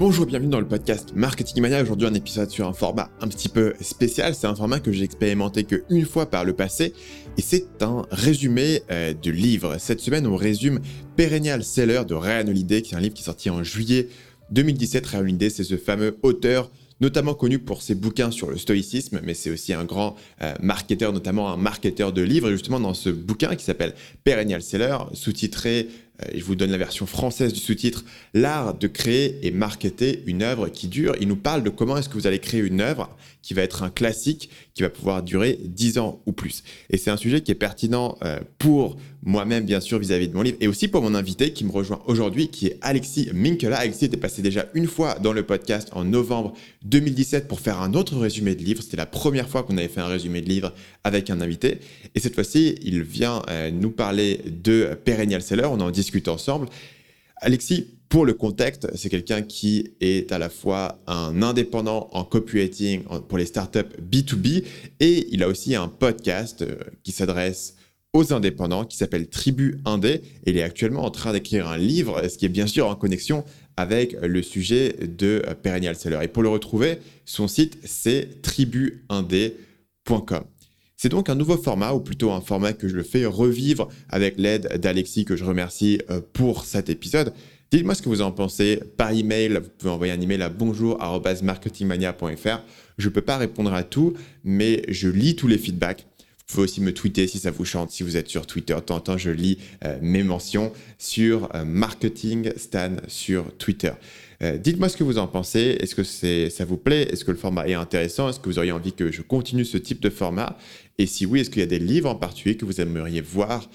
Bonjour, bienvenue dans le podcast Marketing Mania. Aujourd'hui, un épisode sur un format un petit peu spécial. C'est un format que j'ai expérimenté qu'une fois par le passé et c'est un résumé euh, de livre. Cette semaine, on résume Perennial Seller de Ryan Holiday, qui est un livre qui est sorti en juillet 2017. Ryan Holiday, c'est ce fameux auteur notamment connu pour ses bouquins sur le stoïcisme, mais c'est aussi un grand euh, marketeur, notamment un marketeur de livres. Et justement, dans ce bouquin qui s'appelle Perennial Seller, sous-titré je vous donne la version française du sous-titre, L'art de créer et marketer une œuvre qui dure. Il nous parle de comment est-ce que vous allez créer une œuvre qui va être un classique, qui va pouvoir durer 10 ans ou plus. Et c'est un sujet qui est pertinent euh, pour moi-même, bien sûr, vis-à-vis de mon livre, et aussi pour mon invité qui me rejoint aujourd'hui, qui est Alexis Minkela. Alexis était passé déjà une fois dans le podcast en novembre 2017 pour faire un autre résumé de livre. C'était la première fois qu'on avait fait un résumé de livre avec un invité. Et cette fois-ci, il vient euh, nous parler de Perennial Seller. On en discute ensemble. Alexis, pour le contexte, c'est quelqu'un qui est à la fois un indépendant en copywriting pour les startups B2B et il a aussi un podcast euh, qui s'adresse aux indépendants qui s'appelle Tribu Indé. Et il est actuellement en train d'écrire un livre, ce qui est bien sûr en connexion avec le sujet de Perennial Seller. Et pour le retrouver, son site c'est tribuindé.com. C'est donc un nouveau format, ou plutôt un format que je le fais revivre avec l'aide d'Alexis, que je remercie euh, pour cet épisode. Dites-moi ce que vous en pensez par email. Vous pouvez envoyer un email à bonjour.marketingmania.fr. Je ne peux pas répondre à tout, mais je lis tous les feedbacks. Vous pouvez aussi me tweeter si ça vous chante, si vous êtes sur Twitter. De temps en temps, je lis euh, mes mentions sur euh, Marketing Stan sur Twitter. Euh, dites-moi ce que vous en pensez. Est-ce que ça vous plaît? Est-ce que le format est intéressant? Est-ce que vous auriez envie que je continue ce type de format? Et si oui, est-ce qu'il y a des livres en particulier que vous aimeriez voir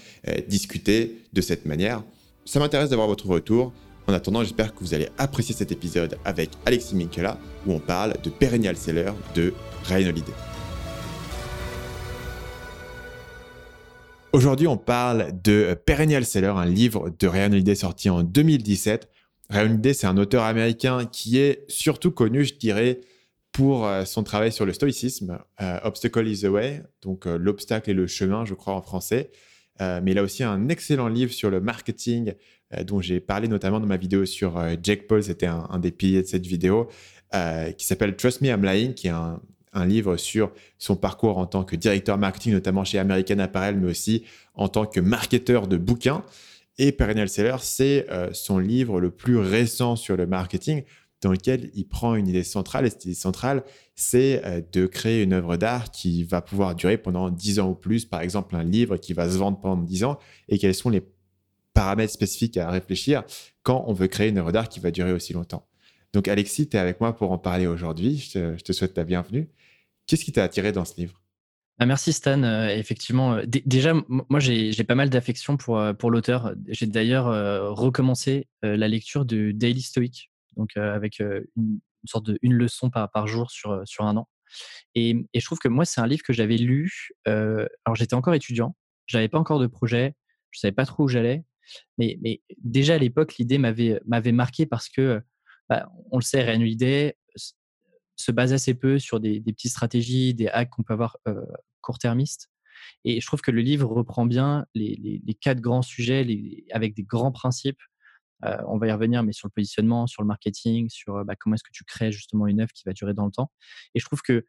discuter de cette manière? Ça m'intéresse d'avoir votre retour. En attendant, j'espère que vous allez apprécier cet épisode avec Alexis Minkela où on parle de Perennial Seller de Ryan. Aujourd'hui, on parle de Perennial Seller, un livre de Ryan sorti en 2017. Ryan c'est un auteur américain qui est surtout connu, je dirais, pour euh, son travail sur le stoïcisme, euh, Obstacle is the Way, donc euh, l'obstacle est le chemin, je crois en français. mais il a aussi un excellent livre sur le marketing, dont j'ai parlé notamment dans ma vidéo sur Jake Paul, c'était un, des piliers de cette vidéo, qui s'appelle Trust Me, I'm Lying, qui est un, livre sur son parcours en tant que directeur marketing, notamment chez American Apparel, mais aussi en tant que marketeur de bouquins. Et Perennial Seller, c'est son livre le plus récent sur le marketing, dans lequel il prend une idée centrale. Et cette idée centrale, c'est euh, de créer une œuvre d'art qui va pouvoir durer pendant 10 ans ou plus. Par exemple, un livre qui va se vendre pendant 10 ans. Et quels sont les paramètres spécifiques à réfléchir quand on veut créer une œuvre d'art qui va durer aussi longtemps? Donc Alexis, tu es avec moi pour en parler aujourd'hui. Je, te souhaite la bienvenue. Qu'est-ce qui t'a attiré dans ce livre? Ah, merci Stan. Euh, effectivement, euh, déjà, moi j'ai pas mal d'affection pour, pour l'auteur. J'ai d'ailleurs recommencé la lecture de Daily Stoic, donc avec une, sorte de une leçon par, jour sur, sur un an. Et, et je trouve que moi, c'est un livre que j'avais lu. alors j'étais encore étudiant, j'avais pas encore de projet, je savais pas trop où j'allais, mais, mais déjà à l'époque, l'idée m'avait marqué parce que, bah, on le sait, une idée se base assez peu sur des, petites stratégies, des hacks qu'on peut avoir court-termistes. Et je trouve que le livre reprend bien les, quatre grands sujets avec des grands principes. On va y revenir, mais sur le positionnement, sur le marketing, sur bah, comment est-ce que tu crées justement une œuvre qui va durer dans le temps. Et je trouve que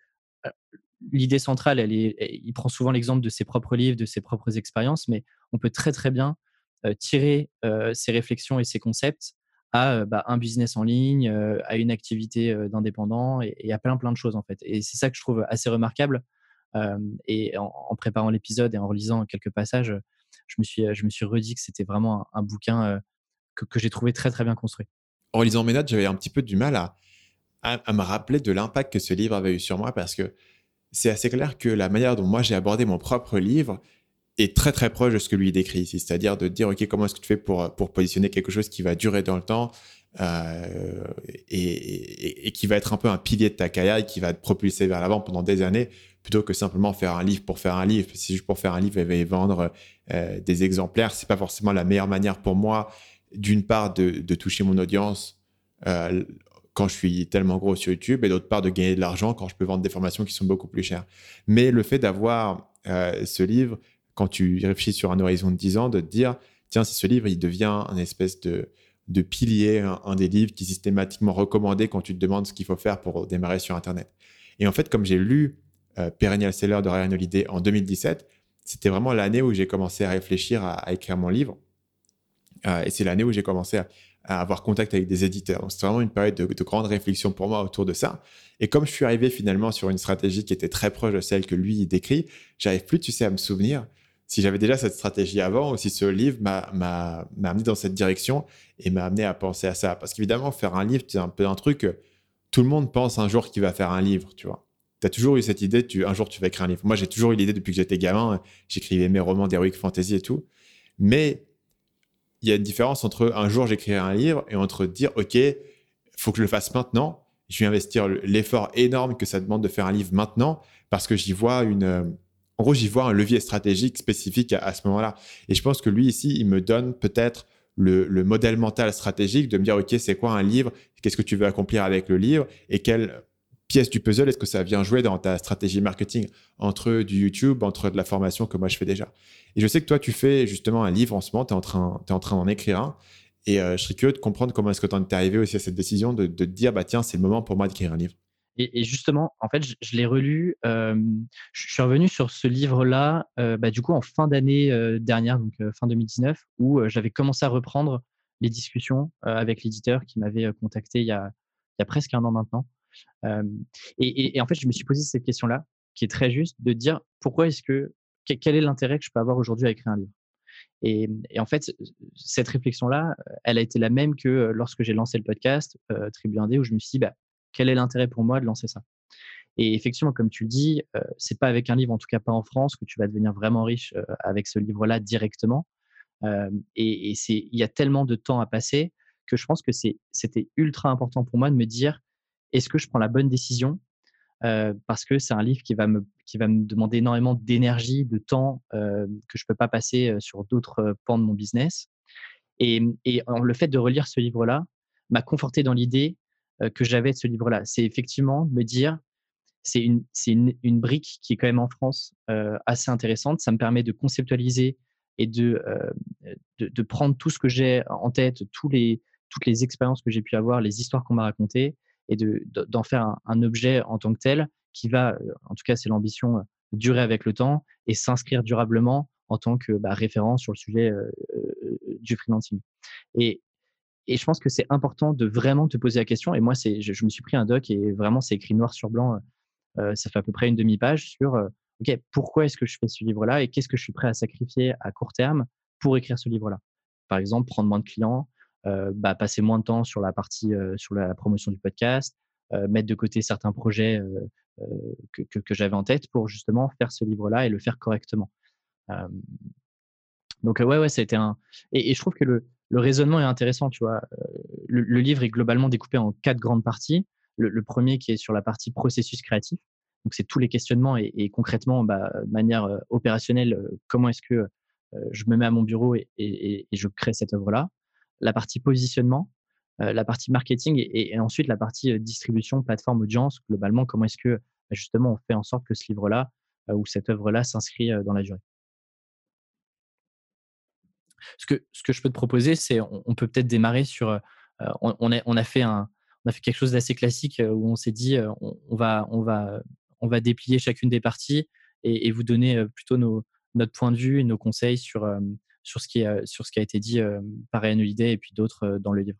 l'idée centrale, elle il prend souvent l'exemple de ses propres livres, de ses propres expériences, mais on peut très très bien tirer ses réflexions et ses concepts à bah, un business en ligne, à une activité d'indépendant et, à plein plein de choses en fait. Et c'est ça que je trouve assez remarquable. et en, préparant l'épisode et en relisant quelques passages, je me suis, je me suis redit que c'était vraiment un, bouquin que, j'ai trouvé très très bien construit. En lisant mes notes, j'avais un petit peu du mal à, me rappeler de l'impact que ce livre avait eu sur moi parce que c'est assez clair que la manière dont moi j'ai abordé mon propre livre est très très proche de ce que lui décrit ici, c'est-à-dire de dire ok comment est-ce que tu fais pour pour positionner quelque chose qui va durer dans le temps euh, et, qui va être un peu un pilier de ta carrière et qui va te propulser vers l'avant pendant des années plutôt que simplement faire un livre pour faire un livre. Si juste pour faire un livre et vendre euh, des exemplaires, c'est pas forcément la meilleure manière pour moi d'une part de, toucher mon audience euh, quand je suis tellement gros sur YouTube et d'autre part de gagner de l'argent quand je peux vendre des formations qui sont beaucoup plus chères. Mais le fait d'avoir euh, ce livre quand tu réfléchis sur un horizon de 10 ans, de te dire, tiens, si ce livre, il devient un espèce de, de pilier, un, des livres qui est systématiquement recommandé quand tu te demandes ce qu'il faut faire pour démarrer sur Internet. Et en fait, comme j'ai lu euh, Perennial Seller de Ryan Holiday en 2017, c'était vraiment l'année où j'ai commencé à réfléchir à, écrire mon livre. Euh, et c'est l'année où j'ai commencé à, avoir contact avec des éditeurs. Donc, c'était vraiment une période de, de, grande réflexion pour moi autour de ça. Et comme je suis arrivé finalement sur une stratégie qui était très proche de celle que lui décrit, j'arrive plus, tu sais, à me souvenir si j'avais déjà cette stratégie avant ou si ce livre m'a amené dans cette direction et m'a amené à penser à ça. Parce qu'évidemment, faire un livre, c'est un peu un truc, tout le monde pense un jour qu'il va faire un livre, tu vois. Tu as toujours eu cette idée, tu, un jour tu vas écrire un livre. Moi, j'ai toujours eu l'idée depuis que j'étais gamin, j'écrivais mes romans d'heroic fantasy et tout. Mais il y a une différence entre un jour j'écrirai un livre et entre dire, OK, faut que je le fasse maintenant. Je vais investir l'effort énorme que ça demande de faire un livre maintenant parce que j'y vois une en gros, j'y vois un levier stratégique spécifique à, ce moment-là. Et je pense que lui, ici, il me donne peut-être le, modèle mental stratégique de me dire, OK, c'est quoi un livre? Qu'est-ce que tu veux accomplir avec le livre? Et quelle pièce du puzzle est-ce que ça vient jouer dans ta stratégie marketing entre du YouTube, entre de la formation que moi je fais déjà? Et je sais que toi, tu fais justement un livre en ce moment, tu es en train, en d'en écrire un. Et euh, je serais curieux de comprendre comment est-ce que tu es arrivé aussi à cette décision de, te dire, bah, tiens, c'est le moment pour moi d'écrire un livre. Et, justement, en fait, je, l'ai relu. je suis revenu sur ce livre-là, bah, du coup, en fin d'année dernière, donc fin 2019, où j'avais commencé à reprendre les discussions avec l'éditeur qui m'avait contacté il y a presque un an maintenant. Et, en fait, je me suis posé cette question-là, qui est très juste, de dire pourquoi est-ce que quel est l'intérêt que je peux avoir aujourd'hui à écrire un livre? Et, en fait, cette réflexion-là, elle a été la même que lorsque j'ai lancé le podcast Tribu Indé, où je me suis dit, bah, quel est l'intérêt pour moi de lancer ça? Et effectivement, comme tu le dis, euh, c'est pas avec un livre, en tout cas pas en France, que tu vas devenir vraiment riche euh, avec ce livre-là directement. Euh, et, il y a tellement de temps à passer que je pense que c'était ultra important pour moi de me dire est-ce que je prends la bonne décision? Parce que c'est un livre qui va me qui va me demander énormément d'énergie, de temps que je peux pas passer sur d'autres pans de mon business. Et, et le fait de relire ce livre-là m'a conforté dans l'idée que j'avais de ce livre-là. C'est effectivement me dire, c'est une, une, une, brique qui est quand même en France assez intéressante. Ça me permet de conceptualiser et de, de, de, prendre tout ce que j'ai en tête, tous les, toutes les expériences que j'ai pu avoir, les histoires qu'on m'a racontées, et d'en faire un, objet en tant que tel qui va, en tout cas c'est l'ambition, durer avec le temps et s'inscrire durablement en tant que bah, référence sur le sujet du freelancing. Et, et je pense que c'est important de vraiment te poser la question. Et moi, c'est, je, me suis pris un doc et vraiment, c'est écrit noir sur blanc. Euh, ça fait à peu près une demi-page sur euh, OK, pourquoi est-ce que je fais ce livre-là et qu'est-ce que je suis prêt à sacrifier à court terme pour écrire ce livre-là? Par exemple, prendre moins de clients, euh, bah, passer moins de temps sur la partie, sur la promotion du podcast, mettre de côté certains projets que, que, j'avais en tête pour justement faire ce livre-là et le faire correctement. donc, ouais, ouais, ça a été un. Et, je trouve que le, le raisonnement est intéressant, tu vois. Euh, le, livre est globalement découpé en quatre grandes parties. Le, premier qui est sur la partie processus créatif. Donc, c'est tous les questionnements et, concrètement, bah, de manière euh, opérationnelle, euh, comment est-ce que je me mets à mon bureau et, je crée cette œuvre-là. La partie positionnement, la partie marketing et, ensuite la partie distribution, plateforme, audience. Globalement, comment est-ce que bah, justement on fait en sorte que ce livre-là ou cette œuvre-là s'inscrit dans la durée? Ce que, ce que je peux te proposer, c'est on, peut peut-être démarrer sur. On, a, on, a fait un, on a fait quelque chose d'assez classique où on s'est dit on, va, on, va, on va déplier chacune des parties et, vous donner plutôt nos, notre point de vue et nos conseils sur, sur, ce, qui est, sur ce qui a été dit par Ryan Holiday et puis d'autres dans le livre.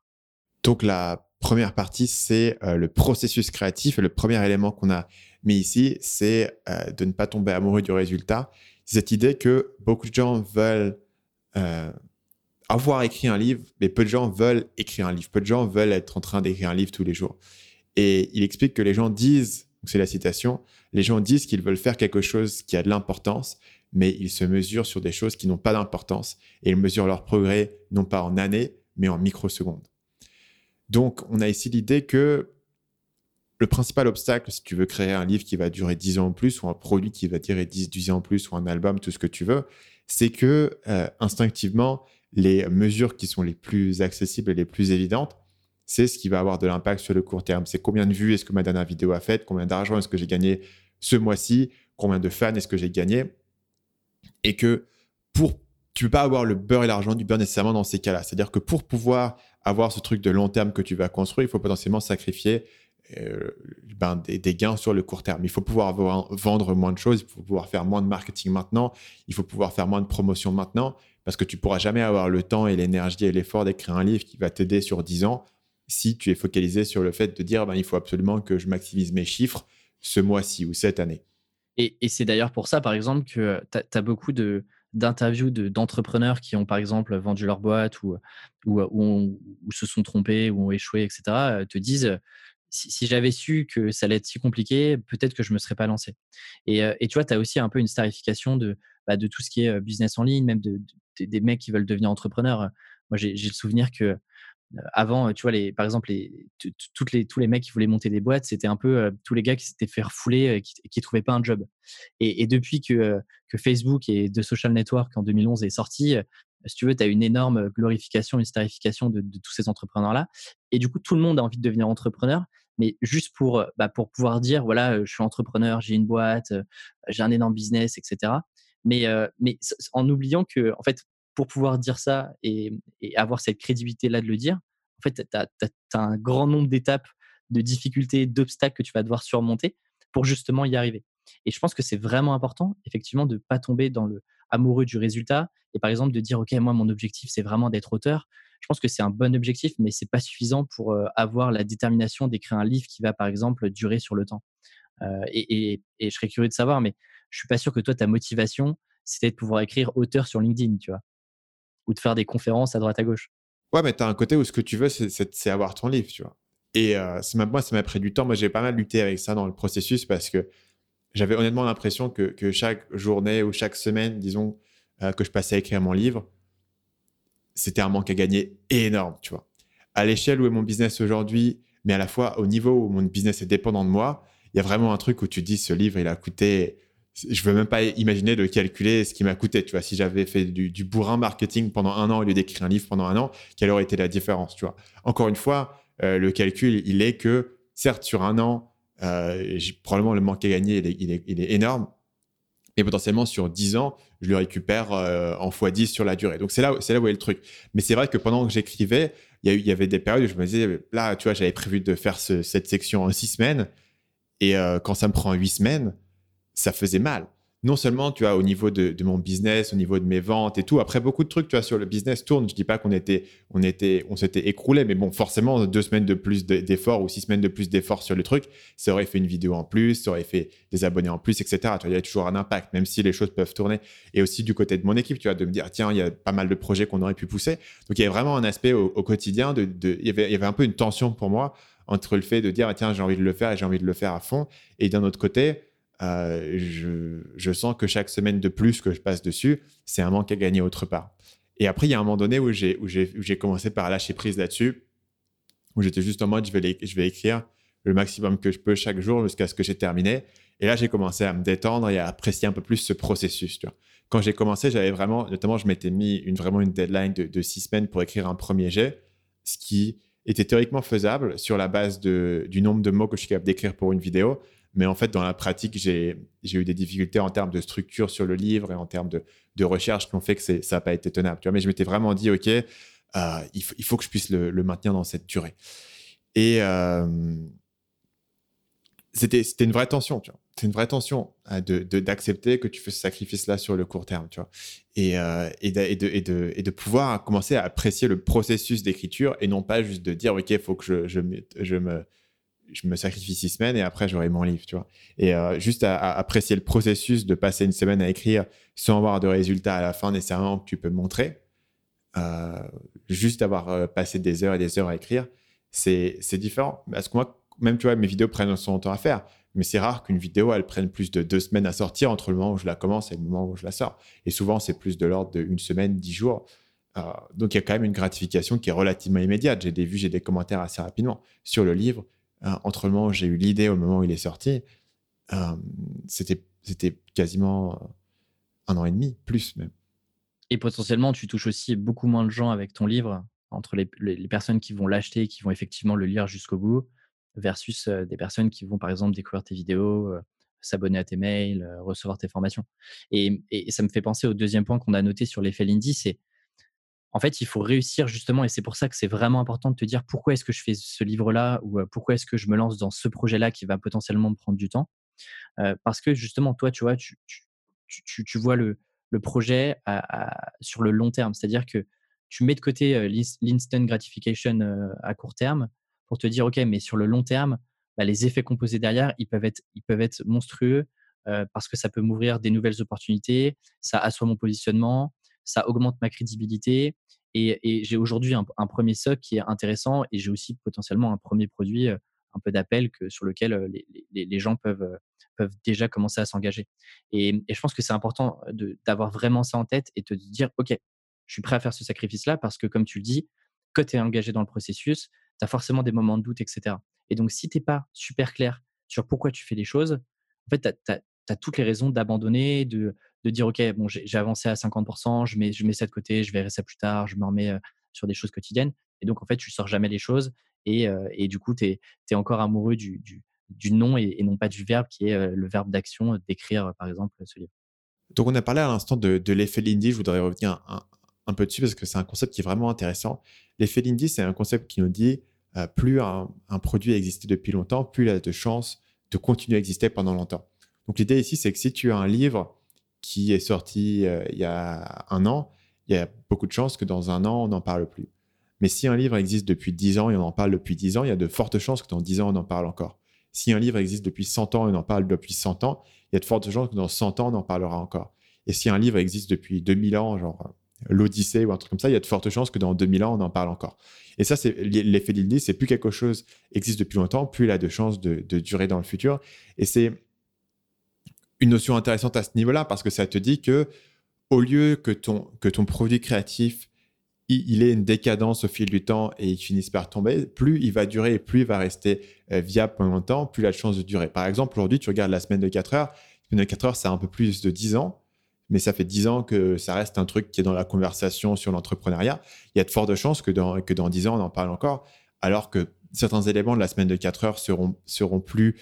Donc la première partie, c'est le processus créatif. Et le premier élément qu'on a mis ici, c'est de ne pas tomber amoureux du résultat. Cette idée que beaucoup de gens veulent euh, avoir écrit un livre, mais peu de gens veulent écrire un livre. Peu de gens veulent être en train d'écrire un livre tous les jours. Et il explique que les gens disent, c'est la citation, les gens disent qu'ils veulent faire quelque chose qui a de l'importance, mais ils se mesurent sur des choses qui n'ont pas d'importance et ils mesurent leur progrès non pas en années, mais en microsecondes. Donc, on a ici l'idée que le principal obstacle, si tu veux créer un livre qui va durer 10 ans en plus, ou un produit qui va durer 10, 10 ans en plus, ou un album, tout ce que tu veux, c'est que euh, instinctivement, les mesures qui sont les plus accessibles et les plus évidentes, c'est ce qui va avoir de l'impact sur le court terme. C'est combien de vues est-ce que ma dernière vidéo a fait, combien d'argent est-ce que j'ai gagné ce mois-ci, combien de fans est-ce que j'ai gagné. Et que pour tu peux pas avoir le beurre et l'argent du beurre nécessairement dans ces cas-là. C'est-à-dire que pour pouvoir avoir ce truc de long terme que tu vas construire, il faut potentiellement sacrifier euh, ben, des, gains sur le court terme. Il faut pouvoir vendre moins de choses, il faut pouvoir faire moins de marketing maintenant, il faut pouvoir faire moins de promotion maintenant, parce que tu pourras jamais avoir le temps et l'énergie et l'effort d'écrire un livre qui va t'aider sur 10 ans si tu es focalisé sur le fait de dire ben, il faut absolument que je maximise mes chiffres ce mois-ci ou cette année. Et, c'est d'ailleurs pour ça, par exemple, que tu as, beaucoup d'interviews d'entrepreneurs qui ont, par exemple, vendu leur boîte ou, ou, se sont trompés ou ont échoué, etc., te disent si, j'avais su que ça allait être si compliqué, peut-être que je ne me serais pas lancé. Et, et tu vois, tu as aussi un peu une starification de, bah, de tout ce qui est business en ligne, même de, des mecs qui veulent devenir entrepreneurs. Moi, j'ai le souvenir que avant, tu vois, par exemple, tous les mecs qui voulaient monter des boîtes, c'était un peu tous les gars qui s'étaient fait refouler et qui ne trouvaient pas un job. Et, depuis que, Facebook et The Social Network en 2011 est sorti, si tu veux, tu as une énorme glorification, une starification de, tous ces entrepreneurs-là. Et du coup, tout le monde a envie de devenir entrepreneur, mais juste pour, bah, pouvoir dire, voilà, je suis entrepreneur, j'ai une boîte, j'ai un énorme business, etc. Mais, mais en oubliant que, en fait, pour pouvoir dire ça et, avoir cette crédibilité-là de le dire, en fait, tu as, un grand nombre d'étapes, de difficultés, d'obstacles que tu vas devoir surmonter pour justement y arriver. Et je pense que c'est vraiment important, effectivement, de ne pas tomber dans le amoureux du résultat et par exemple de dire, OK, moi, mon objectif, c'est vraiment d'être auteur. Je pense que c'est un bon objectif, mais c'est pas suffisant pour avoir la détermination d'écrire un livre qui va, par exemple, durer sur le temps. et, et, je serais curieux de savoir, mais je suis pas sûr que toi, ta motivation, c'était de pouvoir écrire auteur sur LinkedIn, tu vois? Ou de faire des conférences à droite à gauche. Ouais, mais tu as un côté où ce que tu veux, c'est avoir ton livre, tu vois. Et euh, moi, ça m'a pris du temps. Moi, j'ai pas mal lutté avec ça dans le processus parce que j'avais honnêtement l'impression que, que, chaque journée ou chaque semaine, disons, euh, que je passais à écrire mon livre, c'était un manque à gagner énorme, tu vois. À l'échelle où est mon business aujourd'hui, mais à la fois au niveau où mon business est dépendant de moi, il y a vraiment un truc où tu dis ce livre, il a coûté je veux même pas imaginer de calculer ce qui m'a coûté. Tu vois, si j'avais fait du, bourrin marketing pendant un an au lieu d'écrire un livre pendant un an, quelle aurait été la différence Tu vois? Encore une fois, euh, le calcul, il est que certes sur un an, euh, probablement le manque à gagner, il est, énorme, mais potentiellement sur 10 ans, je le récupère euh, en x10 sur la durée. Donc c'est là, là où est le truc. Mais c'est vrai que pendant que j'écrivais, il y, y, avait des périodes où je me disais, là, tu vois, j'avais prévu de faire cette section en 6 semaines, et quand ça me prend 8 semaines, ça faisait mal. Non seulement, tu vois, au niveau de, mon business, au niveau de mes ventes et tout. Après, beaucoup de trucs, tu vois, sur le business tourne. Je dis pas qu'on était, on était, on s'était écroulé, mais bon, forcément, deux semaines de plus d'efforts ou six semaines de plus d'efforts sur le truc, ça aurait fait une vidéo en plus, ça aurait fait des abonnés en plus, etc. Tu vois, il y a toujours un impact, même si les choses peuvent tourner. Et aussi du côté de mon équipe, tu vois, de me dire, tiens, il y a pas mal de projets qu'on aurait pu pousser. Donc, il y a vraiment un aspect au, quotidien de, avait, il y avait un peu une tension pour moi entre le fait de dire, tiens, j'ai envie de le faire et j'ai envie de le faire à fond. Et d'un autre côté, euh, je, sens que chaque semaine de plus que je passe dessus, c'est un manque à gagner autre part. Et après, il y a un moment donné où j'ai, commencé par lâcher prise là-dessus, où j'étais juste en mode, je vais, écrire le maximum que je peux chaque jour jusqu'à ce que j'ai terminé. Et là, j'ai commencé à me détendre et à apprécier un peu plus ce processus. Quand j'ai commencé, j'avais vraiment, notamment, je m'étais mis une, vraiment une deadline de, six semaines pour écrire un premier jet, ce qui était théoriquement faisable sur la base du nombre de mots que je suis capable d'écrire pour une vidéo. Mais en fait, dans la pratique, j'ai eu des difficultés en termes de structure sur le livre et en termes de, recherche qui ont fait que ça n'a pas été tenable. Mais je m'étais vraiment dit, OK, euh, il, faut que je puisse le, maintenir dans cette durée. Et euh, c'était une vraie tension. C'est une vraie tension hein, d'accepter que tu fais ce sacrifice-là sur le court terme. Et, de, pouvoir commencer à apprécier le processus d'écriture et non pas juste de dire, OK, il faut que je me je me sacrifie six semaines et après j'aurai mon livre, tu vois. Et euh, juste à, apprécier le processus de passer une semaine à écrire sans avoir de résultats à la fin nécessairement que tu peux montrer, euh, juste avoir euh, passé des heures et des heures à écrire, c'est différent. Parce que moi, même tu vois, mes vidéos prennent son temps à faire, mais c'est rare qu'une vidéo elle prenne plus de deux semaines à sortir entre le moment où je la commence et le moment où je la sors. Et souvent c'est plus de l'ordre d'une semaine, dix jours. donc il y a quand même une gratification qui est relativement immédiate. J'ai des vues, j'ai des commentaires assez rapidement. Sur le livre, entre le moment où j'ai eu l'idée au moment où il est sorti, euh, c'était quasiment euh, un an et demi, plus même. Et potentiellement, tu touches aussi beaucoup moins de gens avec ton livre, entre les, les, personnes qui vont l'acheter et qui vont effectivement le lire jusqu'au bout, versus des personnes qui vont par exemple découvrir tes vidéos, s'abonner à tes mails, recevoir tes formations. Et, et, ça me fait penser au deuxième point qu'on a noté sur l'effet Lindy, c'est en fait, il faut réussir justement, et c'est pour ça que c'est vraiment important de te dire pourquoi est-ce que je fais ce livre-là ou pourquoi est-ce que je me lance dans ce projet-là qui va potentiellement me prendre du temps. parce que justement, toi, tu vois, tu, tu, vois le, le projet sur le long terme. C'est-à-dire que tu mets de côté l'instant gratification à court terme pour te dire, OK, mais sur le long terme, bah, les effets composés derrière, ils peuvent être, ils peuvent être monstrueux parce que ça peut m'ouvrir des nouvelles opportunités, ça assoit mon positionnement, ça augmente ma crédibilité. Et, j'ai aujourd'hui un, premier socle qui est intéressant et j'ai aussi potentiellement un premier produit un peu d'appel sur lequel les, gens peuvent, peuvent déjà commencer à s'engager. Et, je pense que c'est important d'avoir vraiment ça en tête et de dire, OK, je suis prêt à faire ce sacrifice-là parce que, comme tu le dis, quand tu es engagé dans le processus, tu as forcément des moments de doute, etc. Et donc, si tu n'es pas super clair sur pourquoi tu fais les choses, en fait, tu as, toutes les raisons d'abandonner, de, de dire, OK, bon, j'ai avancé à 50%, je mets, je mets ça de côté, je verrai ça plus tard, je me remets sur des choses quotidiennes. Et donc, en fait, tu sors jamais les choses. Et, et du coup, tu es, encore amoureux du, du, du nom et, non pas du verbe qui est le verbe d'action, d'écrire, par exemple, ce livre. Donc, on a parlé à l'instant de, de l'effet Lindy. Je voudrais revenir un, un, peu dessus parce que c'est un concept qui est vraiment intéressant. L'effet Lindy, c'est un concept qui nous dit plus un, un, produit a existé depuis longtemps, plus il a de chances de continuer à exister pendant longtemps. Donc, l'idée ici, c'est que si tu as un livre qui est sorti euh, il y a un an, il y a beaucoup de chances que dans un an, on n'en parle plus. Mais si un livre existe depuis 10 ans et on en parle depuis 10 ans, il y a de fortes chances que dans 10 ans, on en parle encore. Si un livre existe depuis 100 ans et on en parle depuis 100 ans, il y a de fortes chances que dans 100 ans, on en parlera encore. Et si un livre existe depuis 2000 ans, genre euh, l'Odyssée ou un truc comme ça, il y a de fortes chances que dans 2000 ans, on en parle encore. Et ça, c'est l'effet Lindy, c'est plus quelque chose existe depuis longtemps, plus il a de chances de, de durer dans le futur. Et c'est une notion intéressante à ce niveau-là parce que ça te dit que au lieu que ton, que ton produit créatif il, ait une décadence au fil du temps et il finisse par tomber, plus il va durer et plus il va rester euh, viable pendant longtemps, plus il a de de durer. Par exemple, aujourd'hui, tu regardes la semaine de 4 heures. La semaine de 4 heures, c'est un peu plus de 10 ans, mais ça fait 10 ans que ça reste un truc qui est dans la conversation sur l'entrepreneuriat. Il y a de fortes chances que dans, que dans 10 ans, on en parle encore, alors que certains éléments de la semaine de 4 heures seront, seront plus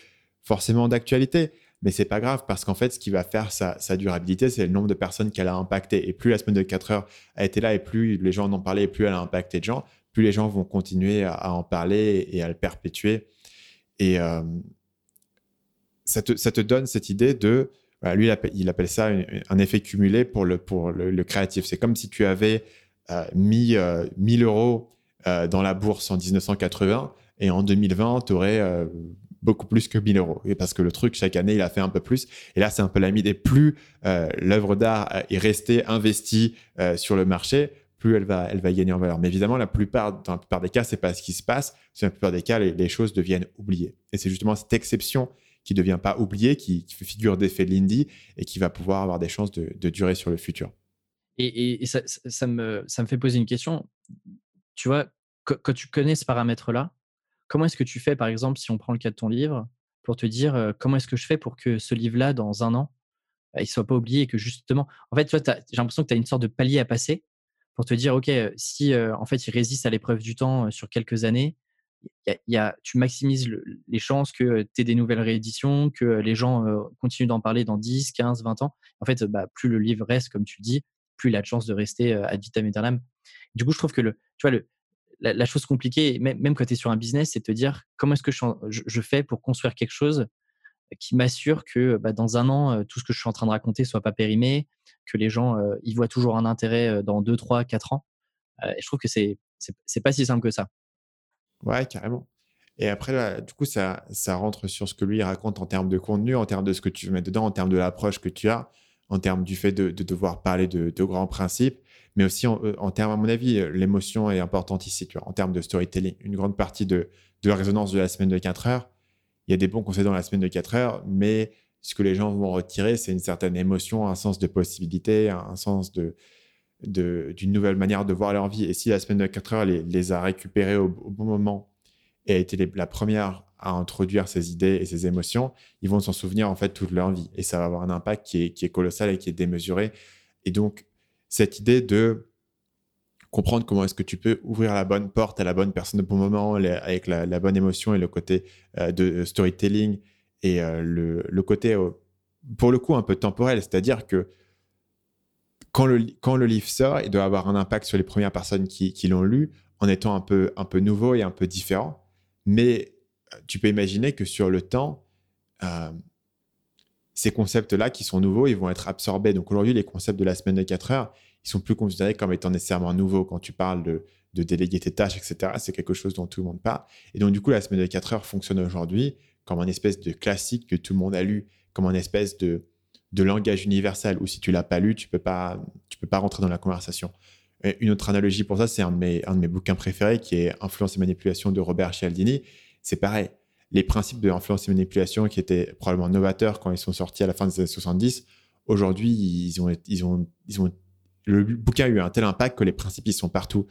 forcément d'actualité mais c'est pas grave parce qu'en fait, ce qui va faire sa, durabilité, c'est le nombre de personnes qu'elle a impacté. Et plus la semaine de 4 heures a été là et plus les gens en ont parlé et plus elle a impacté de gens, plus les gens vont continuer à, en parler et à le perpétuer. Et euh, ça, te, donne cette idée de. lui, il appelle, ça un effet cumulé pour le, pour le, créatif. C'est comme si tu avais euh, mis 1000 euh, euros dans la bourse en 1980 et en 2020, tu aurais beaucoup plus que 1000 euros. Et parce que le truc, chaque année, il a fait un peu plus. Et là, c'est un peu la des Plus euh, l'œuvre d'art est restée investie euh, sur le marché, plus elle va, elle va gagner en valeur. Mais évidemment, la plupart, dans la plupart des cas, c'est pas ce qui se passe. Dans la plupart des cas, les, choses deviennent oubliées. Et c'est justement cette exception qui ne devient pas oubliée, qui, figure d'effet Lindy et qui va pouvoir avoir des chances de, durer sur le futur. Et, ça, ça, me, ça me fait poser une question. Tu vois, quand tu connais ce paramètre-là, Comment est-ce que tu fais, par exemple, si on prend le cas de ton livre, pour te dire comment est-ce que je fais pour que ce livre-là, dans un an, bah, il ne soit pas oublié et que justement, en fait, j'ai l'impression que tu as une sorte de palier à passer pour te dire, OK, si en fait il résiste à l'épreuve du temps sur quelques années, tu maximises les chances que tu aies des nouvelles rééditions, que les gens continuent d'en parler dans 10, 15, 20 ans. En fait, bah, plus le livre reste, comme tu dis, plus il a de chances de rester ad vitam aeternam. Du coup, je trouve que tu vois, le, la, chose compliquée, même, quand tu es sur un business, c'est de te dire comment est-ce que je, fais pour construire quelque chose qui m'assure que bah, dans un an, euh, tout ce que je suis en train de raconter soit pas périmé, que les gens euh, y voient toujours un intérêt euh, dans 2, 3, 4 ans. et je trouve que c'est c'est pas si simple que ça. Ouais, carrément. Et après, du coup, ça, ça rentre sur ce que lui raconte en termes de contenu, en termes de ce que tu mettre dedans, en termes de l'approche que tu as, en termes du fait de, devoir parler de, de, grands principes mais aussi en, euh, en termes, à mon avis, euh, l'émotion est importante ici, en termes de storytelling. Une grande partie de, de la résonance de la semaine de 4 heures, il y a des bons conseils dans la semaine de 4 heures, mais ce que les gens vont retirer, c'est une certaine émotion, un sens de possibilité, un sens de, d'une nouvelle manière de voir leur vie. Et si la semaine de 4 heures les, les a récupérés au, bon moment et a été la première à introduire ces idées et ces émotions, ils vont s'en souvenir en fait toute leur vie. Et ça va avoir un impact qui est, qui est colossal et qui est démesuré. Et donc, cette idée de comprendre comment est-ce que tu peux ouvrir la bonne porte à la bonne personne au bon moment, avec la, bonne émotion et le côté euh, de storytelling et euh, le, côté, euh, pour le coup, un peu temporel. C'est-à-dire que quand le, quand le livre sort, il doit avoir un impact sur les premières personnes qui, qui l'ont lu en étant un peu, un peu nouveau et un peu différent. Mais euh, tu peux imaginer que sur le temps, euh, ces concepts-là qui sont nouveaux, ils vont être absorbés. Donc aujourd'hui, les concepts de la semaine de 4 heures, ils sont plus considérés comme étant nécessairement nouveaux. Quand tu parles de, de déléguer tes tâches, etc., c'est quelque chose dont tout le monde parle. Et donc, du coup, la semaine de 4 heures fonctionne aujourd'hui comme un espèce de classique que tout le monde a lu, comme un espèce de, de langage universel, où si tu l'as pas lu, tu peux peux pas rentrer dans la conversation. une autre analogie pour ça, c'est un, un de mes bouquins préférés qui est Influence et manipulation de Robert Cialdini. C'est pareil. Les principes de influence et manipulation qui étaient probablement novateurs quand ils sont sortis à la fin des années 70, aujourd'hui, ils ont, le bouquin a eu un tel impact que les principes, ils sont partout.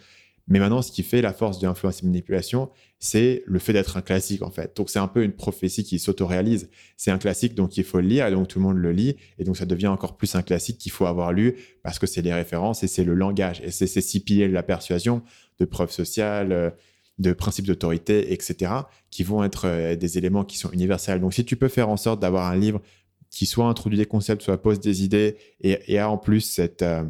Mais maintenant, ce qui fait la force de l'influence et manipulation, c'est le fait d'être un classique, en fait. Donc, c'est un peu une prophétie qui s'autoréalise. C'est un classique, donc il faut le lire, et donc tout le monde le lit, et donc ça devient encore plus un classique qu'il faut avoir lu, parce que c'est les références et c'est le langage. Et c'est ces six piliers de la persuasion, de preuves sociales, euh, de principes d'autorité, etc., qui vont être euh, des éléments qui sont universels. Donc, si tu peux faire en sorte d'avoir un livre qui soit introduit des concepts, soit pose des idées, et, a en plus. Euh,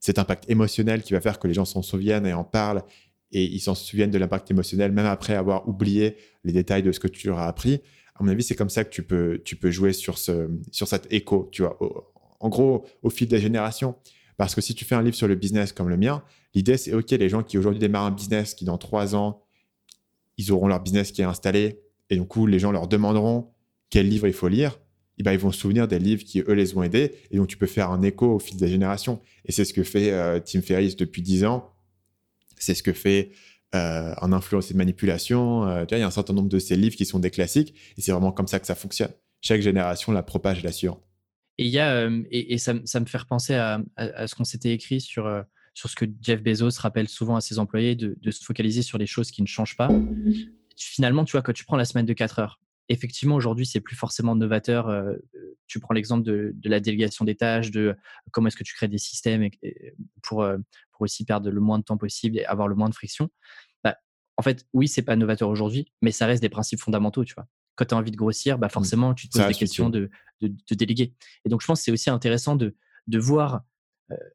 cet impact émotionnel qui va faire que les gens s'en souviennent et en parlent et ils s'en souviennent de l'impact émotionnel même après avoir oublié les détails de ce que tu leur as appris. À mon avis, c'est comme ça que tu peux, jouer sur cet écho, tu vois, en gros, au fil des générations. Parce que si tu fais un livre sur le business comme le mien, l'idée, c'est OK, les gens qui aujourd'hui démarrent un business, qui dans trois ans, ils auront leur business qui est installé, et du coup, les gens leur demanderont quel livre il faut lire. Eh ben, ils vont se souvenir des livres qui, eux, les ont aidés. Et donc, tu peux faire un écho au fil des générations. Et c'est ce que fait euh, Tim Ferriss depuis dix ans. C'est ce que fait euh, en influence et de manipulation. Euh, il y a un certain nombre de ces livres qui sont des classiques. Et c'est vraiment comme ça que ça fonctionne. Chaque génération la propage la suivante. Et, y a, et, ça, me fait repenser à, ce qu'on s'était écrit sur, sur ce que Jeff Bezos rappelle souvent à ses employés de, de se focaliser sur les choses qui ne changent pas. Finalement, tu vois, quand tu prends la semaine de 4 heures, effectivement, aujourd'hui, c'est plus forcément novateur. tu prends l'exemple de, la délégation des tâches, de comment est-ce que tu crées des systèmes pour, pour aussi perdre le moins de temps possible et avoir le moins de friction. Bah, en fait, oui, c'est pas novateur aujourd'hui, mais ça reste des principes fondamentaux, tu vois. Quand tu as envie de grossir, bah mmh. forcément, tu te poses des questions de, de, déléguer. Et donc, je pense que c'est aussi intéressant de, de voir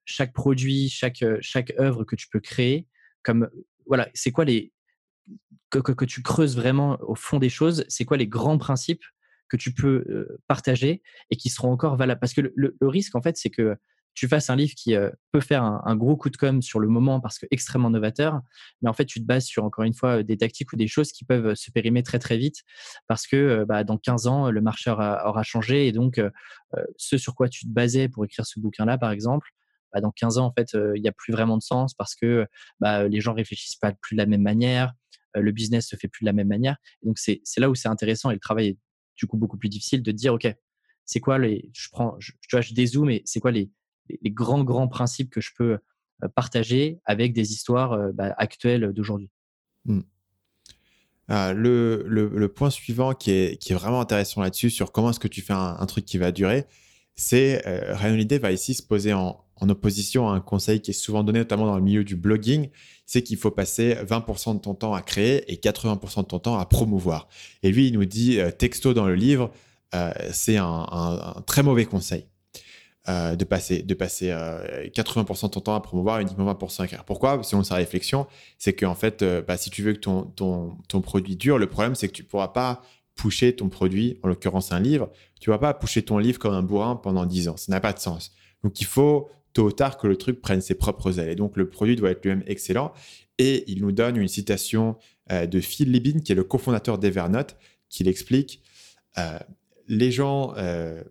chaque produit, chaque, chaque œuvre que tu peux créer comme, voilà, c'est quoi les, que, tu creuses vraiment au fond des choses, c'est quoi les grands principes que tu peux partager et qui seront encore valables Parce que le, risque, en fait, c'est que tu fasses un livre qui peut faire un, gros coup de com sur le moment parce que extrêmement novateur, mais en fait, tu te bases sur, encore une fois, des tactiques ou des choses qui peuvent se périmer très, très vite parce que bah, dans 15 ans, le marché aura, changé et donc ce sur quoi tu te basais pour écrire ce bouquin-là, par exemple, bah, dans 15 ans, en fait, il n'y a plus vraiment de sens parce que bah, les gens réfléchissent pas plus de la même manière, le business se fait plus de la même manière. donc, c'est là où c'est intéressant et le travail est du coup beaucoup plus difficile de dire, OK, c'est quoi les, je prends, tu vois, je dézoome et c'est quoi les, les, grands, grands principes que je peux partager avec des histoires bah, actuelles d'aujourd'hui. Mmh. Ah, le, le, point suivant qui est, qui est vraiment intéressant là-dessus, sur comment est-ce que tu fais un, truc qui va durer, c'est euh, Ryan va ici se poser en, opposition à un conseil qui est souvent donné, notamment dans le milieu du blogging, c'est qu'il faut passer 20% de ton temps à créer et 80% de ton temps à promouvoir. Et lui, il nous dit euh, texto dans le livre, euh, c'est un, très mauvais conseil. Euh, de passer, de passer 80% de ton temps à promouvoir et uniquement 20% à créer. Pourquoi? Selon sa réflexion, c'est qu'en fait, bah, si tu veux que ton, ton, ton produit dure, le problème, c'est que tu ne pourras pas pusher ton produit, en l'occurrence un livre, tu ne vas pas pusher ton livre comme un bourrin pendant 10 ans. Ça n'a pas de sens. Donc, il faut tôt ou tard que le truc prenne ses propres ailes. Et donc, le produit doit être lui-même excellent. Et il nous donne une citation euh, de Phil Libin, qui est le cofondateur d'Evernote, qui l'explique. Euh, les gens euh,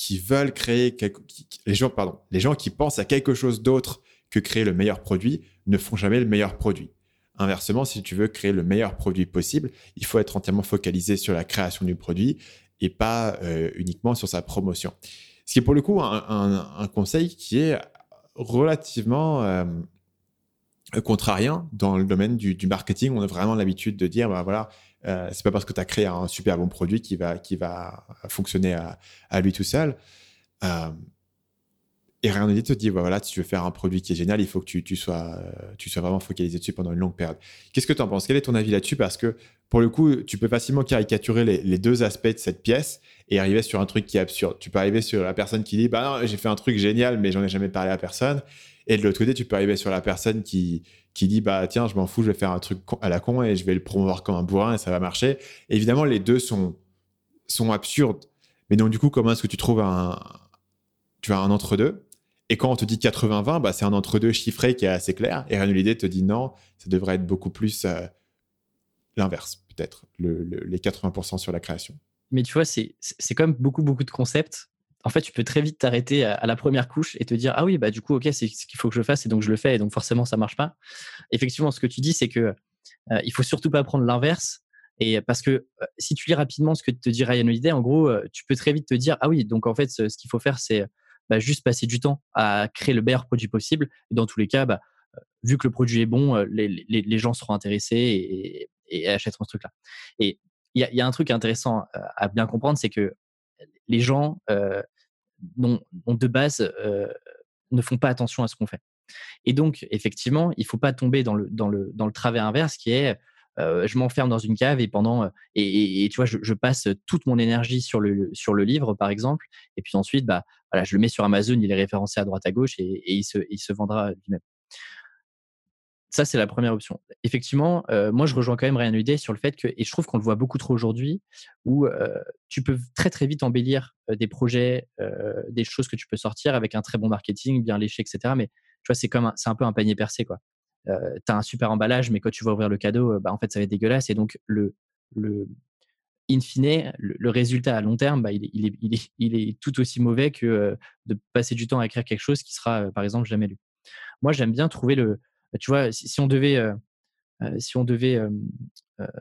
qui veulent créer quelque... les gens pardon les gens qui pensent à quelque chose d'autre que créer le meilleur produit ne font jamais le meilleur produit. Inversement si tu veux créer le meilleur produit possible il faut être entièrement focalisé sur la création du produit et pas uniquement sur sa promotion. Ce qui est pour le coup un, conseil qui est relativement euh, contrarien dans le domaine du, marketing. On a vraiment l'habitude de dire, bah voilà, euh, c'est pas parce que tu as créé un super bon produit qui va, qui va fonctionner à, lui tout seul. Euh, et rien ne dit te dire, bah voilà, si tu veux faire un produit qui est génial, il faut que tu, tu, sois, tu sois vraiment focalisé dessus pendant une longue période. Qu'est-ce que tu en penses? Quel est ton avis là-dessus? Parce que pour le coup, tu peux facilement caricaturer les, les, deux aspects de cette pièce et arriver sur un truc qui est absurde. Tu peux arriver sur la personne qui dit bah j'ai fait un truc génial mais j'en ai jamais parlé à personne. Et de l'autre côté, tu peux arriver sur la personne qui qui dit bah tiens je m'en fous, je vais faire un truc à la con et je vais le promouvoir comme un bourrin et ça va marcher. évidemment, les deux sont sont absurdes. Mais donc du coup, comment est-ce que tu trouves un tu as un entre deux et quand on te dit 80-20, bah, c'est un entre-deux chiffré qui est assez clair. Et l'idée te dit non, ça devrait être beaucoup plus euh, l'inverse, peut-être, les 80% sur la création. Mais tu vois, c'est quand même beaucoup, beaucoup de concepts. En fait, tu peux très vite t'arrêter à, la première couche et te dire Ah oui, bah du coup, ok, c'est ce qu'il faut que je fasse et donc je le fais et donc forcément, ça marche pas. Effectivement, ce que tu dis, c'est que euh, il faut surtout pas prendre l'inverse. Et parce que euh, si tu lis rapidement ce que te dit Ryan Holiday, en gros, tu peux très vite te dire Ah oui, donc en fait, ce qu'il faut faire, c'est bah, juste passer du temps à créer le meilleur produit possible. Et dans tous les cas, bah, euh, vu que le produit est bon, euh, les, gens seront intéressés et, achèteront ce truc-là. Et il y, a un truc intéressant euh, à bien comprendre, c'est que les gens de base ne font pas attention à ce qu'on fait. Et donc, effectivement, il ne faut pas tomber dans le, dans, travers inverse qui est je m'enferme dans une cave et pendant et, tu vois je, passe toute mon énergie sur le sur le livre par exemple et puis ensuite bah voilà je le mets sur Amazon il est référencé à droite à gauche et, il se il se vendra lui-même ça c'est la première option effectivement moi je rejoins quand même Ryan Holiday sur le fait que et je trouve qu'on le voit beaucoup trop aujourd'hui où tu peux très très vite embellir des projets des choses que tu peux sortir avec un très bon marketing bien léché etc mais tu vois c'est comme c'est un peu un panier percé quoi euh, tu as un super emballage, mais quand tu vas ouvrir le cadeau, bah, en fait, ça va être dégueulasse. Et donc, le, le in fine, le, résultat à long terme, bah, il, est, il, est, il, est, il, est, tout aussi mauvais que de passer du temps à écrire quelque chose qui sera, par exemple, jamais lu. Moi, j'aime bien trouver le. Tu vois, si, on devait, si on devait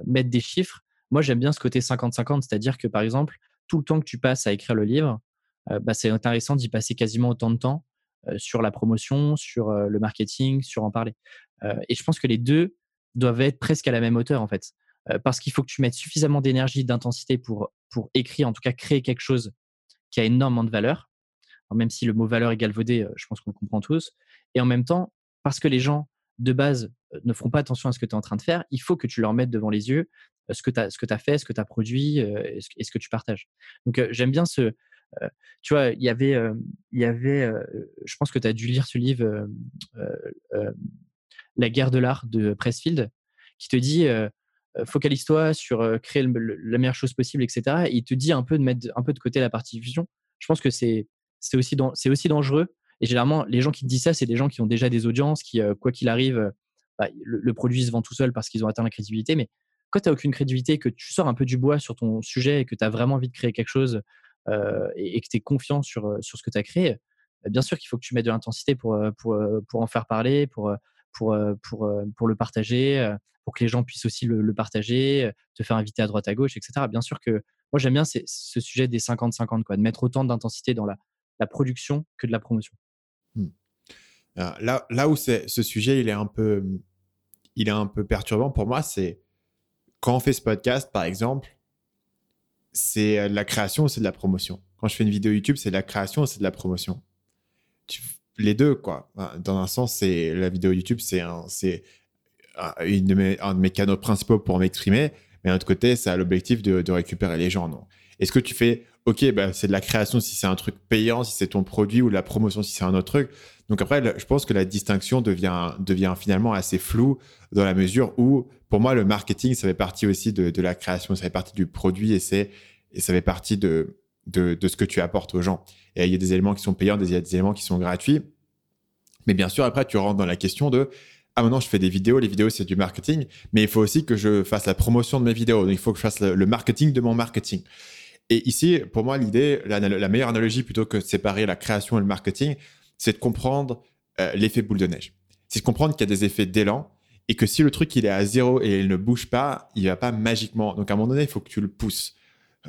mettre des chiffres, moi, j'aime bien ce côté 50-50, c'est-à-dire que, par exemple, tout le temps que tu passes à écrire le livre, bah, c'est intéressant d'y passer quasiment autant de temps sur la promotion, sur le marketing, sur en parler. et je pense que les deux doivent être presque à la même hauteur en fait, parce qu'il faut que tu mettes suffisamment d'énergie, d'intensité pour pour écrire, en tout cas créer quelque chose qui a énormément de valeur. même si le mot valeur est galvaudé, je pense qu'on le comprend tous. Et en même temps, parce que les gens de base ne feront pas attention à ce que tu es en train de faire, il faut que tu leur mettes devant les yeux ce que tu as, fait, ce que tu as produit et ce, que tu partages. Donc j'aime bien ce, tu vois, il y avait, y avait je pense que tu as dû lire ce livre, La guerre de l'art de Pressfield, qui te dit focalise-toi sur créer la meilleure chose possible, etc. Et il te dit un peu de mettre un peu de côté la partie diffusion. Je pense que c'est aussi, c'est aussi dangereux. Et généralement, les gens qui te disent ça, c'est des gens qui ont déjà des audiences, qui, quoi qu'il arrive, bah, le, le, produit se vend tout seul parce qu'ils ont atteint la crédibilité. Mais quand tu n'as aucune crédibilité, que tu sors un peu du bois sur ton sujet et que tu as vraiment envie de créer quelque chose euh, et, que tu es confiant sur, euh, sur ce que tu as créé, bah, bien sûr qu'il faut que tu mettes de l'intensité pour, euh, pour, pour en faire parler, pour, pour, pour, pour le partager, pour que les gens puissent aussi le, partager, te faire inviter à droite à gauche, etc. Bien sûr que moi j'aime bien ce sujet des 50-50, quoi, de mettre autant d'intensité dans la, la, production que de la promotion. Mmh. Là, là où ce sujet il est un peu, il est un peu perturbant pour moi, c'est quand on fait ce podcast, par exemple, c'est euh, de la création c'est de la promotion. Quand je fais une vidéo YouTube, c'est de la création c'est de la promotion. les deux, quoi. Dans un sens, c'est la vidéo YouTube, c'est un, de mes, un de mes canaux principaux pour m'exprimer, mais d'un autre côté, ça a l'objectif de, récupérer les gens. Non Est-ce que tu fais, ok, bah, c'est de la création si c'est un truc payant, si c'est ton produit, ou de la promotion si c'est un autre truc? Donc après, je pense que la distinction devient, devient finalement assez floue dans la mesure où, pour moi, le marketing, ça fait partie aussi de, la création, ça fait partie du produit et, et ça fait partie de, de, ce que tu apportes aux gens. Et il y a des éléments qui sont payants, il y a des éléments qui sont gratuits. Mais bien sûr, après, tu rentres dans la question de ah maintenant je fais des vidéos, les vidéos c'est du marketing, mais il faut aussi que je fasse la promotion de mes vidéos, donc il faut que je fasse le, marketing de mon marketing. Et ici, pour moi, l'idée, la, meilleure analogie plutôt que de séparer la création et le marketing, c'est de comprendre euh, l'effet boule de neige. C'est de comprendre qu'il y a des effets d'élan et que si le truc il est à zéro et il ne bouge pas, il va pas magiquement. Donc à un moment donné, il faut que tu le pousses.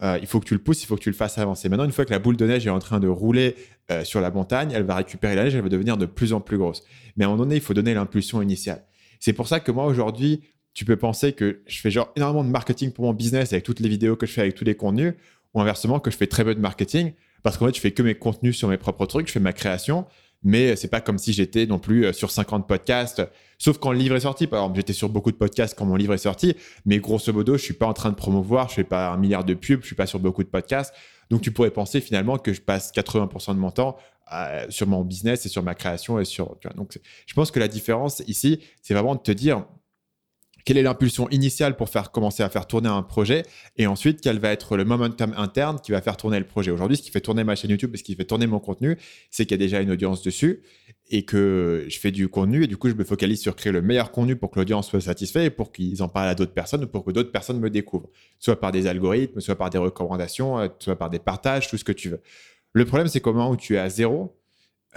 Euh, il faut que tu le pousses, il faut que tu le fasses avancer. Maintenant, une fois que la boule de neige est en train de rouler euh, sur la montagne, elle va récupérer la neige, elle va devenir de plus en plus grosse. Mais à un moment donné, il faut donner l'impulsion initiale. C'est pour ça que moi aujourd'hui, tu peux penser que je fais genre énormément de marketing pour mon business avec toutes les vidéos que je fais, avec tous les contenus, ou inversement que je fais très peu de marketing parce qu'en fait, je fais que mes contenus sur mes propres trucs, je fais ma création. mais c'est pas comme si j'étais non plus sur 50 podcasts, sauf quand le livre est sorti. Par exemple, j'étais sur beaucoup de podcasts quand mon livre est sorti, mais grosso modo, je suis pas en train de promouvoir, je fais pas un milliard de pubs, je suis pas sur beaucoup de podcasts. Donc, tu pourrais penser finalement que je passe 80% de mon temps sur mon business et sur ma création et sur. Donc, je pense que la différence ici, c'est vraiment de te dire quelle est l'impulsion initiale pour faire commencer à faire tourner un projet et ensuite quel va être le momentum interne qui va faire tourner le projet. Aujourd'hui, ce qui fait tourner ma chaîne YouTube et ce qui fait tourner mon contenu, c'est qu'il y a déjà une audience dessus et que je fais du contenu et du coup, je me focalise sur créer le meilleur contenu pour que l'audience soit satisfaite et pour qu'ils en parlent à d'autres personnes ou pour que d'autres personnes me découvrent, soit par des algorithmes, soit par des recommandations, soit par des partages, tout ce que tu veux. Le problème, c'est comment où tu es à zéro,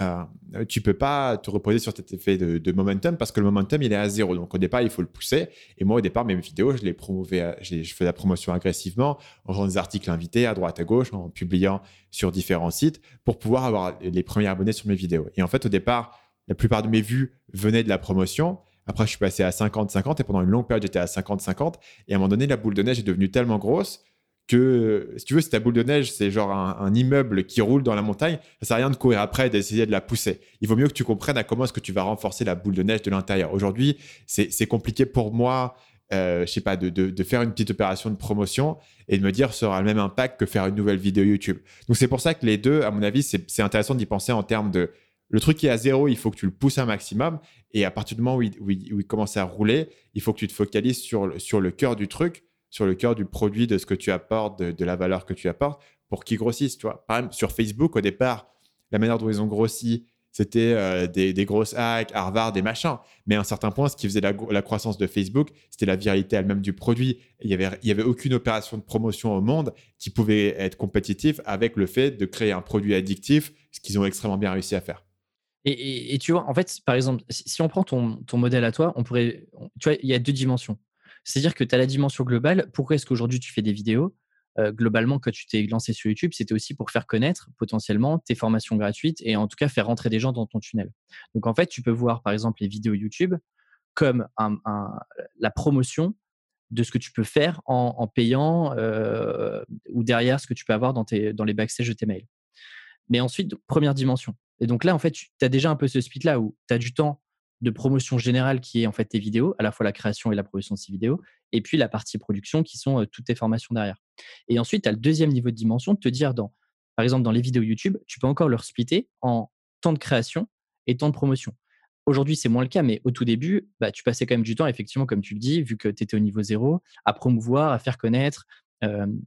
euh, tu peux pas te reposer sur cet effet de, momentum parce que le momentum il est à zéro. Donc au départ il faut le pousser. Et moi au départ mes vidéos je les promouvais, je, fais la promotion agressivement en faisant des articles invités à droite à gauche, en publiant sur différents sites pour pouvoir avoir les premiers abonnés sur mes vidéos. Et en fait au départ la plupart de mes vues venaient de la promotion. Après je suis passé à 50-50 et pendant une longue période j'étais à 50-50. Et à un moment donné la boule de neige est devenue tellement grosse que, si tu veux, si ta boule de neige, c'est genre un, immeuble qui roule dans la montagne, ça sert à rien de courir après et d'essayer de la pousser. Il vaut mieux que tu comprennes à comment est-ce que tu vas renforcer la boule de neige de l'intérieur. Aujourd'hui, c'est compliqué pour moi, euh, je sais pas, de, de, faire une petite opération de promotion et de me dire ça aura le même impact que faire une nouvelle vidéo YouTube. Donc c'est pour ça que les deux, à mon avis, c'est intéressant d'y penser en termes de le truc qui est à zéro, il faut que tu le pousses un maximum. Et à partir du moment où il, où il, commence à rouler, il faut que tu te focalises sur, sur le cœur du truc sur le cœur du produit, de ce que tu apportes, de, la valeur que tu apportes, pour qu'ils grossissent. Tu vois. Par exemple, sur Facebook, au départ, la manière dont ils ont grossi, c'était euh, des, grosses hacks, Harvard, des machins. Mais à un certain point, ce qui faisait la, croissance de Facebook, c'était la viralité elle-même du produit. il n'y avait, y avait aucune opération de promotion au monde qui pouvait être compétitive avec le fait de créer un produit addictif, ce qu'ils ont extrêmement bien réussi à faire. Et, tu vois, en fait, par exemple, si, on prend ton, ton, modèle à toi, on pourrait, tu vois, il y a deux dimensions. C'est-à-dire que tu as la dimension globale. Pourquoi est-ce qu'aujourd'hui tu fais des vidéos? Globalement, quand tu t'es lancé sur YouTube, c'était aussi pour faire connaître potentiellement tes formations gratuites et en tout cas faire rentrer des gens dans ton tunnel. Donc en fait, tu peux voir par exemple les vidéos YouTube comme la promotion de ce que tu peux faire en, payant ou derrière ce que tu peux avoir dans, tes, les backstage de tes mails. Mais ensuite, première dimension. Et donc là, en fait, tu as déjà un peu ce split-là où tu as du temps de promotion générale qui est en fait tes vidéos, à la fois la création et la promotion de ces vidéos, et puis la partie production qui sont toutes tes formations derrière. Et ensuite, tu as le deuxième niveau de dimension de te dire, dans, par exemple, dans les vidéos YouTube, tu peux encore leur splitter en temps de création et temps de promotion. Aujourd'hui, c'est moins le cas, mais au tout début, bah, tu passais quand même du temps, effectivement, comme tu le dis, vu que tu étais au niveau zéro, à promouvoir, à faire connaître,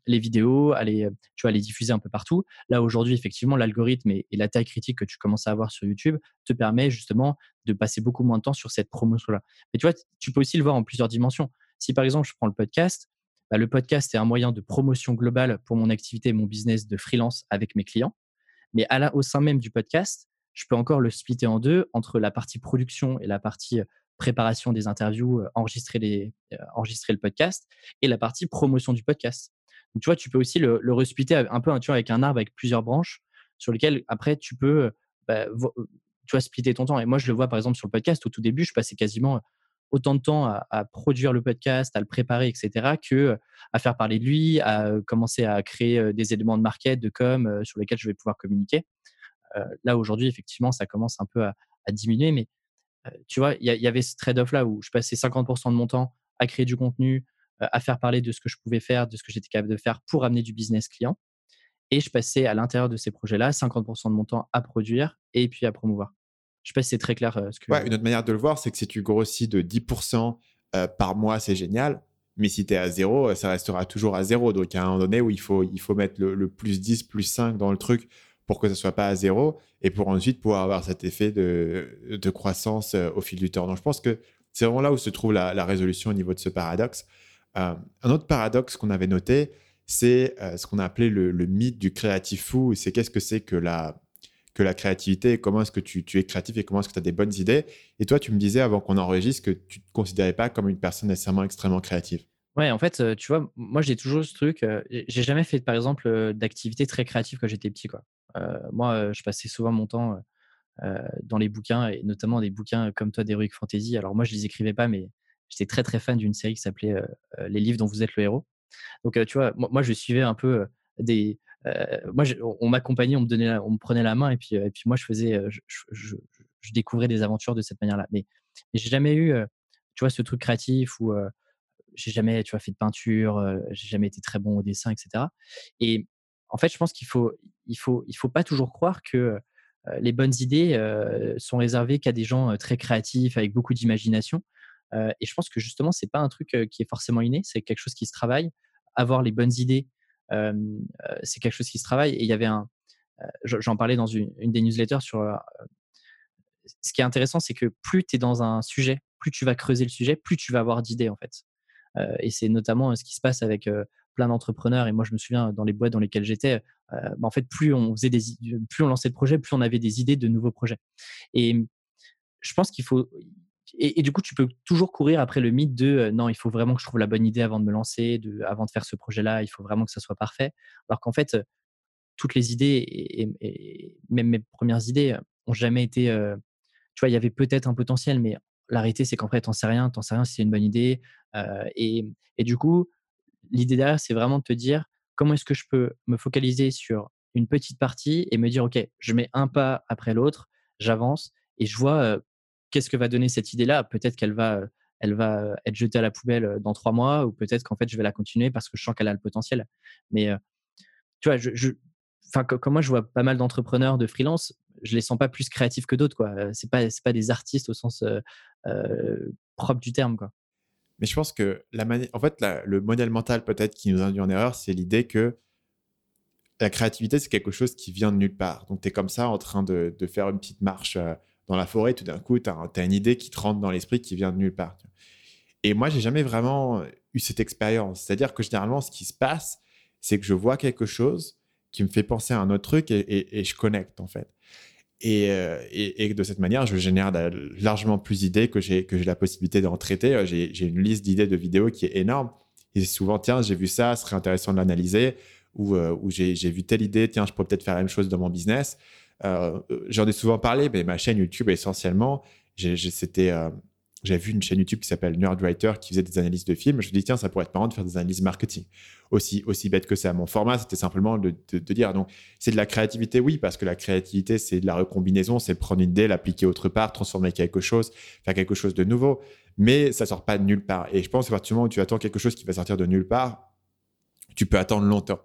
les vidéos, à les, tu les diffuser un peu partout. Là, aujourd'hui, effectivement, l'algorithme et, la taille critique que tu commences à avoir sur YouTube te permet justement de passer beaucoup moins de temps sur cette promotion-là. Mais tu vois, tu peux aussi le voir en plusieurs dimensions. Si par exemple, je prends le podcast, bah, le podcast est un moyen de promotion globale pour mon activité et mon business de freelance avec mes clients. Mais au sein même du podcast, je peux encore le splitter en deux entre la partie production et la partie préparation des interviews, enregistrer, les, enregistrer le podcast et la partie promotion du podcast. Donc, tu vois, tu peux aussi le, le resplitter un peu tu vois, avec un arbre avec plusieurs branches sur lesquelles après tu peux bah, tu vois, splitter ton temps. Et moi, je le vois par exemple sur le podcast. Au tout début, je passais quasiment autant de temps à, produire le podcast, à le préparer, etc., que à faire parler de lui, à commencer à créer des éléments de market, de com sur lesquels je vais pouvoir communiquer. là, aujourd'hui, effectivement, ça commence un peu à, à diminuer, mais tu vois, il y, avait ce trade-off là où je passais 50% de mon temps à créer du contenu, à faire parler de ce que je pouvais faire, de ce que j'étais capable de faire pour amener du business client. Et je passais à l'intérieur de ces projets-là 50% de mon temps à produire et puis à promouvoir. Je sais pas si c'est très clair. que... une autre manière de le voir, c'est que si tu grossis de 10% par mois, c'est génial. Mais si tu es à zéro, ça restera toujours à zéro. Donc, à un moment donné où il faut, il faut mettre le, plus 10, plus 5 dans le truc pour que ce soit pas à zéro et pour ensuite pouvoir avoir cet effet de, de croissance euh, au fil du temps. Donc, je pense que c'est vraiment là où se trouve la, résolution au niveau de ce paradoxe. Euh, un autre paradoxe qu'on avait noté, c'est euh, ce qu'on a appelé le, mythe du créatif fou. C'est qu'est-ce que c'est que la, que la créativité, comment est-ce que tu, tu, es créatif et comment est-ce que tu as des bonnes idées. Et toi, tu me disais avant qu'on enregistre que tu ne te considérais pas comme une personne nécessairement extrêmement créative. Ouais, en fait, tu vois, moi j'ai toujours ce truc. j'ai jamais fait, par exemple, d'activité très créative quand j'étais petit. Moi, je passais souvent mon temps dans les bouquins, et notamment des bouquins comme toi d'Heroic Fantasy. Alors moi, je les écrivais pas, mais j'étais très très fan d'une série qui s'appelait Les livres dont vous êtes le héros. Donc, tu vois, moi, je suivais un peu des, moi, on m'accompagnait, on me donnait, on prenait la main et puis, puis moi, je faisais, je, découvrais des aventures de cette manière-là. Mais, mais j'ai jamais eu, tu vois, ce truc créatif où j'ai jamais, tu vois, fait de peinture, j'ai jamais été très bon au dessin, etc. Et en fait, je pense qu'il faut, il faut, il faut pas toujours croire que les bonnes idées sont réservées qu'à des gens très créatifs avec beaucoup d'imagination. et je pense que justement, c'est pas un truc qui est forcément inné, c'est quelque chose qui se travaille. Avoir les bonnes idées, c'est quelque chose qui se travaille. Et il y avait un, j'en parlais dans une, des newsletters sur. ce qui est intéressant, c'est que plus tu es dans un sujet, plus tu vas creuser le sujet, plus tu vas avoir d'idées en fait. et c'est notamment ce qui se passe avec plein d'entrepreneurs. Et moi, je me souviens dans les boîtes dans lesquelles j'étais, bah, en fait, plus on faisait des, plus on lançait de projets, plus on avait des idées de nouveaux projets. Et je pense qu'il faut, et, du coup, tu peux toujours courir après le mythe de non, il faut vraiment que je trouve la bonne idée avant de me lancer, de, avant de faire ce projet-là, il faut vraiment que ça soit parfait. Alors qu'en fait, toutes les idées, et, même mes premières idées, ont jamais été. tu vois, il y avait peut-être un potentiel, mais la réalité, c'est qu'en fait, t'en sais rien, t'en sais rien si c'est une bonne idée. et, et, du coup, l'idée derrière, c'est vraiment de te dire comment est-ce que je peux me focaliser sur une petite partie et me dire, OK, je mets un pas après l'autre, j'avance et je vois qu'est-ce que va donner cette idée-là? Peut-être qu'elle va, elle va être jetée à la poubelle dans trois mois ou peut-être qu'en fait, je vais la continuer parce que je sens qu'elle a le potentiel. Mais tu vois, je, enfin, comme moi, je vois pas mal d'entrepreneurs de freelance, je les sens pas plus créatifs que d'autres. quoi. C'est pas, pas des artistes au sens propre du terme. quoi. Mais je pense que la en fait, le modèle mental peut-être qui nous induit en erreur, c'est l'idée que la créativité, c'est quelque chose qui vient de nulle part. Donc, tu es comme ça en train de, faire une petite marche euh, dans la forêt, tout d'un coup, tu as, une idée qui te rentre dans l'esprit qui vient de nulle part. Et moi, j'ai jamais vraiment eu cette expérience. C'est-à-dire que généralement, ce qui se passe, c'est que je vois quelque chose qui me fait penser à un autre truc et je connecte, en fait. Euh, et, et, de cette manière, je génère largement plus d'idées que j'ai que j'ai la possibilité d'en traiter. Euh, j'ai une liste d'idées de vidéos qui est énorme. Et souvent, tiens, j'ai vu ça, ce serait intéressant de l'analyser. Ou, euh, ou j'ai vu telle idée, tiens, je pourrais peut-être faire la même chose dans mon business. J'en ai souvent parlé, mais ma chaîne YouTube, essentiellement, c'était j'avais vu une chaîne YouTube qui s'appelle Nerdwriter qui faisait des analyses de films. Je me dit, tiens, ça pourrait être marrant de faire des analyses marketing. Aussi, bête que ça. Mon format, c'était simplement de, dire, donc, c'est de la créativité, oui, parce que la créativité, c'est de la recombinaison, c'est prendre une idée, l'appliquer autre part, transformer quelque chose, faire quelque chose de nouveau. Mais ça sort pas de nulle part. Et je pense qu'à partir du moment où tu attends quelque chose qui va sortir de nulle part, tu peux attendre longtemps.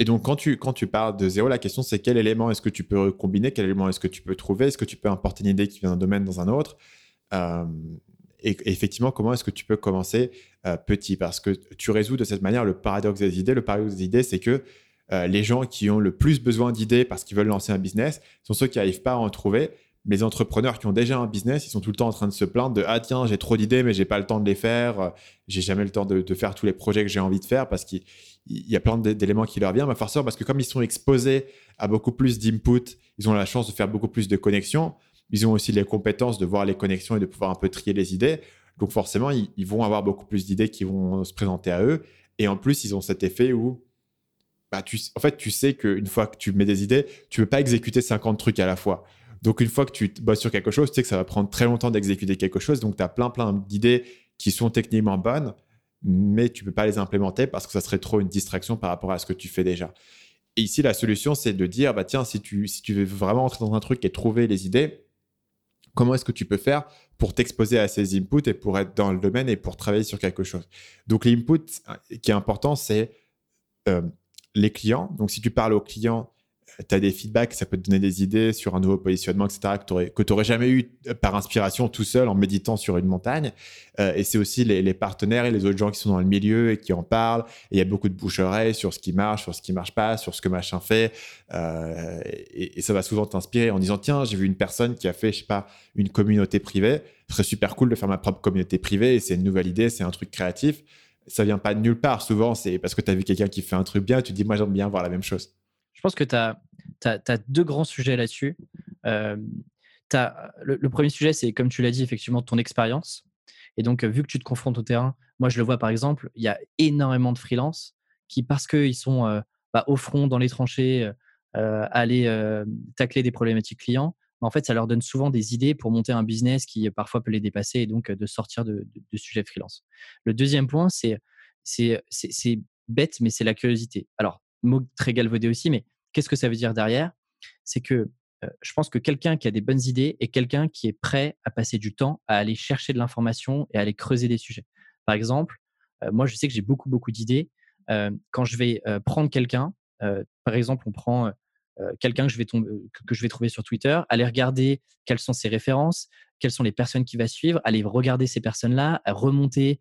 Et donc, quand tu, quand tu parles de zéro, la question, c'est quel élément est-ce que tu peux recombiner, quel élément est-ce que tu peux trouver, est-ce que tu peux importer une idée qui vient d'un domaine dans un autre euh, et, effectivement, comment est-ce que tu peux commencer euh, petit? Parce que tu résous de cette manière le paradoxe des idées. Le paradoxe des idées, c'est que euh, les gens qui ont le plus besoin d'idées parce qu'ils veulent lancer un business sont ceux qui n'arrivent pas à en trouver. Mais les entrepreneurs qui ont déjà un business, ils sont tout le temps en train de se plaindre de ah tiens j'ai trop d'idées mais j'ai pas le temps de les faire, j'ai jamais le temps de, faire tous les projets que j'ai envie de faire parce qu'il y a plein d'éléments qui leur viennent. Mais forcément parce que comme ils sont exposés à beaucoup plus d'input, ils ont la chance de faire beaucoup plus de connexions ils ont aussi les compétences de voir les connexions et de pouvoir un peu trier les idées. Donc forcément, ils, vont avoir beaucoup plus d'idées qui vont se présenter à eux. Et en plus, ils ont cet effet où, bah, en fait, tu sais qu'une fois que tu mets des idées, tu ne peux pas exécuter 50 trucs à la fois. Donc une fois que tu bosses sur quelque chose, tu sais que ça va prendre très longtemps d'exécuter quelque chose. Donc tu as plein, plein d'idées qui sont techniquement bonnes, mais tu peux pas les implémenter parce que ça serait trop une distraction par rapport à ce que tu fais déjà. Et ici, la solution, c'est de dire, bah, tiens, si tu, si tu veux vraiment entrer dans un truc et trouver les idées, comment est-ce que tu peux faire pour t'exposer à ces inputs et pour être dans le domaine et pour travailler sur quelque chose? Donc l'input qui est important, c'est euh, les clients. Donc si tu parles aux clients tu as des feedbacks, ça peut te donner des idées sur un nouveau positionnement, etc., que tu n'aurais jamais eu euh, par inspiration tout seul en méditant sur une montagne. Euh, et c'est aussi les, partenaires et les autres gens qui sont dans le milieu et qui en parlent. Il y a beaucoup de bouche-oreille sur ce qui marche, sur ce qui marche pas, sur ce que machin fait. Euh, et, ça va souvent t'inspirer en disant tiens, j'ai vu une personne qui a fait, je sais pas, une communauté privée. Ce serait super cool de faire ma propre communauté privée et c'est une nouvelle idée, c'est un truc créatif. Ça vient pas de nulle part. Souvent, c'est parce que tu as vu quelqu'un qui fait un truc bien, tu te dis moi j'aime bien voir la même chose. Je pense que tu as, deux grands sujets là-dessus. Euh, le, premier sujet, c'est comme tu l'as dit, effectivement, ton expérience. Et donc, vu que tu te confrontes au terrain, moi, je le vois par exemple, il y a énormément de freelances qui, parce qu'ils sont euh, bah, au front, dans les tranchées, euh, aller tacler des problématiques clients, bah, en fait, ça leur donne souvent des idées pour monter un business qui parfois peut les dépasser et donc de sortir de, de, de sujet freelance. Le deuxième point, c'est bête, mais c'est la curiosité. Alors, mot très galvaudé aussi, mais qu'est-ce que ça veut dire derrière? C'est que je pense que quelqu'un qui a des bonnes idées est quelqu'un qui est prêt à passer du temps à aller chercher de l'information et à aller creuser des sujets. Par exemple, moi, je sais que j'ai beaucoup, beaucoup d'idées. quand je vais prendre quelqu'un, par exemple, on prend quelqu'un que, je vais que je vais trouver sur Twitter, aller regarder quelles sont ses références, quelles sont les personnes qui va suivre, aller regarder ces personnes-là, remonter,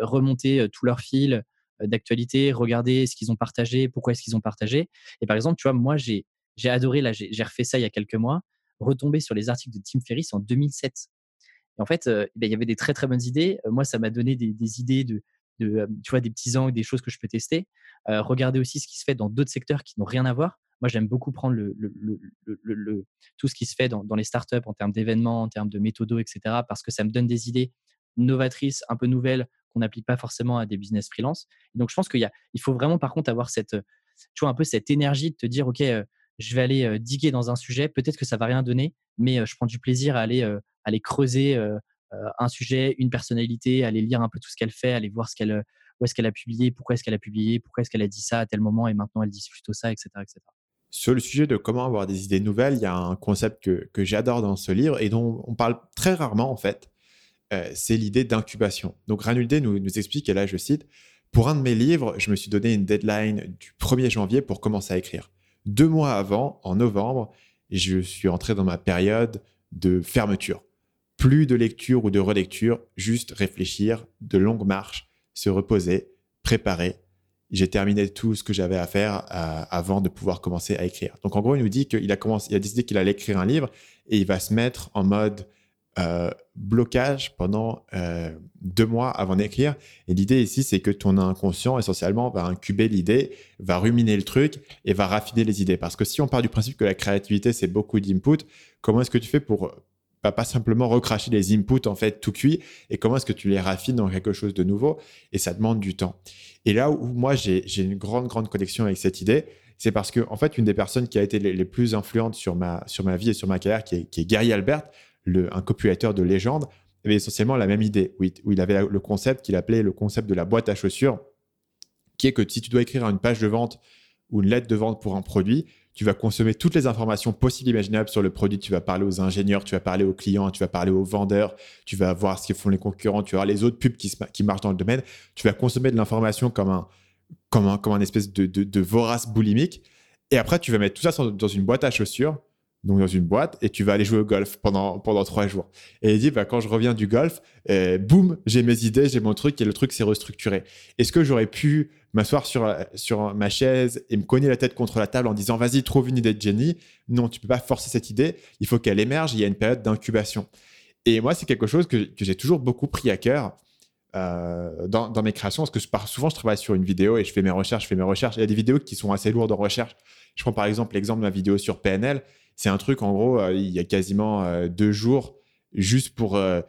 remonter tout leur fil d'actualité, regarder ce qu'ils ont partagé, pourquoi est-ce qu'ils ont partagé. Et par exemple, tu vois, moi, j'ai j'ai adoré, là, j'ai refait ça il y a quelques mois, retomber sur les articles de Tim Ferriss en 2007. Et en fait, ben, il y avait des très très bonnes idées. moi, ça m'a donné des, idées de, de, tu vois, des petits angles, des choses que je peux tester. regarder aussi ce qui se fait dans d'autres secteurs qui n'ont rien à voir. Moi, j'aime beaucoup prendre le, le, tout ce qui se fait dans, dans les startups en termes d'événements, en termes de méthodos, etc. Parce que ça me donne des idées novatrices, un peu nouvelles, qu'on n'applique pas forcément à des business freelance. donc, je pense qu'il il faut vraiment, par contre, avoir cette, tu vois, un peu cette énergie de te dire, OK, je vais aller diguer dans un sujet. Peut-être que ça va rien donner, mais je prends du plaisir à aller, aller creuser un sujet, une personnalité, aller lire un peu tout ce qu'elle fait, aller voir ce qu'elle, où est-ce qu'elle a publié, pourquoi est-ce qu'elle a publié, pourquoi est-ce qu'elle a dit ça à tel moment et maintenant elle dit plutôt ça, etc., etc. Sur le sujet de comment avoir des idées nouvelles, il y a un concept que, que j'adore dans ce livre et dont on parle très rarement en fait. C'est l'idée d'incubation. Donc Ranulde nous, nous explique, et là je cite, pour un de mes livres, je me suis donné une deadline du 1er janvier pour commencer à écrire. Deux mois avant, en novembre, je suis entré dans ma période de fermeture. Plus de lecture ou de relecture, juste réfléchir, de longues marches, se reposer, préparer. J'ai terminé tout ce que j'avais à faire euh, avant de pouvoir commencer à écrire. Donc en gros, il nous dit qu'il a, commencé, il a décidé qu'il allait écrire un livre et il va se mettre en mode euh, blocage pendant euh, deux mois avant d'écrire. Et l'idée ici, c'est que ton inconscient, essentiellement, va incuber l'idée, va ruminer le truc et va raffiner les idées. Parce que si on part du principe que la créativité, c'est beaucoup d'input, comment est-ce que tu fais pour bah, pas simplement recracher les inputs en fait tout cuit et comment est-ce que tu les raffines dans quelque chose de nouveau? Et ça demande du temps. Et là où moi j'ai une grande grande connexion avec cette idée, c'est parce que en fait une des personnes qui a été les, plus influentes sur ma sur ma vie et sur ma carrière qui est, qui est Gary Albert, un copulateur de légende, avait essentiellement la même idée, où il, avait le concept qu'il appelait le concept de la boîte à chaussures, qui est que si tu dois écrire une page de vente ou une lettre de vente pour un produit, tu vas consommer toutes les informations possibles imaginables sur le produit. Tu vas parler aux ingénieurs, tu vas parler aux clients, tu vas parler aux vendeurs, tu vas voir ce que font les concurrents, tu vas voir les autres pubs qui, marchent dans le domaine. Tu vas consommer de l'information comme un, espèce de, vorace boulimique. Et après, tu vas mettre tout ça dans une boîte à chaussures donc dans une boîte, et tu vas aller jouer au golf pendant, pendant trois jours. Et il dit, bah, quand je reviens du golf, eh, boum, j'ai mes idées, j'ai mon truc, et le truc s'est restructuré. Est-ce que j'aurais pu m'asseoir sur, sur ma chaise et me cogner la tête contre la table en disant, vas-y, trouve une idée de génie? Non, tu peux pas forcer cette idée, il faut qu'elle émerge, il y a une période d'incubation. Et moi, c'est quelque chose que, que j'ai toujours beaucoup pris à cœur. Euh, dans, dans, mes créations, parce que souvent je travaille sur une vidéo et je fais mes recherches, je fais mes recherches. Il y a des vidéos qui sont assez lourdes en recherche. Je prends par exemple l'exemple de ma vidéo sur PNL. C'est un truc, en gros, euh, il y a quasiment euh, deux jours juste pour euh,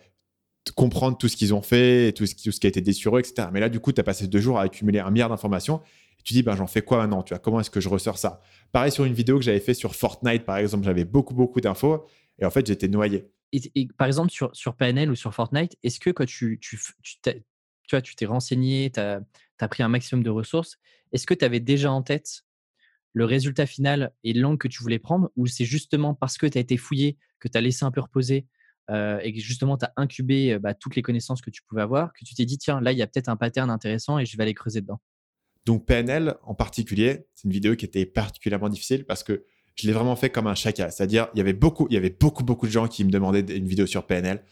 comprendre tout ce qu'ils ont fait, tout ce, qui, a été dit sur eux, etc. Mais là, du coup, tu as passé deux jours à accumuler un milliard d'informations. Tu dis, ben, j'en fais quoi maintenant tu vois, Comment est-ce que je ressors ça? Pareil sur une vidéo que j'avais fait sur Fortnite, par exemple, j'avais beaucoup, beaucoup d'infos. Et en fait, j'étais noyé. Par exemple, sur, sur PNL ou sur Fortnite, est-ce que quand tu, tu, tu, tu vois, tu t'es renseigné, tu as, pris un maximum de ressources, est-ce que tu avais déjà en tête le résultat final et l'angle que tu voulais prendre ou c'est justement parce que tu as été fouillé, que tu as laissé un peu reposer euh, et que justement tu as incubé euh, bah, toutes les connaissances que tu pouvais avoir, que tu t'es dit, tiens, là, il y a peut-être un pattern intéressant et je vais aller creuser dedans? Donc PNL en particulier, c'est une vidéo qui était particulièrement difficile parce que je l'ai vraiment fait comme un chacun. C'est-à-dire, il y avait beaucoup, il y avait beaucoup, beaucoup de gens qui me demandaient une vidéo sur PNL.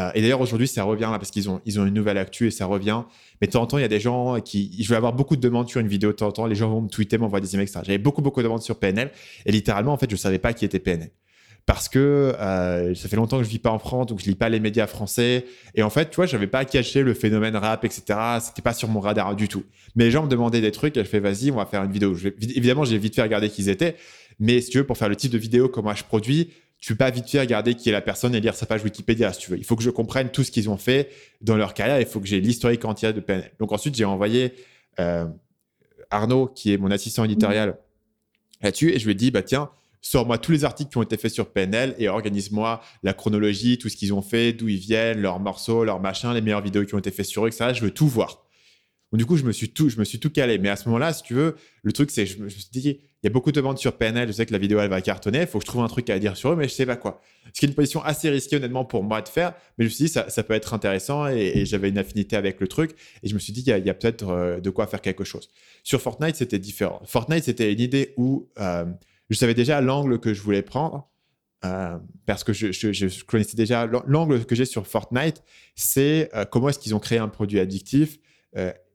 Euh, et d'ailleurs, aujourd'hui, ça revient là parce qu'ils ont, une nouvelle actu et ça revient. Mais de temps en temps, il y a des gens qui. Je vais avoir beaucoup de demandes sur une vidéo de temps en temps. Les gens vont me tweeter, m'envoyer des emails, etc. J'avais beaucoup, beaucoup de demandes sur PNL. Et littéralement, en fait, je ne savais pas qui était PNL. Parce que euh, ça fait longtemps que je vis pas en France, donc je lis pas les médias français. Et en fait, tu vois, j'avais pas caché le phénomène rap, etc. C'était pas sur mon radar du tout. Mais les gens me demandaient des trucs et je fais, vas-y, on va faire une vidéo. évidemment, j'ai vite fait regarder qui ils étaient. Mais si tu veux, pour faire le type de vidéo que moi je produis, tu peux pas vite fait regarder qui est la personne et lire sa page Wikipédia si tu veux. Il faut que je comprenne tout ce qu'ils ont fait dans leur carrière. Il faut que j'ai l'historique entier de PNL. Donc ensuite, j'ai envoyé euh, Arnaud, qui est mon assistant éditorial, là-dessus et je lui ai dit, bah tiens, sors-moi tous les articles qui ont été faits sur PNL et organise-moi la chronologie, tout ce qu'ils ont fait, d'où ils viennent, leurs morceaux, leurs machins, les meilleures vidéos qui ont été faites sur eux, etc. Je veux tout voir. du coup, je me suis tout, je me suis tout calé. Mais à ce moment-là, si tu veux, le truc, c'est, je me suis dit, il y a beaucoup de ventes sur PNL. Je sais que la vidéo, elle va cartonner. Il faut que je trouve un truc à dire sur eux, mais je sais pas quoi. Ce qui est une position assez risquée, honnêtement, pour moi de faire. Mais je me suis dit, ça, ça peut être intéressant et, j'avais une affinité avec le truc. Et je me suis dit, il y a, peut-être euh, de quoi faire quelque chose. Sur Fortnite, c'était différent. Fortnite, c'était une idée où euh, je savais déjà l'angle que je voulais prendre. Euh, parce que je, je, connaissais déjà l'angle que j'ai sur Fortnite, c'est comment est-ce qu'ils ont créé un produit addictif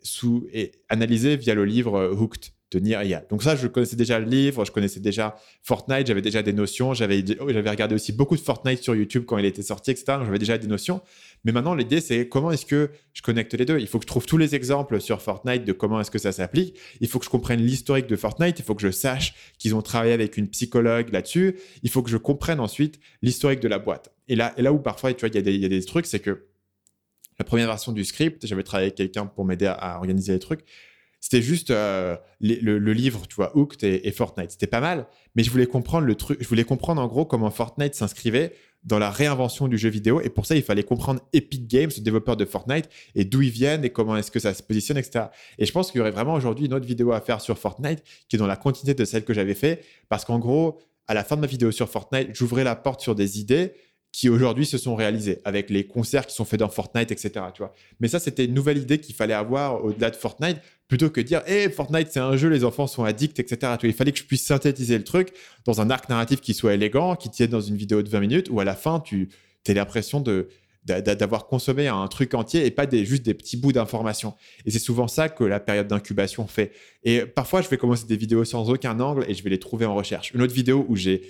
sous, et analysé via le livre Hooked de Nir Donc ça, je connaissais déjà le livre, je connaissais déjà Fortnite, j'avais déjà des notions, j'avais j'avais regardé aussi beaucoup de Fortnite sur YouTube quand il était sorti, etc. J'avais déjà des notions. Mais maintenant, l'idée, c'est comment est-ce que je connecte les deux? Il faut que je trouve tous les exemples sur Fortnite de comment est-ce que ça s'applique. Il faut que je comprenne l'historique de Fortnite. Il faut que je sache qu'ils ont travaillé avec une psychologue là-dessus. Il faut que je comprenne ensuite l'historique de la boîte. Et là, et là où parfois, tu vois, il y, y, a des trucs, c'est que la première version du script, j'avais travaillé avec quelqu'un pour m'aider à, organiser les trucs. C'était juste euh, le, livre, tu vois, Hooked et, Fortnite. C'était pas mal, mais je voulais comprendre le truc. Je voulais comprendre en gros comment Fortnite s'inscrivait dans la réinvention du jeu vidéo. Et pour ça, il fallait comprendre Epic Games, le développeur de Fortnite, et d'où ils viennent et comment est-ce que ça se positionne, etc. Et je pense qu'il y aurait vraiment aujourd'hui une autre vidéo à faire sur Fortnite qui est dans la continuité de celle que j'avais fait, parce qu'en gros, à la fin de ma vidéo sur Fortnite, j'ouvrais la porte sur des idées qui aujourd'hui se sont réalisés avec les concerts qui sont faits dans Fortnite, etc. Tu vois. Mais ça, c'était une nouvelle idée qu'il fallait avoir au-delà de Fortnite, plutôt que de dire, hey, Fortnite, c'est un jeu, les enfants sont addicts, etc. Il fallait que je puisse synthétiser le truc dans un arc narratif qui soit élégant, qui tienne dans une vidéo de 20 minutes, où à la fin, tu as l'impression d'avoir consommé un truc entier et pas juste des petits bouts d'informations. Et c'est souvent ça que la période d'incubation fait. Et parfois, je vais commencer des vidéos sans aucun angle et je vais les trouver en recherche. Une autre vidéo où j'ai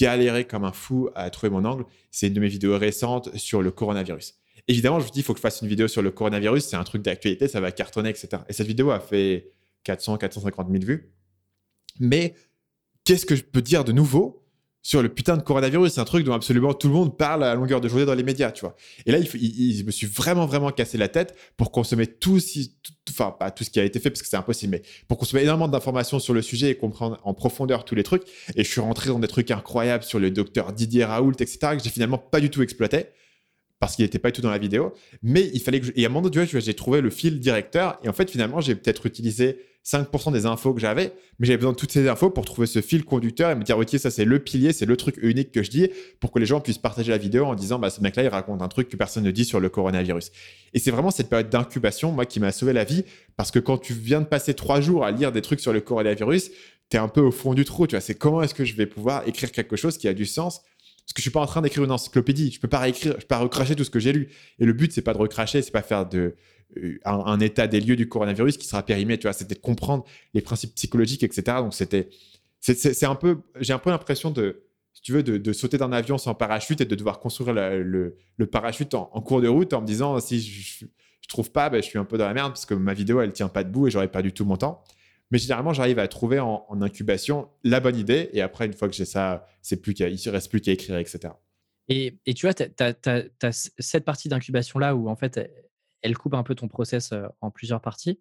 galéré comme un fou à trouver mon angle. C'est une de mes vidéos récentes sur le coronavirus. Évidemment, je me dis, il faut que je fasse une vidéo sur le coronavirus. C'est un truc d'actualité, ça va cartonner, etc. Et cette vidéo a fait 400, 450 000 vues. Mais qu'est-ce que je peux dire de nouveau sur le putain de coronavirus? C'est un truc dont absolument tout le monde parle à longueur de journée dans les médias, tu vois. Et là, il, il, me suis vraiment, vraiment cassé la tête pour consommer tout, enfin, pas tout ce qui a été fait parce que c'est impossible, mais pour consommer énormément d'informations sur le sujet et comprendre en profondeur tous les trucs. Et je suis rentré dans des trucs incroyables sur le docteur Didier Raoult, etc., que j'ai finalement pas du tout exploité parce qu'il n'était pas du tout dans la vidéo. Mais il fallait que. Et à un moment donné, j'ai trouvé le fil directeur. Et en fait, finalement, j'ai peut-être utilisé 5% des infos que j'avais, mais j'avais besoin de toutes ces infos pour trouver ce fil conducteur et me dire, OK, ça, c'est le pilier, c'est le truc unique que je dis pour que les gens puissent partager la vidéo en disant, bah, ce mec-là, il raconte un truc que personne ne dit sur le coronavirus. Et c'est vraiment cette période d'incubation, moi, qui m'a sauvé la vie parce que quand tu viens de passer trois jours à lire des trucs sur le coronavirus, tu es un peu au fond du trou, tu vois. C'est comment est-ce que je vais pouvoir écrire quelque chose qui a du sens parce que je suis pas en train d'écrire une encyclopédie. Je peux pas réécrire, je peux pas recracher tout ce que j'ai lu. Et le but, c'est pas de recracher, c'est pas faire euh, un, état des lieux du coronavirus qui sera périmé. Tu vois, c'était de comprendre les principes psychologiques, etc. Donc c'était, c'est un peu, j'ai un peu l'impression de, si tu veux, de, sauter d'un avion sans parachute et de devoir construire le, parachute en, cours de route en me disant si je, je trouve pas, ben, je suis un peu dans la merde parce que ma vidéo elle tient pas debout et j'aurais pas du tout mon temps. Mais généralement, j'arrive à trouver en, incubation la bonne idée. Et après, une fois que j'ai ça, c'est plus il ne reste plus qu'à écrire, etc. Et, et, tu vois, tu as, cette partie d'incubation-là où, en fait, elle coupe un peu ton process euh, en plusieurs parties.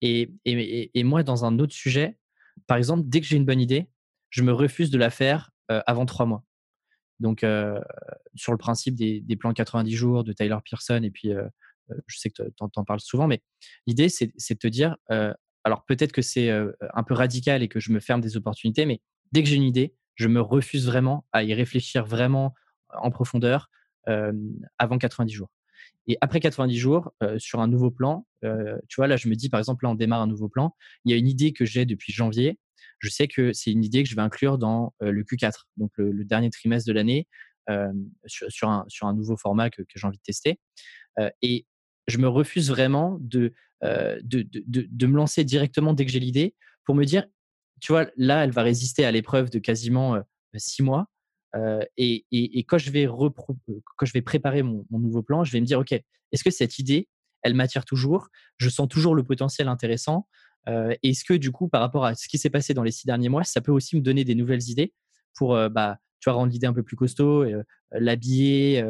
Et, et, moi, dans un autre sujet, par exemple, dès que j'ai une bonne idée, je me refuse de la faire euh, avant trois mois. Donc, euh, sur le principe des, plans 90 jours de Tyler Pearson, et puis je sais que tu en, parles souvent, mais l'idée, c'est de te dire, alors peut-être que c'est un peu radical et que je me ferme des opportunités, mais dès que j'ai une idée, je me refuse vraiment à y réfléchir vraiment en profondeur avant 90 jours. Et après 90 jours, sur un nouveau plan, tu vois, là, je me dis, par exemple, là, on démarre un nouveau plan. Il y a une idée que j'ai depuis janvier. Je sais que c'est une idée que je vais inclure dans le Q4, donc le, dernier trimestre de l'année, sur, un, nouveau format que, que j'ai envie de tester. et je me refuse vraiment de, euh, de, de, de, me lancer directement dès que j'ai l'idée pour me dire, tu vois, là, elle va résister à l'épreuve de quasiment euh, six mois. Euh, et, et, et, quand, je vais quand je vais préparer mon, mon, nouveau plan, je vais me dire, OK, est-ce que cette idée, elle m'attire toujours? Je sens toujours le potentiel intéressant. est-ce que du coup, par rapport à ce qui s'est passé dans les six derniers mois, ça peut aussi me donner des nouvelles idées pour bah, tu vois, rendre l'idée un peu plus costaud, l'habiller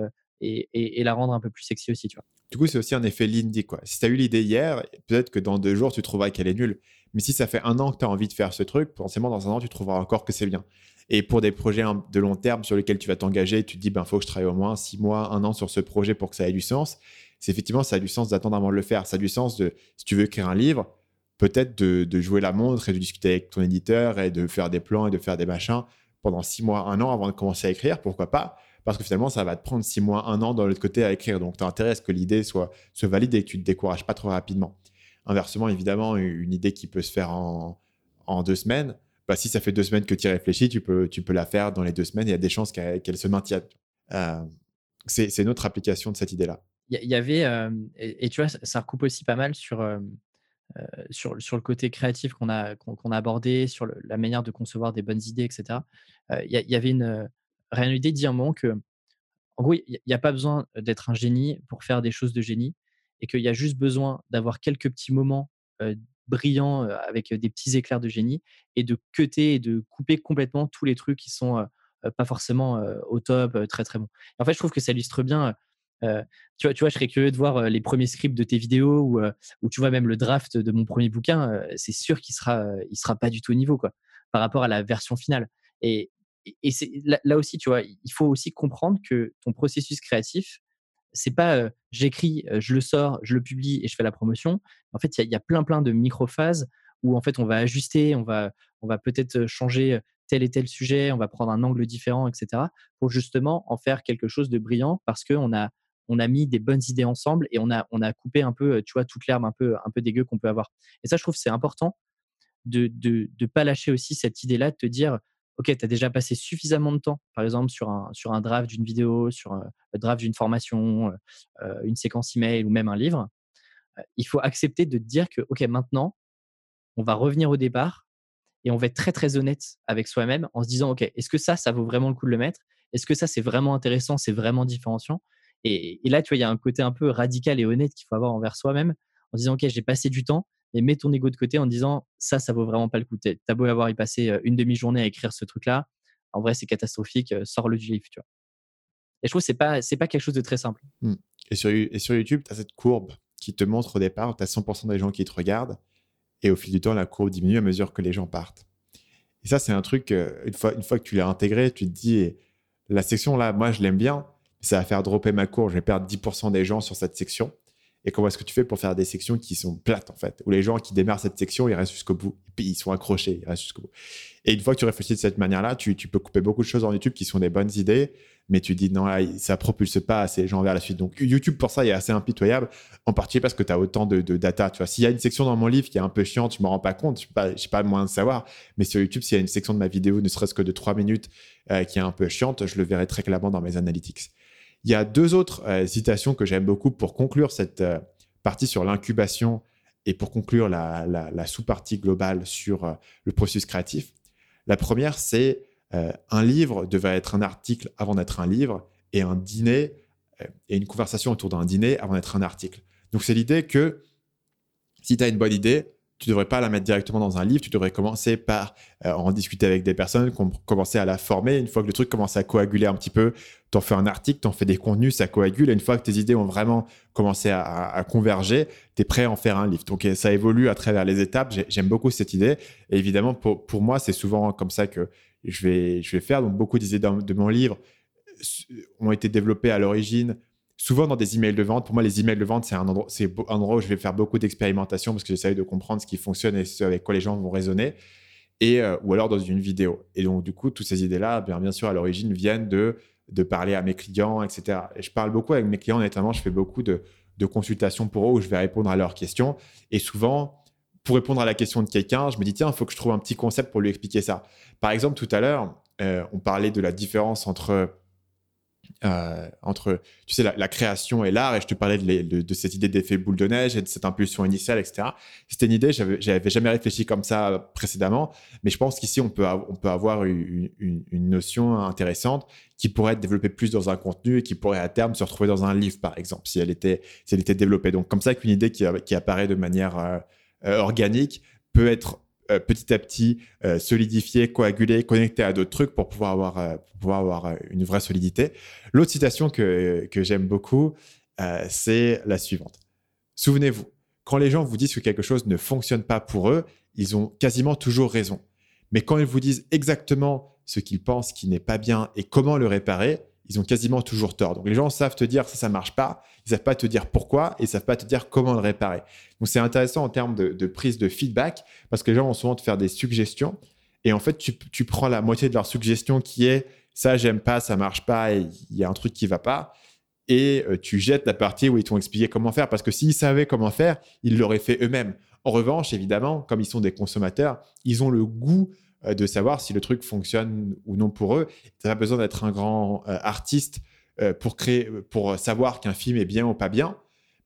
et, la rendre un peu plus sexy aussi. Du coup, c'est aussi un effet Lindy. Quoi. Si tu as eu l'idée hier, peut-être que dans deux jours, tu trouveras qu'elle est nulle. Mais si ça fait un an que tu as envie de faire ce truc, potentiellement dans un an, tu trouveras encore que c'est bien. Et pour des projets de long terme sur lesquels tu vas t'engager, tu te dis, ben, faut que je travaille au moins six mois, un an sur ce projet pour que ça ait du sens. c'est effectivement, ça a du sens d'attendre avant de le faire. Ça a du sens de, si tu veux écrire un livre, peut-être de, jouer la montre et de discuter avec ton éditeur et de faire des plans et de faire des machins pendant six mois, un an avant de commencer à écrire, pourquoi pas Parce que finalement, ça va te prendre six mois, un an dans l'autre côté à écrire. Donc, tu as intérêt à ce que l'idée soit, se valide et que tu ne te décourages pas trop rapidement. Inversement, évidemment, une idée qui peut se faire en, deux semaines, bah, si ça fait deux semaines que tu y réfléchis, tu peux, tu peux la faire dans les deux semaines. Il y a des chances qu'elle se maintienne. Euh, c'est une autre application de cette idée-là. Il y, avait, euh, et, tu vois, ça recoupe aussi pas mal sur, euh, sur, sur, le côté créatif qu'on a, qu'on a abordé, sur la manière de concevoir des bonnes idées, etc. Il y, avait une, idée de dire un moment que, en gros, il n'y a pas besoin d'être un génie pour faire des choses de génie et qu'il y a juste besoin d'avoir quelques petits moments brillants avec des petits éclairs de génie et de cuter et de couper complètement tous les trucs qui sont pas forcément au top, très très bons. en fait, je trouve que ça illustre bien. tu, vois, tu vois, je serais curieux de voir les premiers scripts de tes vidéos ou, ou tu vois même le draft de mon premier bouquin. c'est sûr qu'il sera, il sera pas du tout au niveau quoi, par rapport à la version finale. Et, et c'est là, aussi, tu vois, il faut aussi comprendre que ton processus créatif, c'est pas j'écris, je le sors, je le publie et je fais la promotion. En fait, il y, a plein plein de micro-phases où en fait on va ajuster, on va, on va peut-être changer tel et tel sujet, on va prendre un angle différent, etc. pour justement en faire quelque chose de brillant parce qu'on a on a mis des bonnes idées ensemble et on a, on a coupé un peu, tu vois, toute l'herbe un peu, un peu dégueu qu'on peut avoir. Et ça, je trouve c'est important de ne de, pas lâcher aussi cette idée-là, de te dire, OK, tu as déjà passé suffisamment de temps, par exemple, sur un, sur un draft d'une vidéo, sur un draft d'une formation, une séquence email ou même un livre. il faut accepter de te dire que, OK, maintenant, on va revenir au départ et on va être très, très honnête avec soi-même en se disant, OK, est-ce que ça, ça vaut vraiment le coup de le mettre? Est-ce que ça, c'est vraiment intéressant, c'est vraiment différenciant? Et, et, là, tu vois, il y a un côté un peu radical et honnête qu'il faut avoir envers soi-même en disant, OK, j'ai passé du temps, et mets ton ego de côté en disant ça, ça vaut vraiment pas le coup. T'as beau avoir y passé une demi-journée à écrire ce truc-là, en vrai, c'est catastrophique, sors-le du tu vois. Et je trouve que c'est pas, pas quelque chose de très simple. Mmh. Et, sur, et sur YouTube, tu as cette courbe qui te montre au départ, tu as 100% des gens qui te regardent, et au fil du temps, la courbe diminue à mesure que les gens partent. Et ça, c'est un truc, une fois, une fois que tu l'as intégré, tu te dis, la section là, moi, je l'aime bien, ça va faire dropper ma courbe, je vais perdre 10% des gens sur cette section. Et comment est-ce que tu fais pour faire des sections qui sont plates, en fait, où les gens qui démarrent cette section, ils restent jusqu'au bout, ils sont accrochés, ils restent jusqu'au bout. Et une fois que tu réfléchis de cette manière-là, tu, peux couper beaucoup de choses en YouTube qui sont des bonnes idées, mais tu dis non, là, ça propulse pas assez les gens vers la suite. Donc YouTube, pour ça, est assez impitoyable, en particulier parce que tu as autant de, data. Tu vois, s'il y a une section dans mon livre qui est un peu chiante, je me rends pas compte, je n'ai pas, pas moyen de savoir. Mais sur YouTube, s'il y a une section de ma vidéo, ne serait-ce que de trois minutes, euh, qui est un peu chiante, je le verrai très clairement dans mes analytics. Il y a deux autres euh, citations que j'aime beaucoup pour conclure cette, euh, partie sur l'incubation et pour conclure la, sous-partie globale sur euh, le processus créatif. La première, c'est euh, un livre devait être un article avant d'être un livre et un dîner euh, et une conversation autour d'un dîner avant d'être un article. Donc c'est l'idée que si tu as une bonne idée, tu devrais pas la mettre directement dans un livre, tu devrais commencer par euh, en discuter avec des personnes, commencer à la former. Une fois que le truc commence à coaguler un petit peu, tu en fais un article, tu en fais des contenus, ça coagule. Et une fois que tes idées ont vraiment commencé à, converger, tu es prêt à en faire un livre. Donc ça évolue à travers les étapes. J'aime beaucoup cette idée. Et évidemment, pour, moi, c'est souvent comme ça que je vais, je vais faire. Donc beaucoup d'idées de mon livre ont été développées à l'origine souvent dans des emails de vente, pour moi, les emails de vente, c'est un endroit, où je vais faire beaucoup d'expérimentation parce que j'essaie de comprendre ce qui fonctionne et ce avec quoi les gens vont raisonner. Et, euh, ou alors dans une vidéo. Et donc, du coup, toutes ces idées-là, bien, sûr, à l'origine, viennent de, parler à mes clients, etc. Et je parle beaucoup avec mes clients, notamment, je fais beaucoup de, de consultations pour eux où je vais répondre à leurs questions. Et souvent, pour répondre à la question de quelqu'un, je me dis, tiens, il faut que je trouve un petit concept pour lui expliquer ça. Par exemple, tout à l'heure, euh, on parlait de la différence entre euh, entre, tu sais, la, création et l'art, et je te parlais de, cette idée d'effet boule de neige et de cette impulsion initiale, etc. C'était une idée, j'avais jamais réfléchi comme ça précédemment, mais je pense qu'ici, on peut, avoir une, notion intéressante qui pourrait être développée plus dans un contenu et qui pourrait à terme se retrouver dans un livre, par exemple, si elle était, développée. Donc, comme ça qu'une idée qui, apparaît de manière euh, euh, organique peut être euh, petit à petit euh, solidifier, coaguler, connecter à d'autres trucs pour pouvoir avoir, euh, pouvoir avoir une vraie solidité. L'autre citation que, que j'aime beaucoup, c'est la suivante. Souvenez-vous, quand les gens vous disent que quelque chose ne fonctionne pas pour eux, ils ont quasiment toujours raison. Mais quand ils vous disent exactement ce qu'ils pensent qui n'est pas bien et comment le réparer, ils ont quasiment toujours tort. Donc les gens savent te dire ça, ça marche pas, ils savent pas te dire pourquoi et ils savent pas te dire comment le réparer. Donc c'est intéressant en termes de, prise de feedback parce que les gens vont souvent te faire des suggestions et en fait tu, prends la moitié de leur suggestion qui est ça j'aime pas, ça marche pas, il y a un truc qui va pas et euh, tu jettes la partie où ils t'ont expliqué comment faire parce que s'ils savaient comment faire, ils l'auraient fait eux-mêmes. En revanche, évidemment, comme ils sont des consommateurs, ils ont le goût de savoir si le truc fonctionne ou non pour eux. Tu pas besoin d'être un grand euh, artiste euh, pour, créer, pour savoir qu'un film est bien ou pas bien,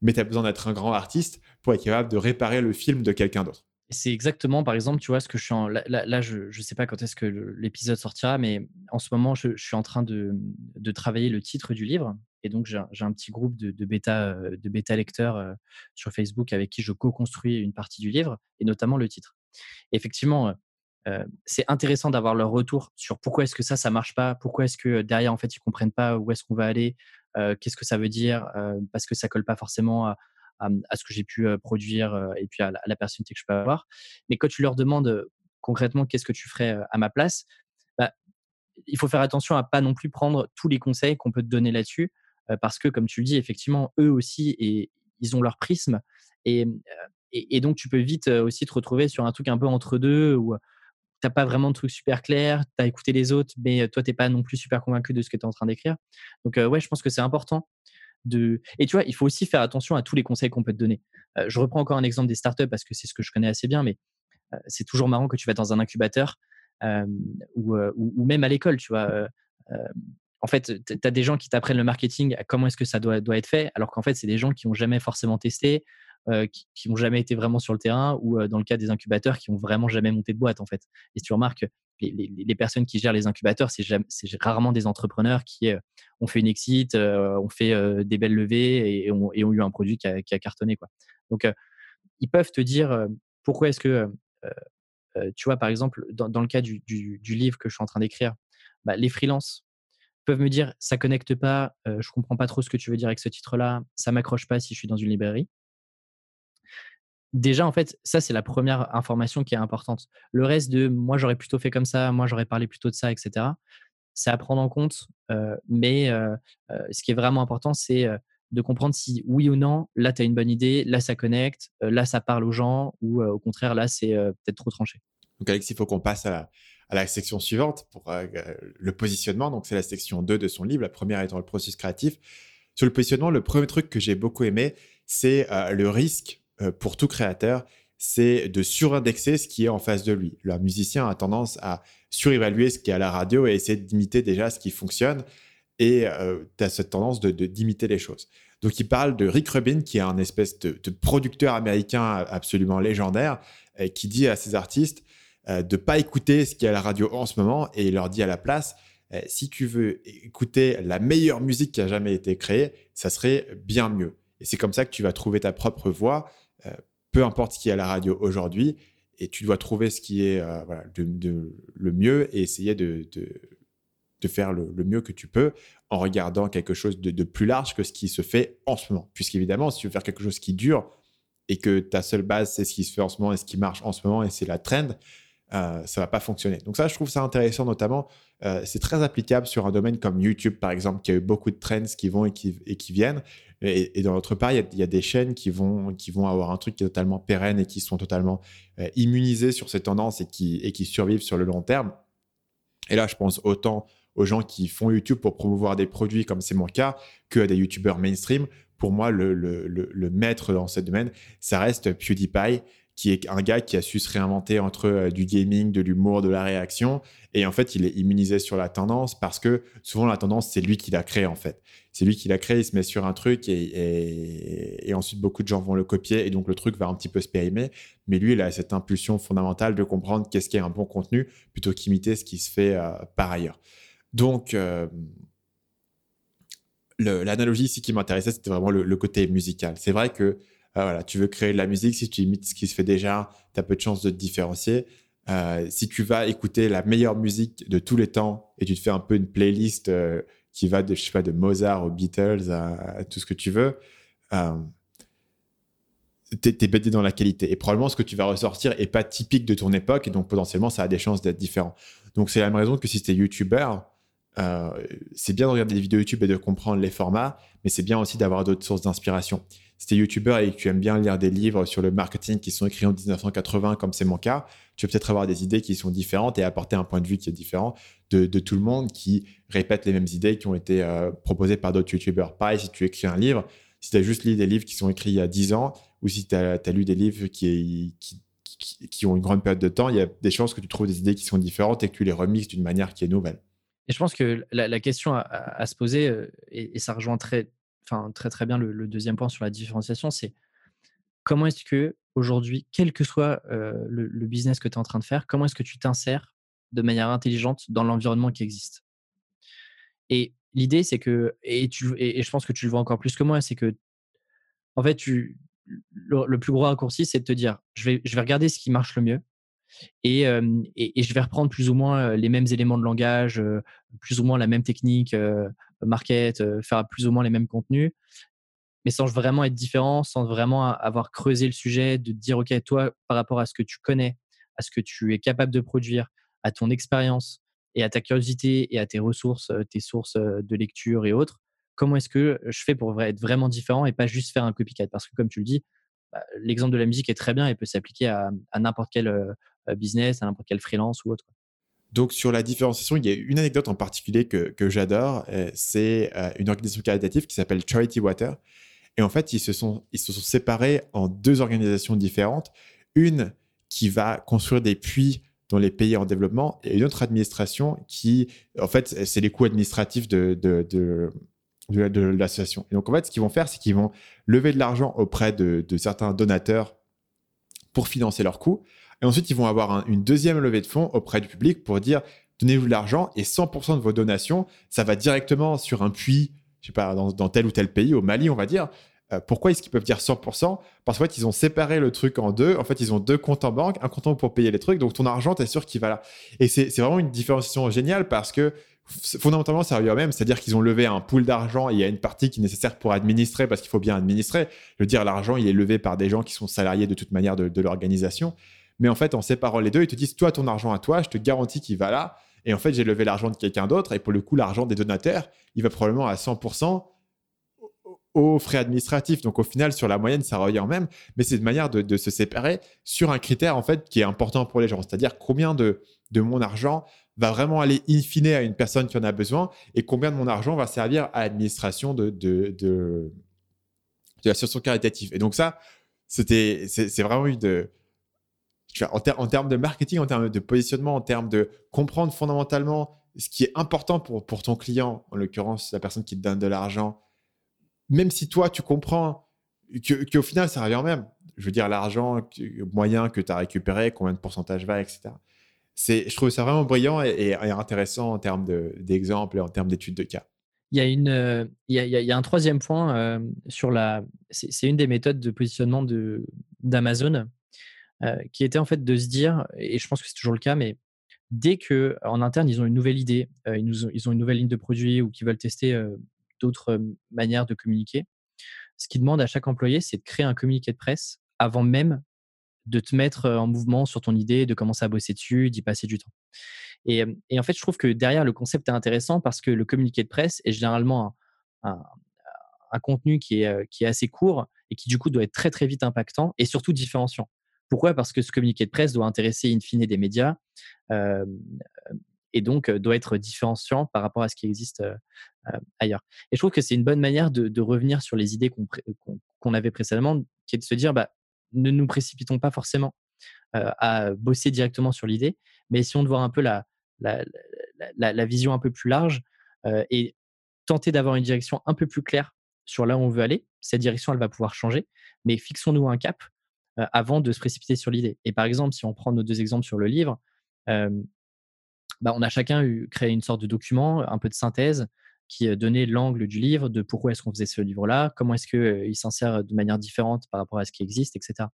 mais tu as besoin d'être un grand artiste pour être capable de réparer le film de quelqu'un d'autre. C'est exactement, par exemple, tu vois, ce que je suis en. Là, je ne sais pas quand est-ce que l'épisode sortira, mais en ce moment, je, suis en train de, de, travailler le titre du livre. Et donc, j'ai un petit groupe de, bêta, de bêta lecteurs sur Facebook avec qui je co-construis une partie du livre, et notamment le titre. effectivement, c'est intéressant d'avoir leur retour sur pourquoi est-ce que ça, ça marche pas, pourquoi est-ce que derrière, en fait, ils comprennent pas où est-ce qu'on va aller, qu'est-ce que ça veut dire, parce que ça colle pas forcément à, ce que j'ai pu produire et puis à la, personnalité que je peux avoir. Mais quand tu leur demandes concrètement qu'est-ce que tu ferais à ma place, bah, il faut faire attention à pas non plus prendre tous les conseils qu'on peut te donner là-dessus, parce que comme tu le dis, effectivement, eux aussi, et, ils ont leur prisme. Et, et, et, donc, tu peux vite aussi te retrouver sur un truc un peu entre deux où t'as pas vraiment de trucs super clairs, tu as écouté les autres, mais toi, tu n'es pas non plus super convaincu de ce que tu es en train d'écrire. Donc, ouais, je pense que c'est important. De... Et tu vois, il faut aussi faire attention à tous les conseils qu'on peut te donner. je reprends encore un exemple des startups parce que c'est ce que je connais assez bien, mais c'est toujours marrant que tu vas dans un incubateur ou, même à l'école, tu en fait, tu as des gens qui t'apprennent le marketing, comment est-ce que ça doit, doit être fait, alors qu'en fait, c'est des gens qui n'ont jamais forcément testé, qui n'ont jamais été vraiment sur le terrain ou euh, dans le cas des incubateurs qui n'ont vraiment jamais monté de boîte en fait. Et si tu remarques, les, les, personnes qui gèrent les incubateurs, c'est rarement des entrepreneurs qui euh, ont fait une exit, ont fait des belles levées et, ont, eu un produit qui a, cartonné. Quoi. Donc, ils peuvent te dire pourquoi est-ce que, tu vois, par exemple, dans, le cas du, livre que je suis en train d'écrire, bah, les freelances peuvent me dire ça connecte pas, je comprends pas trop ce que tu veux dire avec ce titre-là, ça m'accroche pas si je suis dans une librairie déjà, en fait, ça, c'est la première information qui est importante. Le reste de moi, j'aurais plutôt fait comme ça, moi, j'aurais parlé plutôt de ça, etc., c'est à prendre en compte. mais ce qui est vraiment important, c'est de comprendre si oui ou non, là, tu as une bonne idée, là, ça connecte, là, ça parle aux gens, ou au contraire, là, c'est peut-être trop tranché. Donc, Alex, il faut qu'on passe à la, section suivante pour le positionnement. Donc, c'est la section 2 de son livre, la première étant le processus créatif. Sur le positionnement, le premier truc que j'ai beaucoup aimé, c'est le risque euh, pour tout créateur, c'est de surindexer ce qui est en face de lui. Le musicien a tendance à surévaluer ce qui est à la radio et essayer d'imiter déjà ce qui fonctionne. Et euh, tu as cette tendance de d'imiter les choses. Donc, il parle de Rick Rubin, qui est un espèce de, producteur américain absolument légendaire, euh, qui dit à ses artistes de ne pas écouter ce qui est à la radio en ce moment et il leur dit à la place si tu veux écouter la meilleure musique qui a jamais été créée, ça serait bien mieux. Et c'est comme ça que tu vas trouver ta propre voix euh, peu importe ce qui est à la radio aujourd'hui, et tu dois trouver ce qui est euh, le mieux et essayer de, faire le, mieux que tu peux en regardant quelque chose de, plus large que ce qui se fait en ce moment. Puisqu'évidemment, si tu veux faire quelque chose qui dure et que ta seule base, c'est ce qui se fait en ce moment et ce qui marche en ce moment et c'est la trend, euh, ça va pas fonctionner. Donc ça, je trouve ça intéressant, notamment, c'est très applicable sur un domaine comme YouTube, par exemple, qui a eu beaucoup de trends qui vont et qui viennent. Et, dans l'autre part, il y, a, des chaînes qui vont, qui vont avoir un truc qui est totalement pérenne et qui sont totalement euh, immunisées sur ces tendances et qui, et qui survivent sur le long terme. Et là, je pense autant aux gens qui font YouTube pour promouvoir des produits, comme c'est mon cas, que à des YouTubeurs mainstream. Pour moi, le, le, le maître dans ce domaine, ça reste PewDiePie qui est un gars qui a su se réinventer entre euh, du gaming, de l'humour, de la réaction. Et en fait, il est immunisé sur la tendance parce que souvent, la tendance, c'est lui qui l'a créé, en fait. C'est lui qui l'a créé, il se met sur un truc et, ensuite, beaucoup de gens vont le copier et donc le truc va un petit peu se périmer. Mais lui, il a cette impulsion fondamentale de comprendre qu'est-ce qui est un bon contenu plutôt qu'imiter ce qui se fait euh, par ailleurs. Donc, euh, l'analogie ici qui m'intéressait, c'était vraiment le, côté musical. C'est vrai que ah, voilà, tu veux créer de la musique, si tu imites ce qui se fait déjà, tu as peu de chances de te différencier. Euh, si tu vas écouter la meilleure musique de tous les temps et tu te fais un peu une playlist euh, qui va de, je sais pas, de Mozart aux Beatles à, tout ce que tu veux, euh, tu es, bêté dans la qualité. Et probablement ce que tu vas ressortir est pas typique de ton époque et donc potentiellement ça a des chances d'être différent. Donc c'est la même raison que si tu es YouTuber, c'est bien de regarder des vidéos YouTube et de comprendre les formats, mais c'est bien aussi d'avoir d'autres sources d'inspiration. Si tu es YouTuber et que tu aimes bien lire des livres sur le marketing qui sont écrits en 1980, comme c'est mon cas, tu vas peut-être avoir des idées qui sont différentes et apporter un point de vue qui est différent de, tout le monde qui répète les mêmes idées qui ont été euh, proposées par d'autres YouTubers. Pareil, si tu écris un livre, si tu as juste lu des livres qui sont écrits il y a 10 ans ou si tu as, lu des livres qui, ont une grande période de temps, il y a des chances que tu trouves des idées qui sont différentes et que tu les remixes d'une manière qui est nouvelle. Et je pense que la, question à, se poser, euh, et, ça rejoint très, enfin, très, très bien le, deuxième point sur la différenciation, c'est comment est-ce que aujourd'hui, quel que soit euh, le, business que tu es en train de faire, comment est-ce que tu t'insères de manière intelligente dans l'environnement qui existe? Et l'idée, c'est que, et, tu, et, je pense que tu le vois encore plus que moi, c'est que, en fait, tu, le, plus gros raccourci, c'est de te dire, je vais, je vais regarder ce qui marche le mieux, et, je vais reprendre plus ou moins les mêmes éléments de langage, plus ou moins la même technique, market, faire plus ou moins les mêmes contenus, mais sans vraiment être différent, sans vraiment avoir creusé le sujet, de dire, OK, toi, par rapport à ce que tu connais, à ce que tu es capable de produire, à ton expérience et à ta curiosité et à tes ressources, tes sources de lecture et autres, comment est-ce que je fais pour être vraiment différent et pas juste faire un copycat? Parce que comme tu le dis, bah, l'exemple de la musique est très bien et peut s'appliquer à, n'importe quel business, à n'importe quel freelance ou autre. Donc sur la différenciation, il y a une anecdote en particulier que, j'adore. C'est une organisation caritative qui s'appelle Charity Water. Et en fait, ils se, sont, ils se sont séparés en deux organisations différentes. Une qui va construire des puits dans les pays en développement et une autre administration qui, en fait, c'est les coûts administratifs de, de, de, de, l'association. Et donc, en fait, ce qu'ils vont faire, c'est qu'ils vont lever de l'argent auprès de, certains donateurs pour financer leurs coûts. Et ensuite, ils vont avoir une deuxième levée de fonds auprès du public pour dire donnez-vous de l'argent et 100% de vos donations, ça va directement sur un puits, je sais pas, dans, tel ou tel pays, au Mali, on va dire. Euh, pourquoi est-ce qu'ils peuvent dire 100% Parce qu'en fait, ils ont séparé le truc en deux. En fait, ils ont deux comptes en banque, un compte pour payer les trucs. Donc, ton argent, tu es sûr qu'il va là. Et c'est vraiment une différenciation géniale parce que fondamentalement, ça revient au même, c'est-à-dire qu'ils ont levé un pool d'argent et il y a une partie qui est nécessaire pour administrer parce qu'il faut bien administrer. Je veux dire, l'argent, il est levé par des gens qui sont salariés de toute manière de, l'organisation. Mais en fait, en séparant les deux, ils te disent, toi, ton argent à toi, je te garantis qu'il va là. Et en fait, j'ai levé l'argent de quelqu'un d'autre et pour le coup, l'argent des donateurs, il va probablement à 100% aux frais administratifs. Donc au final, sur la moyenne, ça revient même. Mais c'est une manière de, se séparer sur un critère en fait qui est important pour les gens. C'est-à-dire combien de, de mon argent va vraiment aller in fine à une personne qui en a besoin et combien de mon argent va servir à l'administration de, de, de, de l'association caritative. Et donc ça, c'était, c'est vraiment eu En, termes de marketing, en termes de positionnement, en termes de comprendre fondamentalement ce qui est important pour, pour ton client, en l'occurrence la personne qui te donne de l'argent, même si toi, tu comprends qu'au final, ça revient même. Je veux dire, l'argent moyen que tu as récupéré, combien de pourcentage va, etc je trouve ça vraiment brillant et, intéressant en termes d'exemples et en termes d'études de cas. Il y a, une, euh, il y a, un troisième point euh, sur la. C'est une des méthodes de positionnement d'Amazon qui était en fait de se dire, et je pense que c'est toujours le cas, mais dès que en interne ils ont une nouvelle idée, ils, ont, ils, ont, une nouvelle ligne de produit ou qu'ils veulent tester d'autres manières de communiquer, ce qu'ils demandent à chaque employé, c'est de créer un communiqué de presse avant même de te mettre en mouvement sur ton idée, de commencer à bosser dessus, d'y passer du temps. Et, en fait, je trouve que derrière, le concept est intéressant parce que le communiqué de presse est généralement un, contenu qui est assez court et qui, du coup, doit être très, très vite impactant et surtout différenciant. Pourquoi? Parce que ce communiqué de presse doit intéresser in fine des médias et donc doit être différenciant par rapport à ce qui existe ailleurs. Et je trouve que c'est une bonne manière de, revenir sur les idées qu'on avait précédemment, qui est de se dire, bah, ne nous précipitons pas forcément à bosser directement sur l'idée, mais essayons de voir un peu la, la, vision un peu plus large et tenter d'avoir une direction un peu plus claire sur là où on veut aller. Cette direction, elle va pouvoir changer, mais fixons-nous un cap avant de se précipiter sur l'idée. Et par exemple, si on prend nos deux exemples sur le livre, bah, on a chacun eu, créé une sorte de document, un peu de synthèse, qui donnait l'angle du livre, de pourquoi est-ce qu'on faisait ce livre-là, comment est-ce qu'il s'insère de manière différente par rapport à ce qui existe, etc.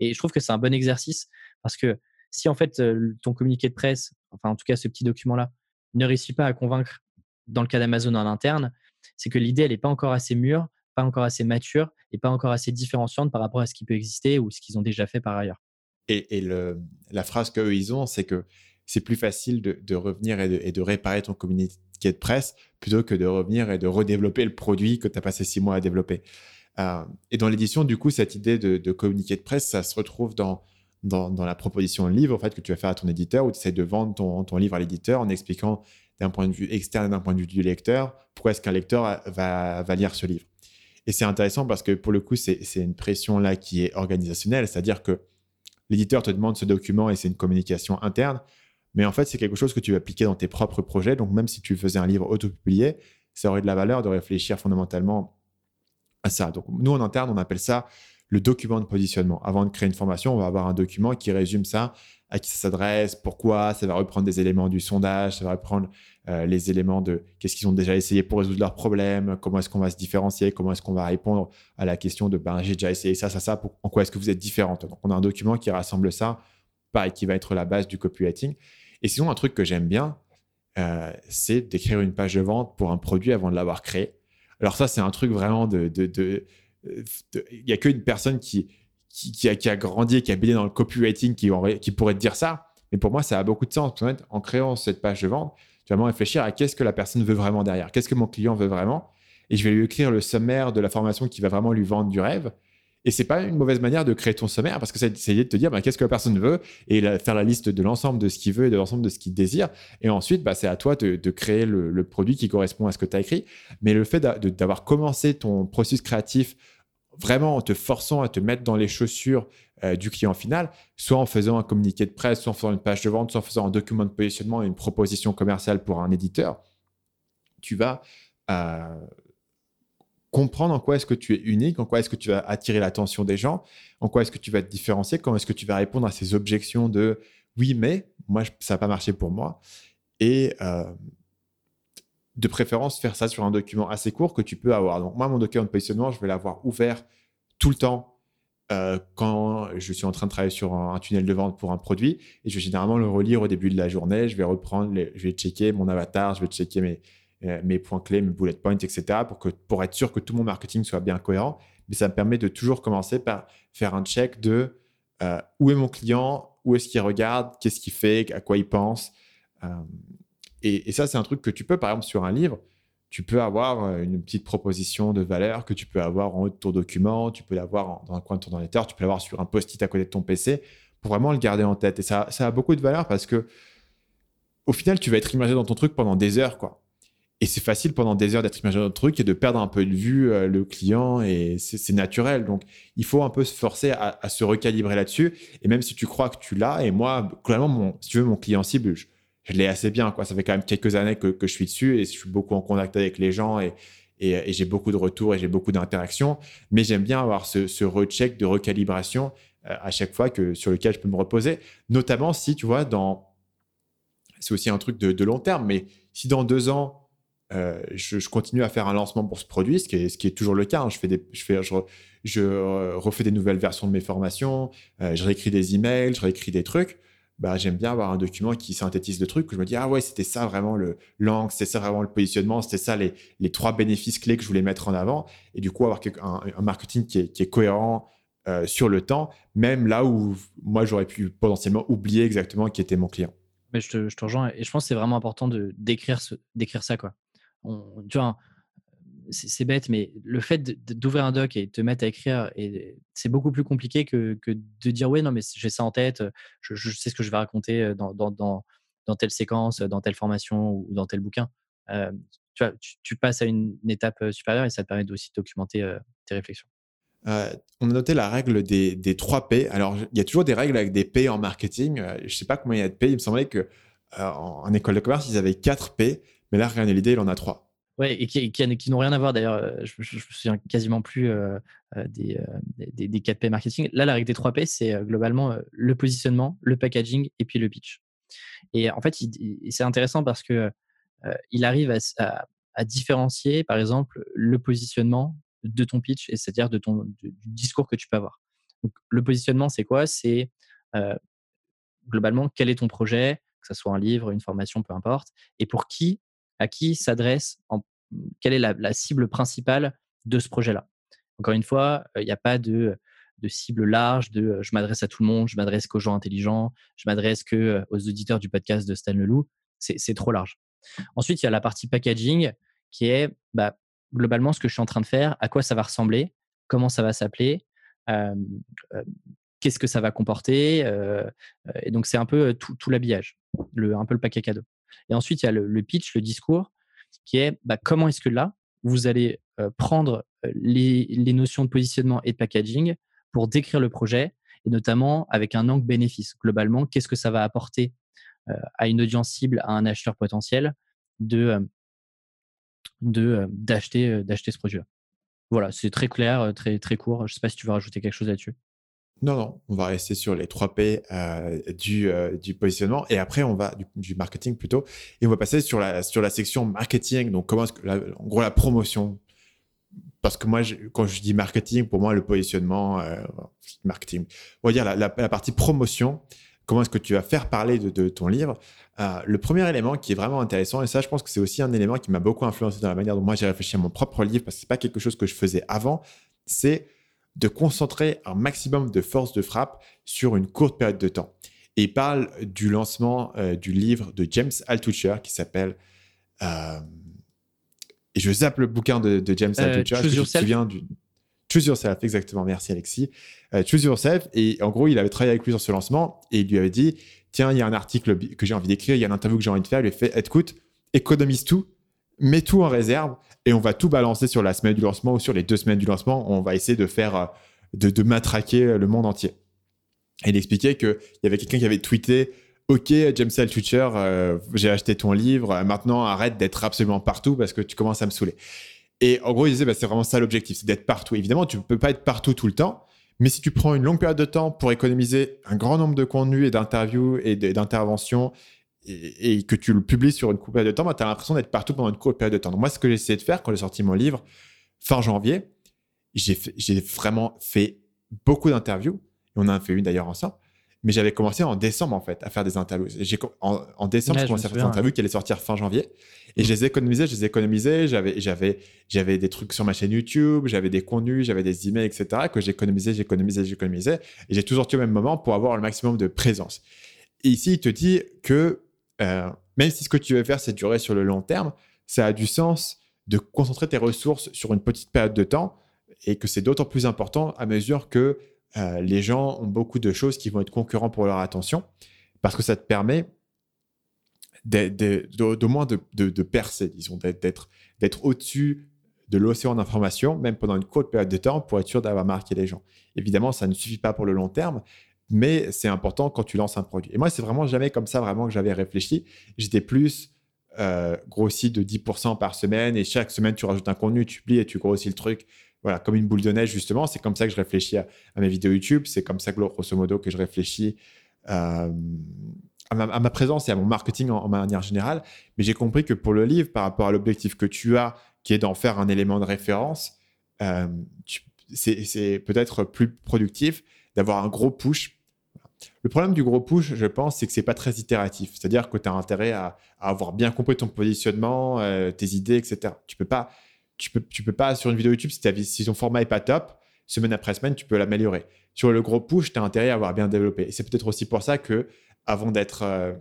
Et je trouve que c'est un bon exercice parce que si en fait ton communiqué de presse, enfin en tout cas ce petit document-là, ne réussit pas à convaincre dans le cas d'Amazon en interne, c'est que l'idée, elle n'est pas encore assez mûre, pas encore assez mature et pas encore assez différenciante par rapport à ce qui peut exister ou ce qu'ils ont déjà fait par ailleurs. Et, la phrase qu'eux, ils ont, c'est que c'est plus facile de, revenir et de, réparer ton communiqué de presse plutôt que de revenir et de redévelopper le produit que tu as passé six mois à développer. Euh, et dans l'édition, du coup, cette idée de, communiqué de presse, ça se retrouve dans, la proposition de livre en fait, que tu vas faire à ton éditeur où tu essaies de vendre ton, livre à l'éditeur en expliquant d'un point de vue externe et d'un point de vue du lecteur pourquoi est-ce qu'un lecteur va lire ce livre. Et c'est intéressant parce que pour le coup, c'est une pression là qui est organisationnelle, c'est-à-dire que l'éditeur te demande ce document et c'est une communication interne, mais en fait, c'est quelque chose que tu vas appliquer dans tes propres projets. Donc, même si tu faisais un livre auto-publié, ça aurait de la valeur de réfléchir fondamentalement à ça. Donc, nous, en interne, on appelle ça le document de positionnement. Avant de créer une formation, on va avoir un document qui résume ça, à qui ça s'adresse, pourquoi, ça va reprendre des éléments du sondage, ça va reprendre euh, les éléments de qu'est-ce qu'ils ont déjà essayé pour résoudre leurs problèmes, comment est-ce qu'on va se différencier, comment est-ce qu'on va répondre à la question de ben, j'ai déjà essayé ça, ça, ça, en quoi est-ce que vous êtes différente? Donc, on a un document qui rassemble ça, pareil, qui va être la base du copywriting. Et sinon, un truc que j'aime bien, euh, c'est d'écrire une page de vente pour un produit avant de l'avoir créé. Alors ça, c'est un truc vraiment de... Il n'y a qu'une personne qui, a, grandi, qui a baigné dans le copywriting qui, qui pourrait te dire ça. Mais pour moi, ça a beaucoup de sens. En créant cette page de vente, tu vas vraiment réfléchir à qu'est-ce que la personne veut vraiment derrière, qu'est-ce que mon client veut vraiment. Et je vais lui écrire le sommaire de la formation qui va vraiment lui vendre du rêve. Et c'est pas une mauvaise manière de créer ton sommaire parce que c'est essayer de te dire bah, qu'est-ce que la personne veut et faire la liste de l'ensemble de ce qu'il veut et de l'ensemble de ce qu'il désire. Et ensuite, bah, c'est à toi de, créer le, produit qui correspond à ce que tu as écrit. Mais le fait d'avoir commencé ton processus créatif vraiment en te forçant à te mettre dans les chaussures euh, du client final, soit en faisant un communiqué de presse, soit en faisant une page de vente, soit en faisant un document de positionnement et une proposition commerciale pour un éditeur, tu vas euh, comprendre en quoi est-ce que tu es unique, en quoi est-ce que tu vas attirer l'attention des gens, en quoi est-ce que tu vas te différencier, comment est-ce que tu vas répondre à ces objections de oui, mais moi, ça n'a pas marché pour moi. Et euh, de préférence, faire ça sur un document assez court que tu peux avoir. Donc, moi, mon document de positionnement, je vais l'avoir ouvert tout le temps euh, quand je suis en train de travailler sur un, tunnel de vente pour un produit. Et je vais généralement le relire au début de la journée. Je vais reprendre, je vais checker mon avatar, je vais checker mes, mes points clés, mes bullet points, etc. pour, que, pour être sûr que tout mon marketing soit bien cohérent. Mais ça me permet de toujours commencer par faire un check de euh, où est mon client, où est-ce qu'il regarde, qu'est-ce qu'il fait, à quoi il pense. Euh, et, ça, c'est un truc que tu peux, par exemple, sur un livre, tu peux avoir une petite proposition de valeur que tu peux avoir en haut de ton document, tu peux l'avoir dans un coin de ton ordinateur, tu peux l'avoir sur un post-it à côté de ton PC pour vraiment le garder en tête. Et ça, ça a beaucoup de valeur parce que au final, tu vas être immergé dans ton truc pendant des heures. quoi. Et c'est facile pendant des heures d'être immergé dans le truc et de perdre un peu de vue euh, le client et c'est naturel. Donc, il faut un peu se forcer à, se recalibrer là-dessus. Et même si tu crois que tu l'as, et moi, clairement, mon, si tu veux, mon client cible, je, l'ai assez bien. Quoi. Ça fait quand même quelques années que, je suis dessus et je suis beaucoup en contact avec les gens et, j'ai beaucoup de retours et j'ai beaucoup d'interactions. Mais j'aime bien avoir ce, recheck de recalibration euh, à chaque fois que, sur lequel je peux me reposer. Notamment si, tu vois, dans. C'est aussi un truc de long terme, mais si dans deux ans, euh, je, continue à faire un lancement pour ce produit, ce qui est, toujours le cas. Hein. Je, fais des, je, fais, je, euh, refais des nouvelles versions de mes formations, euh, je réécris des emails, je réécris des trucs. Bah, j'aime bien avoir un document qui synthétise le truc, où je me dis, ah ouais, c'était ça vraiment le l'angle, c'était ça vraiment le positionnement, c'était ça les, trois bénéfices clés que je voulais mettre en avant. Et du coup, avoir un, marketing qui est, cohérent sur le temps, même là où moi, j'aurais pu potentiellement oublier exactement qui était mon client. Mais je, te, rejoins et je pense que c'est vraiment important d'écrire d'écrire ça quoi tu vois, c'est bête, mais le fait d'ouvrir un doc et de te mettre à écrire, c'est beaucoup plus compliqué que, de dire ouais, non, mais j'ai ça en tête, je, sais ce que je vais raconter dans, dans, telle séquence, dans telle formation ou dans tel bouquin. tu, vois, tu, passes à une, étape supérieure et ça te permet aussi de documenter tes réflexions. on a noté la règle des, des 3 P. Alors, il y a toujours des règles avec des P en marketing. je ne sais pas combien il y a de P. Il me semblait que en, école de commerce, ils avaient 4 P. Mais là, n'est l'idée, il en a trois. Ouais, et qui, qui, n'ont rien à voir d'ailleurs. Euh, je, ne me souviens quasiment plus euh, euh, des, des, des, 4P marketing. Là, la règle des 3P, c'est globalement le positionnement, le packaging et puis le pitch. Et en fait, c'est intéressant parce que il arrive à, à, différencier, par exemple, le positionnement de ton pitch, c'est-à-dire du discours que tu peux avoir. Le positionnement, c'est quoi? C'est globalement quel est ton projet, que ce soit un livre, une formation, peu importe, et pour qui à qui s'adresse, quelle est la, cible principale de ce projet-là. Encore une fois, il n'y a pas de, cible large, de je m'adresse à tout le monde, je m'adresse qu'aux gens intelligents, je m'adresse que aux auditeurs du podcast de Stan Leloup. C'est trop large. Ensuite, il y a la partie packaging qui est bah, globalement ce que je suis en train de faire, à quoi ça va ressembler, comment ça va s'appeler, qu'est-ce que ça va comporter. et donc, c'est un peu tout, l'habillage, un peu le paquet cadeau. Et ensuite, il y a le, pitch, le discours, qui est bah, comment est-ce que là, vous allez prendre les, notions de positionnement et de packaging pour décrire le projet, et notamment avec un angle bénéfice. Globalement, qu'est-ce que ça va apporter à une audience cible, à un acheteur potentiel de d'acheter d'acheter ce produit-là. Voilà, c'est très clair, très très court. Je ne sais pas si tu veux rajouter quelque chose là-dessus. Non, non, on va rester sur les 3 P du, du, positionnement et après on va du, marketing plutôt et on va passer sur la, sur la section marketing. Donc, comment que en gros, la promotion? Parce que moi, quand je dis marketing, pour moi, le positionnement, marketing, on va dire la, partie promotion, comment est-ce que tu vas faire parler de, ton livre? Euh, le premier élément qui est vraiment intéressant, et ça, je pense que c'est aussi un élément qui m'a beaucoup influencé dans la manière dont moi j'ai réfléchi à mon propre livre, parce que c'est pas quelque chose que je faisais avant, c'est de concentrer un maximum de force de frappe sur une courte période de temps. Et il parle du lancement euh, du livre de James Altucher qui s'appelle. Euh, et je zappe le bouquin de, James Altucher. je me souviens du. Choose Yourself, exactement. Merci Alexis. Euh, Choose Yourself. Et en gros, il avait travaillé avec lui sur ce lancement et il lui avait dit Tiens, il y a un article que j'ai envie d'écrire, il y a une interview que j'ai envie de faire. Il lui a fait Écoute, économise tout, mets tout en réserve et on va tout balancer sur la semaine du lancement ou sur les deux semaines du lancement. On va essayer de faire, euh, de, matraquer le monde entier. Et il expliquait qu'il y avait quelqu'un qui avait tweeté Ok, James Altucher, euh, j'ai acheté ton livre. Maintenant, arrête d'être absolument partout parce que tu commences à me saouler. Et en gros, il disait, bah, c'est vraiment ça l'objectif, c'est d'être partout. Évidemment, tu ne peux pas être partout tout le temps, mais si tu prends une longue période de temps pour économiser un grand nombre de contenus et d'interviews et d'interventions et, que tu le publies sur une courte période de temps, bah, tu as l'impression d'être partout pendant une courte période de temps. Donc moi, ce que j'ai essayé de faire quand j'ai sorti mon livre fin janvier, j'ai vraiment fait beaucoup d'interviews. On en a fait une d'ailleurs ensemble mais j'avais commencé en décembre en fait à faire des interviews. En, en, décembre, j'ai commencé à faire des interviews qui allaient sortir fin janvier, et je les économisais, je les économisais. J'avais, des trucs sur ma chaîne YouTube, j'avais des contenus, j'avais des emails, etc. que j'économisais, j'économisais, j'économisais, et j'ai toujours tué au même moment pour avoir le maximum de présence. Et ici, il te dit que euh, même si ce que tu veux faire, c'est durer sur le long terme, ça a du sens de concentrer tes ressources sur une petite période de temps, et que c'est d'autant plus important à mesure que euh, les gens ont beaucoup de choses qui vont être concurrents pour leur attention parce que ça te permet d'au moins de, percer, disons, d'être au-dessus de l'océan d'information, même pendant une courte période de temps, pour être sûr d'avoir marqué les gens. Évidemment, ça ne suffit pas pour le long terme, mais c'est important quand tu lances un produit. Et moi, c'est vraiment jamais comme ça vraiment que j'avais réfléchi. J'étais plus euh, grossi de 10% par semaine, et chaque semaine, tu rajoutes un contenu, tu plies et tu grossis le truc voilà, comme une boule de neige, justement. C'est comme ça que je réfléchis à, mes vidéos YouTube. C'est comme ça, grosso modo, que je réfléchis euh, à, ma, présence et à mon marketing en, manière générale. Mais j'ai compris que pour le livre, par rapport à l'objectif que tu as, qui est d'en faire un élément de référence, euh, c'est peut-être plus productif d'avoir un gros push. Le problème du gros push, je pense, c'est que c'est pas très itératif. C'est-à-dire que tu as intérêt à, avoir bien compris ton positionnement, euh, tes idées, etc. Tu peux pas tu peux, tu peux pas, sur une vidéo YouTube, si, si ton format est pas top, semaine après semaine, tu peux l'améliorer. Sur le gros push, tu as intérêt à avoir bien développé. Et c'est peut-être aussi pour ça que avant d'être euh,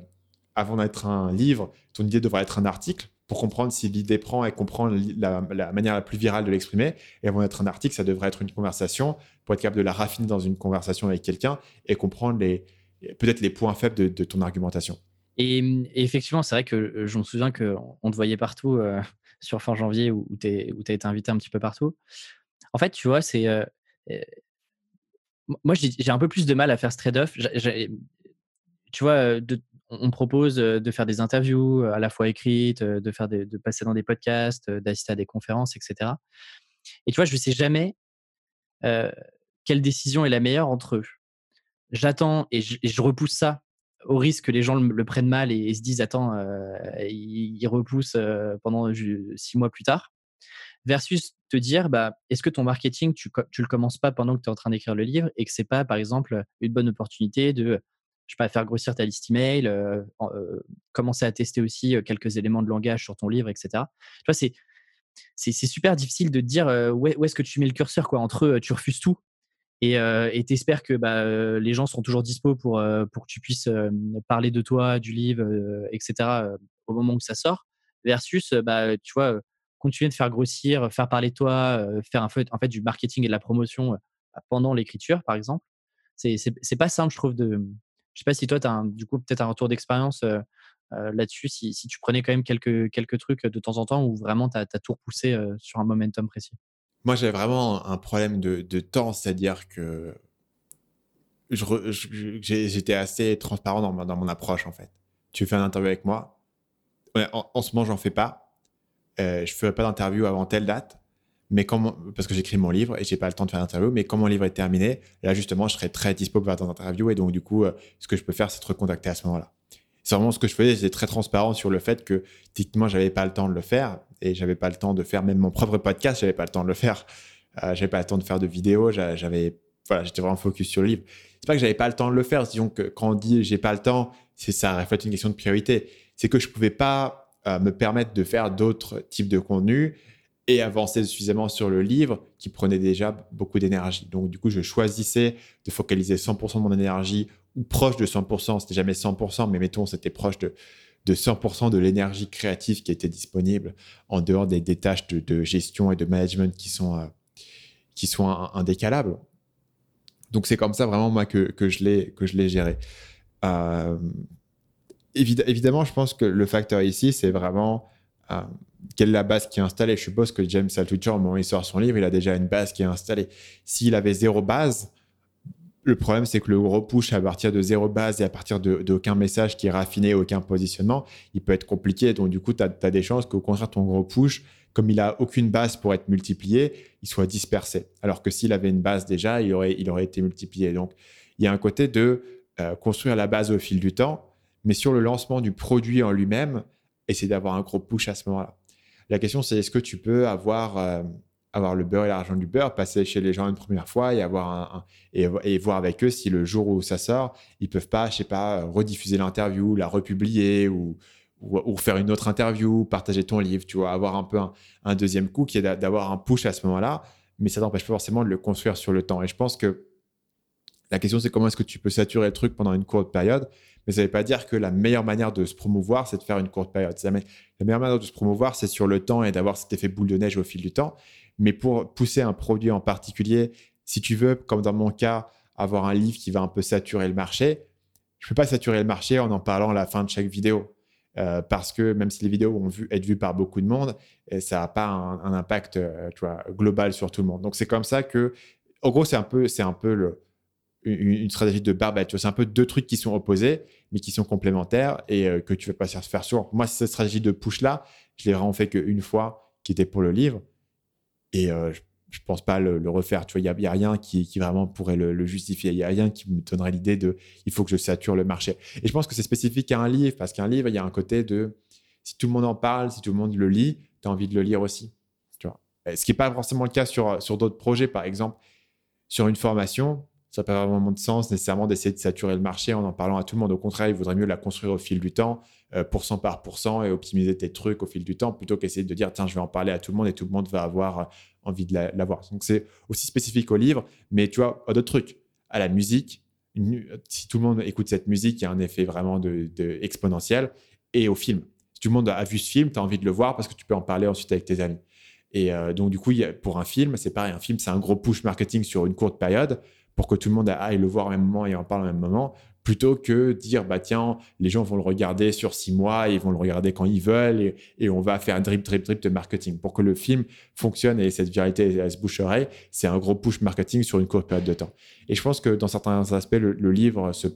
avant d'être un livre, ton idée devrait être un article pour comprendre si l'idée prend et comprendre la, manière la plus virale de l'exprimer. Et avant d'être un article, ça devrait être une conversation pour être capable de la raffiner dans une conversation avec quelqu'un et comprendre les, peut-être les points faibles de, ton argumentation. Et, effectivement, c'est vrai que euh, je me souviens qu'on te voyait partout. Euh, sur fin janvier où, tu as été invité un petit peu partout. En fait, tu vois, c'est. moi, j'ai un peu plus de mal à faire ce trade-off. Tu vois, on propose de faire des interviews à la fois écrites, de, faire de passer dans des podcasts, d'assister à des conférences, etc. Et tu vois, je ne sais jamais quelle décision est la meilleure entre eux. J'attends et je repousse ça au risque que les gens le, prennent mal et, se disent attends, euh, il, repousse euh, pendant six mois plus tard, versus te dire bah, est-ce que ton marketing, tu ne le commences pas pendant que tu es en train d'écrire le livre et que c'est pas, par exemple, une bonne opportunité de je sais pas, faire grossir ta liste email, commencer à tester aussi quelques éléments de langage sur ton livre, etc. Tu vois, c'est, super difficile de dire où, est, ce que tu mets le curseur quoi, entre tu refuses tout et tu espères que bah, les gens seront toujours dispo pour, pour que tu puisses parler de toi, du livre, etc. au moment où ça sort. versus, bah, tu vois, continuer de faire grossir, faire parler de toi, faire un fait, en fait du marketing et de la promotion pendant l'écriture, par exemple. C'est, c'est, pas simple, je trouve. De, je sais pas si toi, tu as du coup peut-être un retour d'expérience là-dessus, si, tu prenais quand même quelques, trucs de temps en temps ou vraiment tu as, tout repoussé sur un momentum précis? Moi, j'ai vraiment un problème de, temps, c'est-à-dire que j'étais assez transparent dans, mon approche, en fait. Tu fais un interview avec moi. En, ce moment, j'en fais pas. Je ferai pas d'interview avant telle date. Mais parce que j'écris mon livre et j'ai pas le temps de faire l'interview, mais quand mon livre est terminé, là justement, je serai très dispo pour faire des interviews et donc du coup, euh, ce que je peux faire, c'est te recontacter à ce moment-là. C'est vraiment ce que je faisais, j'étais très transparent sur le fait que techniquement, j'avais pas le temps de le faire et j'avais pas le temps de faire même mon propre podcast, j'avais pas le temps de le faire, euh, j'avais pas le temps de faire de vidéos, j'avais, voilà, j'étais vraiment focus sur le livre c'est pas que j'avais pas le temps de le faire. Disons que quand on dit j'ai pas le temps, c'est ça reflète une question de priorité. C'est que je pouvais pas euh, me permettre de faire d'autres types de contenus et avancer suffisamment sur le livre qui prenait déjà beaucoup d'énergie. Donc, du coup, je choisissais de focaliser 100% de mon énergie ou proche de 100%. C'était jamais 100%, mais mettons, c'était proche de, de 100% de l'énergie créative qui était disponible en dehors des, tâches de, gestion et de management qui sont, euh, qui sont indécalables. Donc c'est comme ça vraiment moi que, que je l'ai géré. Euh, évidemment, je pense que le facteur ici, c'est vraiment euh, quelle est la base qui est installée. Je suppose que James Altucher, au moment où il sort son livre, il a déjà une base qui est installée. S'il avait zéro base, le problème, c'est que le gros push à partir de zéro base et à partir d'aucun message qui est raffiné, aucun positionnement, il peut être compliqué. Donc, du coup, tu as, des chances qu'au contraire, ton gros push, comme il n'a aucune base pour être multiplié, il soit dispersé. Alors que s'il avait une base déjà, il aurait, il aurait été multiplié. Donc, il y a un côté de euh, construire la base au fil du temps, mais sur le lancement du produit en lui-même, essayer d'avoir un gros push à ce moment-là. La question, c'est est-ce que tu peux avoir, euh, avoir le beurre et l'argent du beurre, passer chez les gens une première fois et, voir avec eux si le jour où ça sort, ils peuvent pas, je sais pas, rediffuser l'interview, la republier ou, ou, faire une autre interview, partager ton livre, tu vois, avoir un peu un, deuxième coup qui est d'avoir un push à ce moment-là, mais ça n'empêche pas forcément de le construire sur le temps. Et je pense que la question, c'est comment est-ce que tu peux saturer le truc pendant une courte période, mais ça ne veut pas dire que la meilleure manière de se promouvoir, c'est de faire une courte période. La meilleure manière de se promouvoir, c'est sur le temps et d'avoir cet effet boule de neige au fil du temps. Mais pour pousser un produit en particulier, si tu veux, comme dans mon cas, avoir un livre qui va un peu saturer le marché, je ne peux pas saturer le marché en en parlant à la fin de chaque vidéo. Euh, parce que même si les vidéos vont vu, être vues par beaucoup de monde, euh, ça n'a pas un, impact euh, global sur tout le monde. Donc c'est comme ça que, en gros, c'est un peu, c'est un peu le, une, stratégie de barbette. C'est un peu deux trucs qui sont opposés, mais qui sont complémentaires et que tu ne vas pas faire sur. Moi, cette stratégie de push-là, je l'ai vraiment fait qu'une fois, qui était pour le livre. Et je je pense pas le, refaire. Il n'y a, rien qui, vraiment pourrait le, justifier. Il n'y a rien qui me donnerait l'idée de il faut que je sature le marché. Et je pense que c'est spécifique à un livre parce qu'un livre, il y a un côté de si tout le monde en parle, si tout le monde le lit, tu as envie de le lire aussi. Tu vois? Ce qui n'est pas forcément le cas sur, sur d'autres projets, par exemple, sur une formation. Ça n'a pas vraiment de sens nécessairement d'essayer de saturer le marché en en parlant à tout le monde. Au contraire, il vaudrait mieux la construire au fil du temps, euh, pourcent par pourcent, et optimiser tes trucs au fil du temps, plutôt qu'essayer de dire, tiens, je vais en parler à tout le monde et tout le monde va avoir envie de l'avoir. Donc c'est aussi spécifique au livre, mais tu vois, d'autres trucs. À la musique, si tout le monde écoute cette musique, il y a un effet vraiment de, exponentiel. Et au film, si tout le monde a vu ce film, tu as envie de le voir parce que tu peux en parler ensuite avec tes amis. Et euh, donc, du coup, pour un film, c'est pareil. Un film, c'est un gros push marketing sur une courte période pour que tout le monde aille le voir au même moment et en parle au même moment plutôt que dire bah tiens les gens vont le regarder sur six mois ils vont le regarder quand ils veulent et, on va faire un drip drip drip de marketing. Pour que le film fonctionne et cette viralité elle se boucherait c'est un gros push marketing sur une courte période de temps. Et je pense que dans certains aspects le, livre se,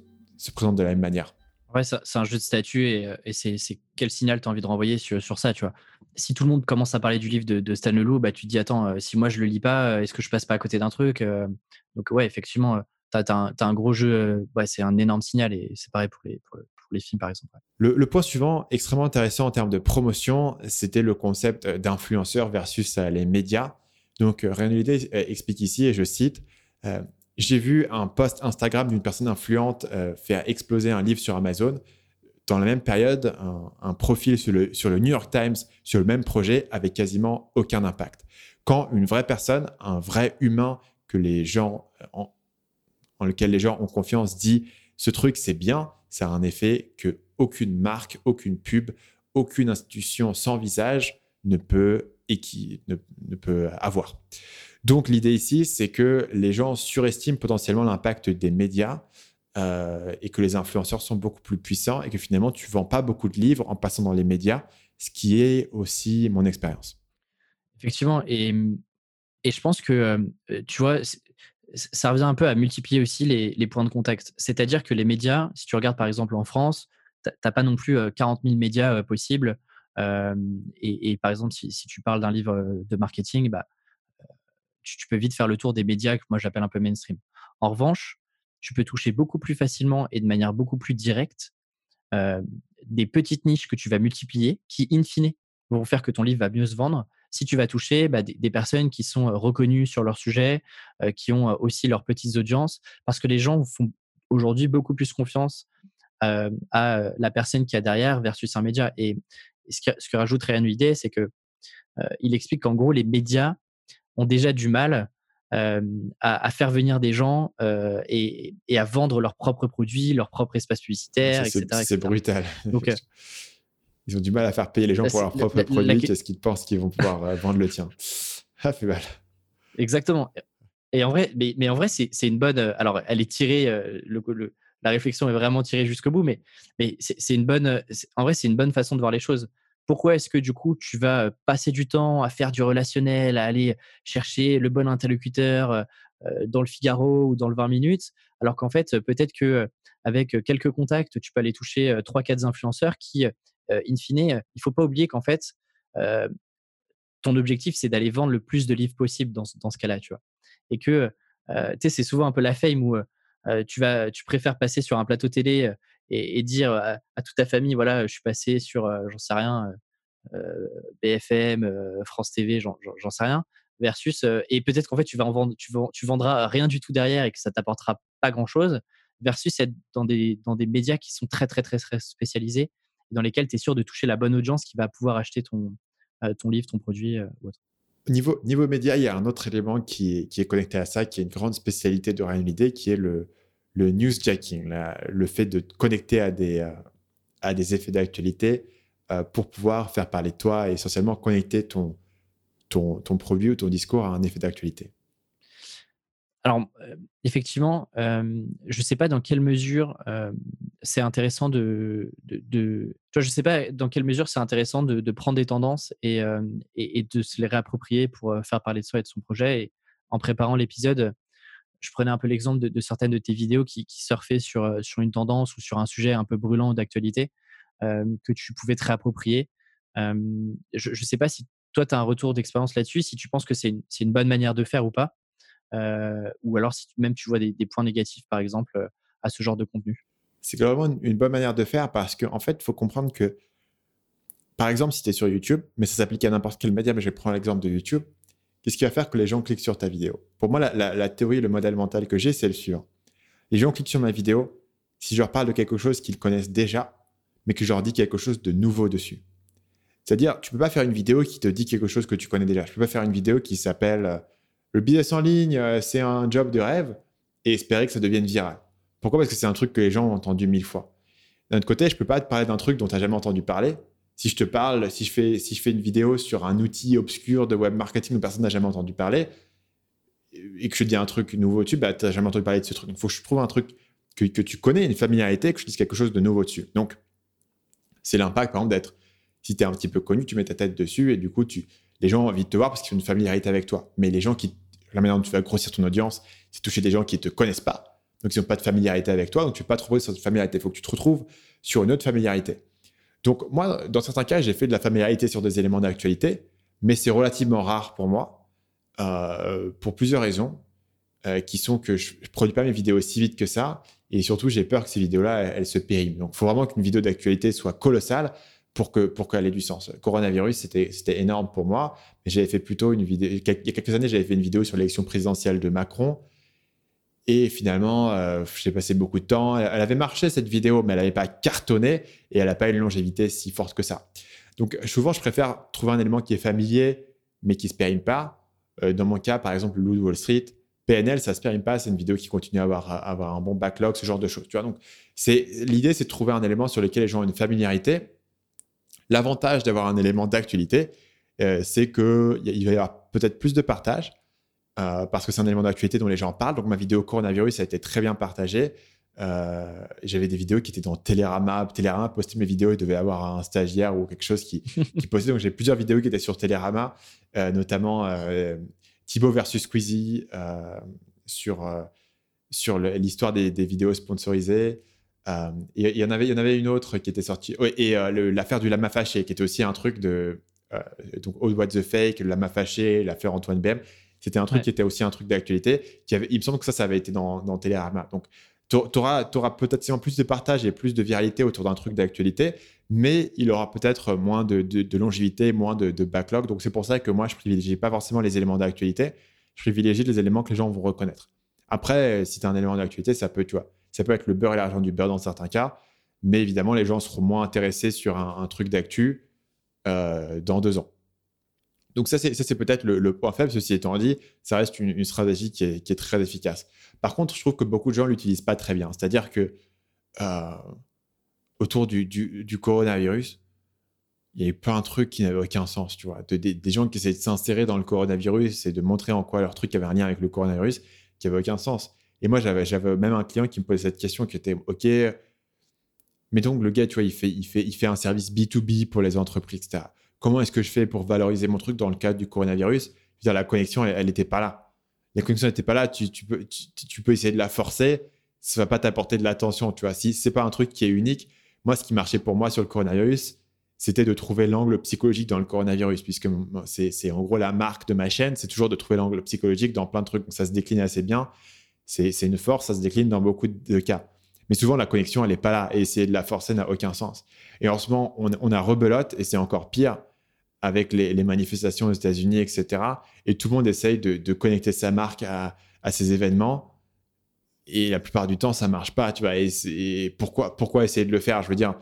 présente de la même manière. Ouais, c'est un jeu de statut et, euh, c'est quel signal tu as envie de renvoyer sur, sur, ça, tu vois? Si tout le monde commence à parler du livre de, Stan Leloup, bah, tu te dis, attends, euh, si moi je le lis pas, euh, est-ce que je passe pas à côté d'un truc Donc ouais, effectivement, tu as, un gros jeu, euh, c'est un énorme signal et c'est pareil pour les, films par exemple. Le, point suivant, extrêmement intéressant en termes de promotion, c'était le concept d'influenceur versus euh, les médias. Donc, euh, Ryan explique ici, et je cite, j'ai vu un post Instagram d'une personne influente faire exploser un livre sur Amazon. Dans la même période, un, profil sur le, New York Times sur le même projet avait quasiment aucun impact. Quand une vraie personne, un vrai humain que les gens dans lequel les gens ont confiance dit ce truc c'est bien, ça a un effet que aucune marque, aucune pub, aucune institution sans visage ne peut, et qui ne, peut avoir. Donc l'idée ici, c'est que les gens surestiment potentiellement l'impact des médias euh, et que les influenceurs sont beaucoup plus puissants et que finalement tu vends pas beaucoup de livres en passant dans les médias, ce qui est aussi mon expérience. Effectivement, et, et je pense que euh, tu vois, ça revient un peu à multiplier aussi les, points de contact. C'est-à-dire que les médias, si tu regardes par exemple en France, tu n'as pas non plus 40 000 médias possibles. et, par exemple, si, tu parles d'un livre de marketing, bah, tu, peux vite faire le tour des médias que moi j'appelle un peu mainstream. En revanche, tu peux toucher beaucoup plus facilement et de manière beaucoup plus directe des petites niches que tu vas multiplier qui, in fine, vont faire que ton livre va mieux se vendre si tu vas toucher bah, des, personnes qui sont reconnues sur leur sujet, qui ont aussi leurs petites audiences, parce que les gens font aujourd'hui beaucoup plus confiance à la personne qui a derrière versus un média. Et ce que, rajoute Ryan Idée, c'est que il explique qu'en gros, les médias ont déjà du mal à, faire venir des gens et, à vendre leurs propres produits, leur propre espace publicitaire, etc. C'est brutal. Donc, ils ont du mal à faire payer les gens bah, pour leurs propres produits. Qu'est-ce qu'ils pensent qu'ils vont pouvoir euh, vendre le tien Ça fait mal. Exactement. Et en vrai, mais, mais en vrai, c'est une bonne. Euh, alors, elle est tirée. Euh, le, la réflexion est vraiment tirée jusqu'au bout, mais, mais c'est une bonne. En vrai, c'est une bonne façon de voir les choses. Pourquoi est-ce que du coup, tu vas passer du temps à faire du relationnel, à aller chercher le bon interlocuteur dans le Figaro ou dans le 20 minutes, alors qu'en fait, peut-être que avec quelques contacts, tu peux aller toucher trois, quatre influenceurs qui in fine, il faut pas oublier qu'en fait, ton objectif, c'est d'aller vendre le plus de livres possible dans, dans ce cas-là, tu vois? Et que, tu sais, c'est souvent un peu la fame où tu, vas, tu préfères passer sur un plateau télé et, dire à, toute ta famille, voilà, je suis passé sur, j'en sais rien, BFM, France TV, j'en sais rien, versus, et peut-être qu'en fait, tu, vas en vendre, tu, vendras rien du tout derrière et que ça t'apportera pas grand-chose, versus être dans des, dans des médias qui sont très, très, très, spécialisés dans lesquels tu es sûr de toucher la bonne audience qui va pouvoir acheter ton, ton livre, ton produit euh, ou autre. Niveau, niveau média, il y a un autre élément qui est, qui est connecté à ça, qui est une grande spécialité de Ryan qui est le, le newsjacking, le fait de te connecter à des, euh, à des effets d'actualité pour pouvoir faire parler de toi et essentiellement connecter ton, ton, ton produit ou ton discours à un effet d'actualité. Alors, effectivement, je ne sais pas dans quelle mesure c'est intéressant de, de, je ne sais pas dans quelle mesure c'est intéressant de, prendre des tendances et, et, de se les réapproprier pour faire parler de soi et de son projet. Et en préparant l'épisode, je prenais un peu l'exemple de, certaines de tes vidéos qui, surfaient sur, sur une tendance ou sur un sujet un peu brûlant d'actualité que tu pouvais te réapproprier. je ne sais pas si toi, tu as un retour d'expérience là-dessus, si tu penses que c'est une, bonne manière de faire ou pas. Euh, ou alors si même tu vois des, points négatifs, par exemple, euh, à ce genre de contenu C'est vraiment une, bonne manière de faire parce qu'en en fait, il faut comprendre que, par exemple, si tu es sur YouTube, mais ça s'applique à n'importe quel média, mais je vais prendre l'exemple de YouTube, qu'est-ce qui va faire que les gens cliquent sur ta vidéo? Pour moi, la, théorie, le modèle mental que j'ai, c'est le suivant. Les gens cliquent sur ma vidéo si je leur parle de quelque chose qu'ils connaissent déjà, mais que je leur dis quelque chose de nouveau dessus. C'est-à-dire, tu peux pas faire une vidéo qui te dit quelque chose que tu connais déjà. Je peux pas faire une vidéo qui s'appelle euh, le business en ligne, euh, c'est un job de rêve et espérer que ça devienne viral. Pourquoi? Parce que c'est un truc que les gens ont entendu mille fois. D'un autre côté, je ne peux pas te parler d'un truc dont tu n'as jamais entendu parler. Si je te parle, si je, fais, une vidéo sur un outil obscur de web marketing dont personne n'a jamais entendu parler, et que je te dis un truc nouveau dessus, bah, tu n'as jamais entendu parler de ce truc. il faut que je trouve un truc que, tu connais, une familiarité, que je dise quelque chose de nouveau dessus. Donc, c'est l'impact, par exemple, d'être, si tu es un petit peu connu, tu mets ta tête dessus et du coup, les gens ont envie de te voir parce qu'ils ont une familiarité avec toi. Mais les gens qui la manière dont tu vas grossir ton audience, c'est toucher des gens qui ne te connaissent pas, donc ils n'ont pas de familiarité avec toi, donc tu ne peux pas te retrouver sur cette familiarité. Il faut que tu te retrouves sur une autre familiarité. Donc moi, dans certains cas, j'ai fait de la familiarité sur des éléments d'actualité, mais c'est relativement rare pour moi, euh, pour plusieurs raisons, euh, qui sont que je ne produis pas mes vidéos aussi vite que ça, et surtout j'ai peur que ces vidéos-là, elles, se périment. Donc il faut vraiment qu'une vidéo d'actualité soit colossale pour que pour qu'elle ait du sens. coronavirus, c'était c'était énorme pour moi, mais j'avais fait plutôt une vidéo. Il y a quelques années, j'avais fait une vidéo sur l'élection présidentielle de Macron. Et finalement, euh, j'ai passé beaucoup de temps. Elle avait marché cette vidéo, mais elle n'avait pas cartonné et elle n'a pas une longévité si forte que ça. Donc souvent, je préfère trouver un élément qui est familier, mais qui se périme pas. Euh, dans mon cas, par exemple, Loup Wall Street, PNL, ça se périme pas. C'est une vidéo qui continue à avoir, un bon backlog, ce genre de choses. Tu vois, donc l'idée, c'est de trouver un élément sur lequel les gens ont une familiarité L'avantage d'avoir un élément d'actualité, c'est qu'il va y avoir peut-être plus de partage, parce que c'est un élément d'actualité dont les gens parlent. Donc ma vidéo coronavirus a été très bien partagée. Euh, j'avais des vidéos qui étaient dans Télérama. Télérama postait mes vidéos, il devait avoir un stagiaire ou quelque chose qui, qui postait. Donc j'ai plusieurs vidéos qui étaient sur Télérama, euh, notamment euh, Thibaut versus Squeezie sur, sur l'histoire des, vidéos sponsorisées. et il y en avait, il y en avait une autre qui était sortie. et l'affaire du lama fâché, qui était aussi un truc de donc Old What the Fake, le lama fâché, l'affaire Antoine C'était un truc qui était aussi un truc d'actualité. il me semble que ça, ça avait été dans, dans Télérama. Donc tu auras, peut-être plus de partage et plus de viralité autour d'un truc d'actualité, mais il aura peut-être moins de, longévité, moins de, backlog. Donc c'est pour ça que moi, je privilégie pas forcément les éléments d'actualité, je privilégie les éléments que les gens vont reconnaître. Après, si tu as un élément d'actualité, ça peut, tu vois, ça peut être le beurre et l'argent du beurre dans certains cas, mais évidemment, les gens seront moins intéressés sur un, truc d'actu euh, dans deux ans. Donc ça, c'est peut-être le, point faible. Ceci étant dit, ça reste une, stratégie qui est, très efficace. Par contre, je trouve que beaucoup de gens l'utilisent pas très bien. C'est-à-dire que euh, autour du, coronavirus, il y a eu plein de trucs qui n'avaient aucun sens, tu vois. des, gens qui essaient de s'insérer dans le coronavirus et de montrer en quoi leur truc avait un lien avec le coronavirus, qui n'avait aucun sens. Et moi, j'avais même un client qui me posait cette question qui était, OK, mais donc le gars, tu vois, il fait, il fait un service B2B pour les entreprises, etc comment est-ce que je fais pour valoriser mon truc dans le cadre du coronavirus? La connexion, elle n'était pas là. La connexion n'était pas là, tu, peux, tu, peux essayer de la forcer, ça va pas t'apporter de l'attention, tu vois. Si c'est pas un truc qui est unique, moi, ce qui marchait pour moi sur le coronavirus, c'était de trouver l'angle psychologique dans le coronavirus, puisque c'est en gros la marque de ma chaîne, c'est toujours de trouver l'angle psychologique dans plein de trucs. ça se décline assez bien. C'est une force, ça se décline dans beaucoup de cas. Mais souvent, la connexion, elle n'est pas là. Et essayer de la forcer n'a aucun sens. Et en ce moment, on, on a rebelote, et c'est encore pire avec les, manifestations aux États-Unis, etc. Et tout le monde essaye de, connecter sa marque à, ces événements. Et la plupart du temps, ça marche pas, tu vois. Et, pourquoi, pourquoi essayer de le faire? Je veux dire,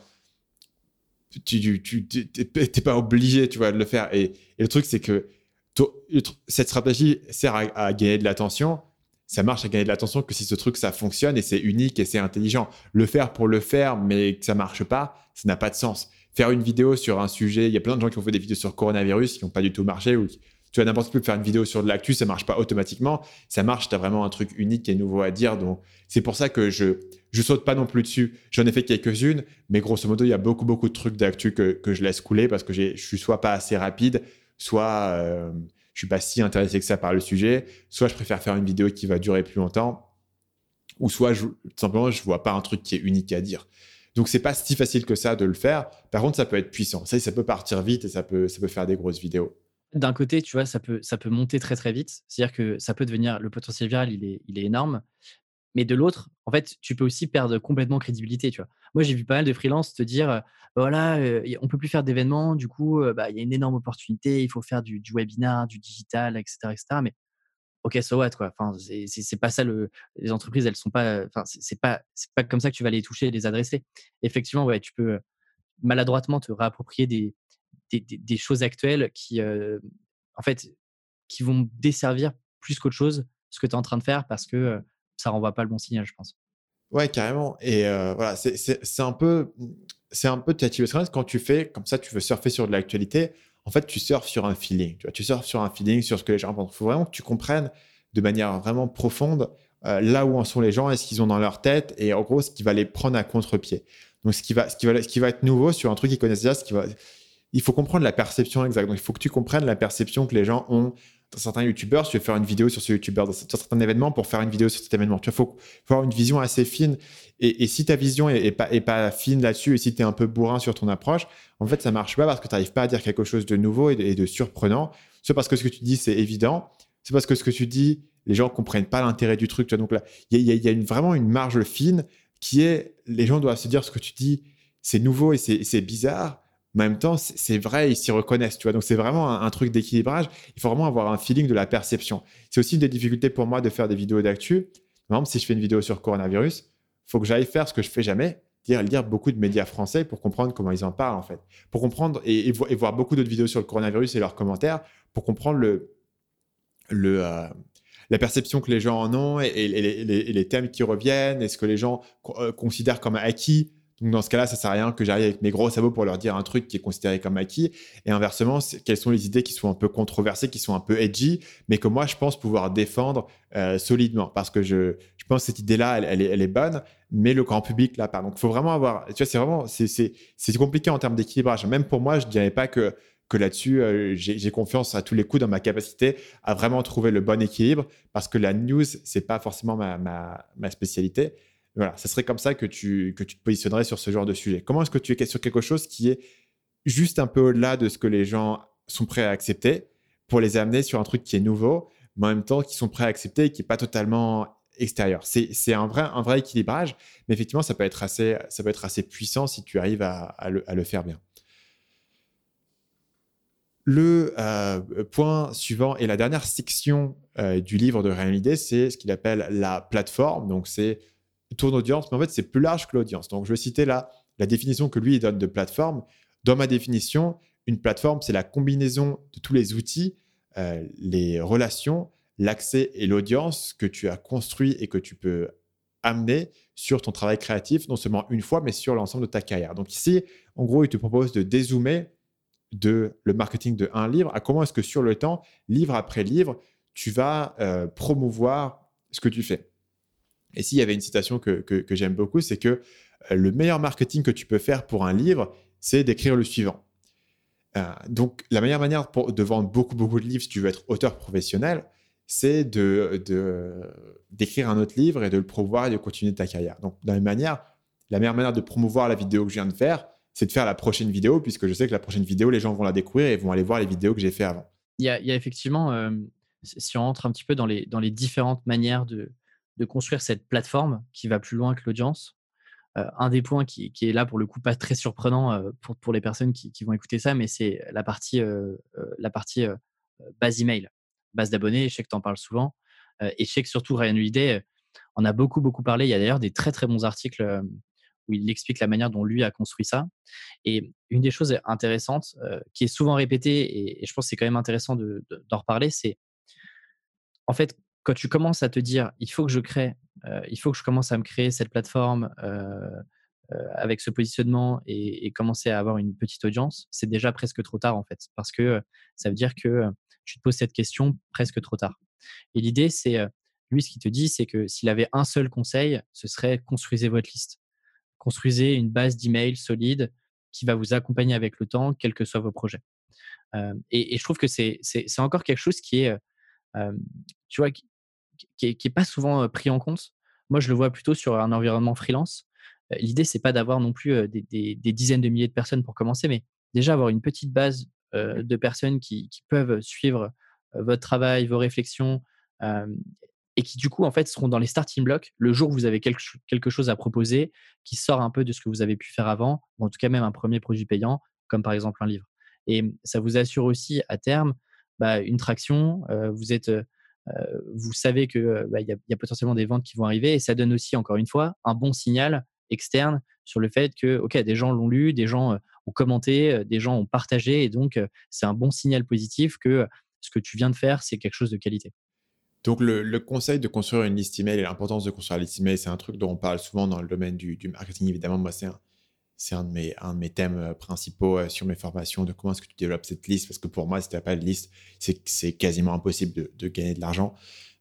tu, tu, t'es pas obligé, tu vois, de le faire. Et, le truc, c'est que cette stratégie sert à, gagner de l'attention. Ça marche à gagner de l'attention que si ce truc, ça fonctionne et c'est unique et c'est intelligent. Le faire pour le faire, mais que ça marche pas, ça n'a pas de sens faire une vidéo sur un sujet. Il y a plein de gens qui ont fait des vidéos sur coronavirus qui n'ont pas du tout marché ou tu as n'importe qui faire une vidéo sur de l'actu, ça marche pas automatiquement. Ça marche, tu as vraiment un truc unique et nouveau à dire. Donc, c'est pour ça que je je saute pas non plus dessus. J'en ai fait quelques-unes, mais grosso modo, il y a beaucoup, beaucoup de trucs d'actu que, que, je laisse couler parce que je suis soit pas assez rapide, soit euh, je suis pas si intéressé que ça par le sujet, soit je préfère faire une vidéo qui va durer plus longtemps, ou soit tout simplement, je vois pas un truc qui est unique à dire. Donc c'est pas si facile que ça de le faire. Par contre, ça peut être puissant. Ça, peut partir vite et ça peut, ça peut faire des grosses vidéos. D'un côté, tu vois, ça peut, ça peut monter très très vite. C'est-à-dire que ça peut devenir le potentiel viral, il est, il est énorme. Mais de l'autre, en fait, tu peux aussi perdre complètement crédibilité. Tu vois. Moi, j'ai vu pas mal de freelances te dire, voilà, euh, on peut plus faire d'événements, du coup, euh, bah, il y a une énorme opportunité, il faut faire du, du webinar, du digital, etc., etc. Mais ok, so what quoi. Enfin, c'est pas ça le. Les entreprises, elles sont pas. Enfin, c'est pas c'est pas comme ça que tu vas les toucher et les adresser. Effectivement, ouais, tu peux maladroitement te réapproprier des des, des, choses actuelles qui, en fait, qui vont desservir plus qu'autre chose ce que tu es en train de faire parce que ça renvoie pas le bon signal, je pense. Ouais, carrément. Et voilà, c'est un peu c'est un peu quand tu fais comme ça, tu veux surfer sur de l'actualité en fait, tu surfes sur un feeling. Tu, vois, tu surfes sur un feeling, sur ce que les gens pensent. Il faut vraiment que tu comprennes de manière vraiment profonde euh, là où en sont les gens et ce qu'ils ont dans leur tête et en gros ce qui va les prendre à contre-pied. Donc, ce qui, va, ce, qui va, ce qui va être nouveau sur un truc qu'ils connaissent déjà, il faut comprendre la perception exacte. Donc, il faut que tu comprennes la perception que les gens ont certains youtubeurs, si tu veux faire une vidéo sur ce youtubeur, dans certains événements pour faire une vidéo sur cet événement. Tu vois, faut, faut avoir une vision assez fine. Et, si ta vision est, pas, fine là-dessus et si tu es un peu bourrin sur ton approche, en fait, ça marche pas parce que tu n'arrives pas à dire quelque chose de nouveau et de, surprenant. C'est parce que ce que tu dis, c'est évident. C'est parce que ce que tu dis, les gens comprennent pas l'intérêt du truc. Donc là, il y a, vraiment une marge fine qui est, les gens doivent se dire ce que tu dis, c'est nouveau et c'est bizarre en même temps, c'est vrai, ils s'y reconnaissent, tu vois. Donc, c'est vraiment un, truc d'équilibrage. Il faut vraiment avoir un feeling de la perception. C'est aussi une des difficultés pour moi de faire des vidéos d'actu. Par exemple, si je fais une vidéo sur coronavirus, faut que j'aille faire ce que je fais jamais, dire lire beaucoup de médias français pour comprendre comment ils en parlent, en fait. Pour comprendre et, voir beaucoup d'autres vidéos sur le coronavirus et leurs commentaires pour comprendre le, le, euh, la perception que les gens en ont et, les, thèmes qui reviennent et ce que les gens euh, considèrent comme acquis Donc dans ce cas-là, ça sert à rien que j'arrive avec mes gros sabots pour leur dire un truc qui est considéré comme acquis. Et inversement, quelles sont les idées qui sont un peu controversées, qui sont un peu edgy, mais que moi je pense pouvoir défendre euh, solidement parce que je, je pense que cette idée-là, elle, est, bonne, mais le grand public là pas. Donc il faut vraiment avoir, tu vois, c'est vraiment, c'est compliqué en termes d'équilibrage. Même pour moi, je dirais pas que que là-dessus, euh, j'ai confiance à tous les coups dans ma capacité à vraiment trouver le bon équilibre parce que la news, c'est pas forcément ma, ma spécialité. Voilà, ça serait comme ça que tu, que tu te positionnerais sur ce genre de sujet. Comment est-ce que tu es sur quelque chose qui est juste un peu au-delà de ce que les gens sont prêts à accepter pour les amener sur un truc qui est nouveau, mais en même temps qui sont prêts à accepter et qui n'est pas totalement extérieur? C'est un vrai, un vrai équilibrage, mais effectivement, ça peut être assez, ça peut être assez puissant si tu arrives à, le, à le, faire bien. Le euh, point suivant et la dernière section euh, du livre de Réalité, c'est ce qu'il appelle la plateforme. Donc, c'est tourne audience, mais en fait, c'est plus large que l'audience. Donc, je vais citer là la définition que lui donne de plateforme. Dans ma définition, une plateforme, c'est la combinaison de tous les outils, euh, les relations, l'accès et l'audience que tu as construit et que tu peux amener sur ton travail créatif, non seulement une fois, mais sur l'ensemble de ta carrière. Donc ici, en gros, il te propose de dézoomer de le marketing de un livre à comment est-ce que sur le temps, livre après livre, tu vas euh, promouvoir ce que tu fais. Et s'il y avait une citation que, j'aime beaucoup, c'est que euh, le meilleur marketing que tu peux faire pour un livre, c'est d'écrire le suivant. Euh, donc, la meilleure manière de vendre beaucoup, beaucoup de livres, si tu veux être auteur professionnel, c'est d'écrire de, un autre livre et de le promouvoir et de continuer ta carrière. Donc, dans la manière, la meilleure manière de promouvoir la vidéo que je viens de faire, c'est de faire la prochaine vidéo, puisque je sais que la prochaine vidéo, les gens vont la découvrir et vont aller voir les vidéos que j'ai fait avant. Il y a, effectivement, euh, si on entre un petit peu dans les, dans les différentes manières de, de construire cette plateforme qui va plus loin que l'audience. Euh, un des points qui, est là pour le coup pas très surprenant euh, pour, les personnes qui, vont écouter ça, mais c'est la partie, euh, base email, base d'abonnés. Je sais que tu en parles souvent. et je sais que surtout Ryan Holiday en a beaucoup, beaucoup parlé. Il y a d'ailleurs des très, très bons articles où il explique la manière dont lui a construit ça. Et une des choses intéressantes qui est souvent répétée, et, je pense que c'est quand même intéressant d'en de, reparler, c'est en fait, quand tu commences à te dire, il faut que je crée, euh, il faut que je commence à me créer cette plateforme euh, euh, avec ce positionnement et, commencer à avoir une petite audience, c'est déjà presque trop tard en fait, parce que ça veut dire que tu te poses cette question presque trop tard. Et l'idée, c'est, lui, ce qu'il te dit, c'est que s'il avait un seul conseil, ce serait construisez votre liste. Construisez une base d'email solide qui va vous accompagner avec le temps, quels que soient vos projets. et, je trouve que c'est encore quelque chose qui est, tu vois, n'est pas souvent pris en compte. Moi, je le vois plutôt sur un environnement freelance. L'idée, c'est pas d'avoir non plus des, dizaines de milliers de personnes pour commencer, mais déjà avoir une petite base de personnes qui, peuvent suivre votre travail, vos réflexions, et qui du coup, en fait, seront dans les starting blocks le jour où vous avez quelque, quelque chose à proposer qui sort un peu de ce que vous avez pu faire avant, ou en tout cas même un premier produit payant, comme par exemple un livre. Et ça vous assure aussi à terme bah, une traction. vous êtes vous savez qu'il bah, y, a potentiellement des ventes qui vont arriver et ça donne aussi, encore une fois, un bon signal externe sur le fait que ok des gens l'ont lu, des gens ont commenté, des gens ont partagé et donc c'est un bon signal positif que ce que tu viens de faire c'est quelque chose de qualité. Donc le, conseil de construire une liste email et l'importance de construire une liste email, c'est un truc dont on parle souvent dans le domaine du, du marketing. Évidemment, moi c'est un, c'est un, de mes, thèmes euh, principaux euh, sur mes formations, de comment est-ce que tu développes cette liste, parce que pour moi, si tu n'as pas de liste, c'est quasiment impossible de, gagner de l'argent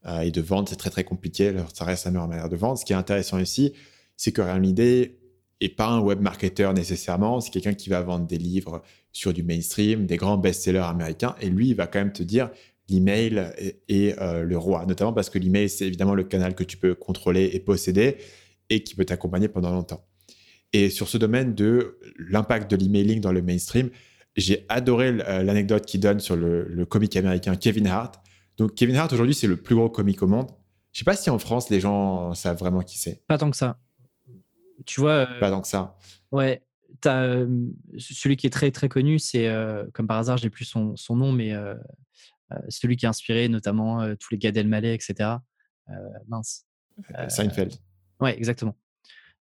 euh, et de vendre, c'est très très compliqué, ça reste la meilleure manière de vendre. Ce qui est intéressant ici, c'est que Realmidé n'est pas un web marketer nécessairement, c'est quelqu'un qui va vendre des livres sur du mainstream, des grands best-sellers américains, et lui, il va quand même te dire l'email est, le roi, notamment parce que l'email, c'est évidemment le canal que tu peux contrôler et posséder et qui peut t'accompagner pendant longtemps. Et sur ce domaine de l'impact de l'emailing dans le mainstream, j'ai adoré euh, l'anecdote qu'il donne sur le, comique américain Kevin Hart. Donc Kevin Hart aujourd'hui c'est le plus gros comique au monde. Je sais pas si en France les gens savent vraiment qui c'est. Pas tant que ça. Tu vois. Euh, pas tant que ça. Ouais. As, euh, celui qui est très très connu, c'est comme par hasard, j'ai plus son, son, nom, mais celui qui a inspiré notamment tous les Gad Elmaleh, etc. mince. Seinfeld. Ouais, exactement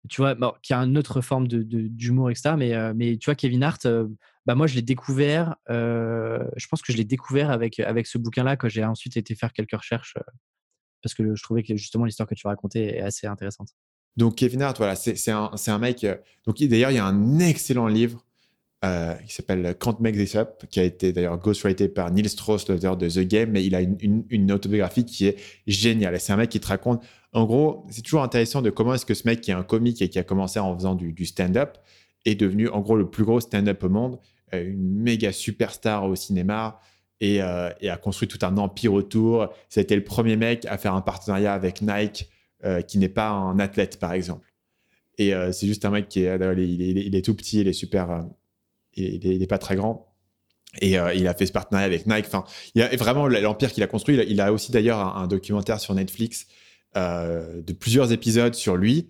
tu vois, qui a une autre forme de, d'humour, etc. Mais, euh, mais tu vois, Kevin Hart, euh, bah moi, je l'ai découvert, euh, je pense que je l'ai découvert avec, avec ce bouquin-là, quand j'ai ensuite été faire quelques recherches, parce que je trouvais que justement l'histoire que tu racontais est assez intéressante. Donc Kevin Hart, voilà, c'est un, un, mec. donc d'ailleurs, il y a un excellent livre qui s'appelle Can't Make This Up, qui a été d'ailleurs ghostwrité par Neil Strauss, l'auteur de The Game, mais il a une, autobiographie qui est géniale. C'est un mec qui te raconte, en gros, c'est toujours intéressant de comment est-ce que ce mec qui est un comique et qui a commencé en faisant du, stand-up est devenu en gros le plus gros stand-up au monde, euh, une méga superstar au cinéma. Euh, et, a construit tout un empire autour. Été le premier mec à faire un partenariat avec Nike, qui n'est pas un athlète, par exemple. Et c'est juste un mec qui est, il est, est, tout petit, il est super, il n'est pas très grand. Et euh, il a fait ce partenariat avec Nike. Enfin, il a vraiment l'empire qu'il a construit. Il a, aussi d'ailleurs un, documentaire sur Netflix euh, de plusieurs épisodes sur lui.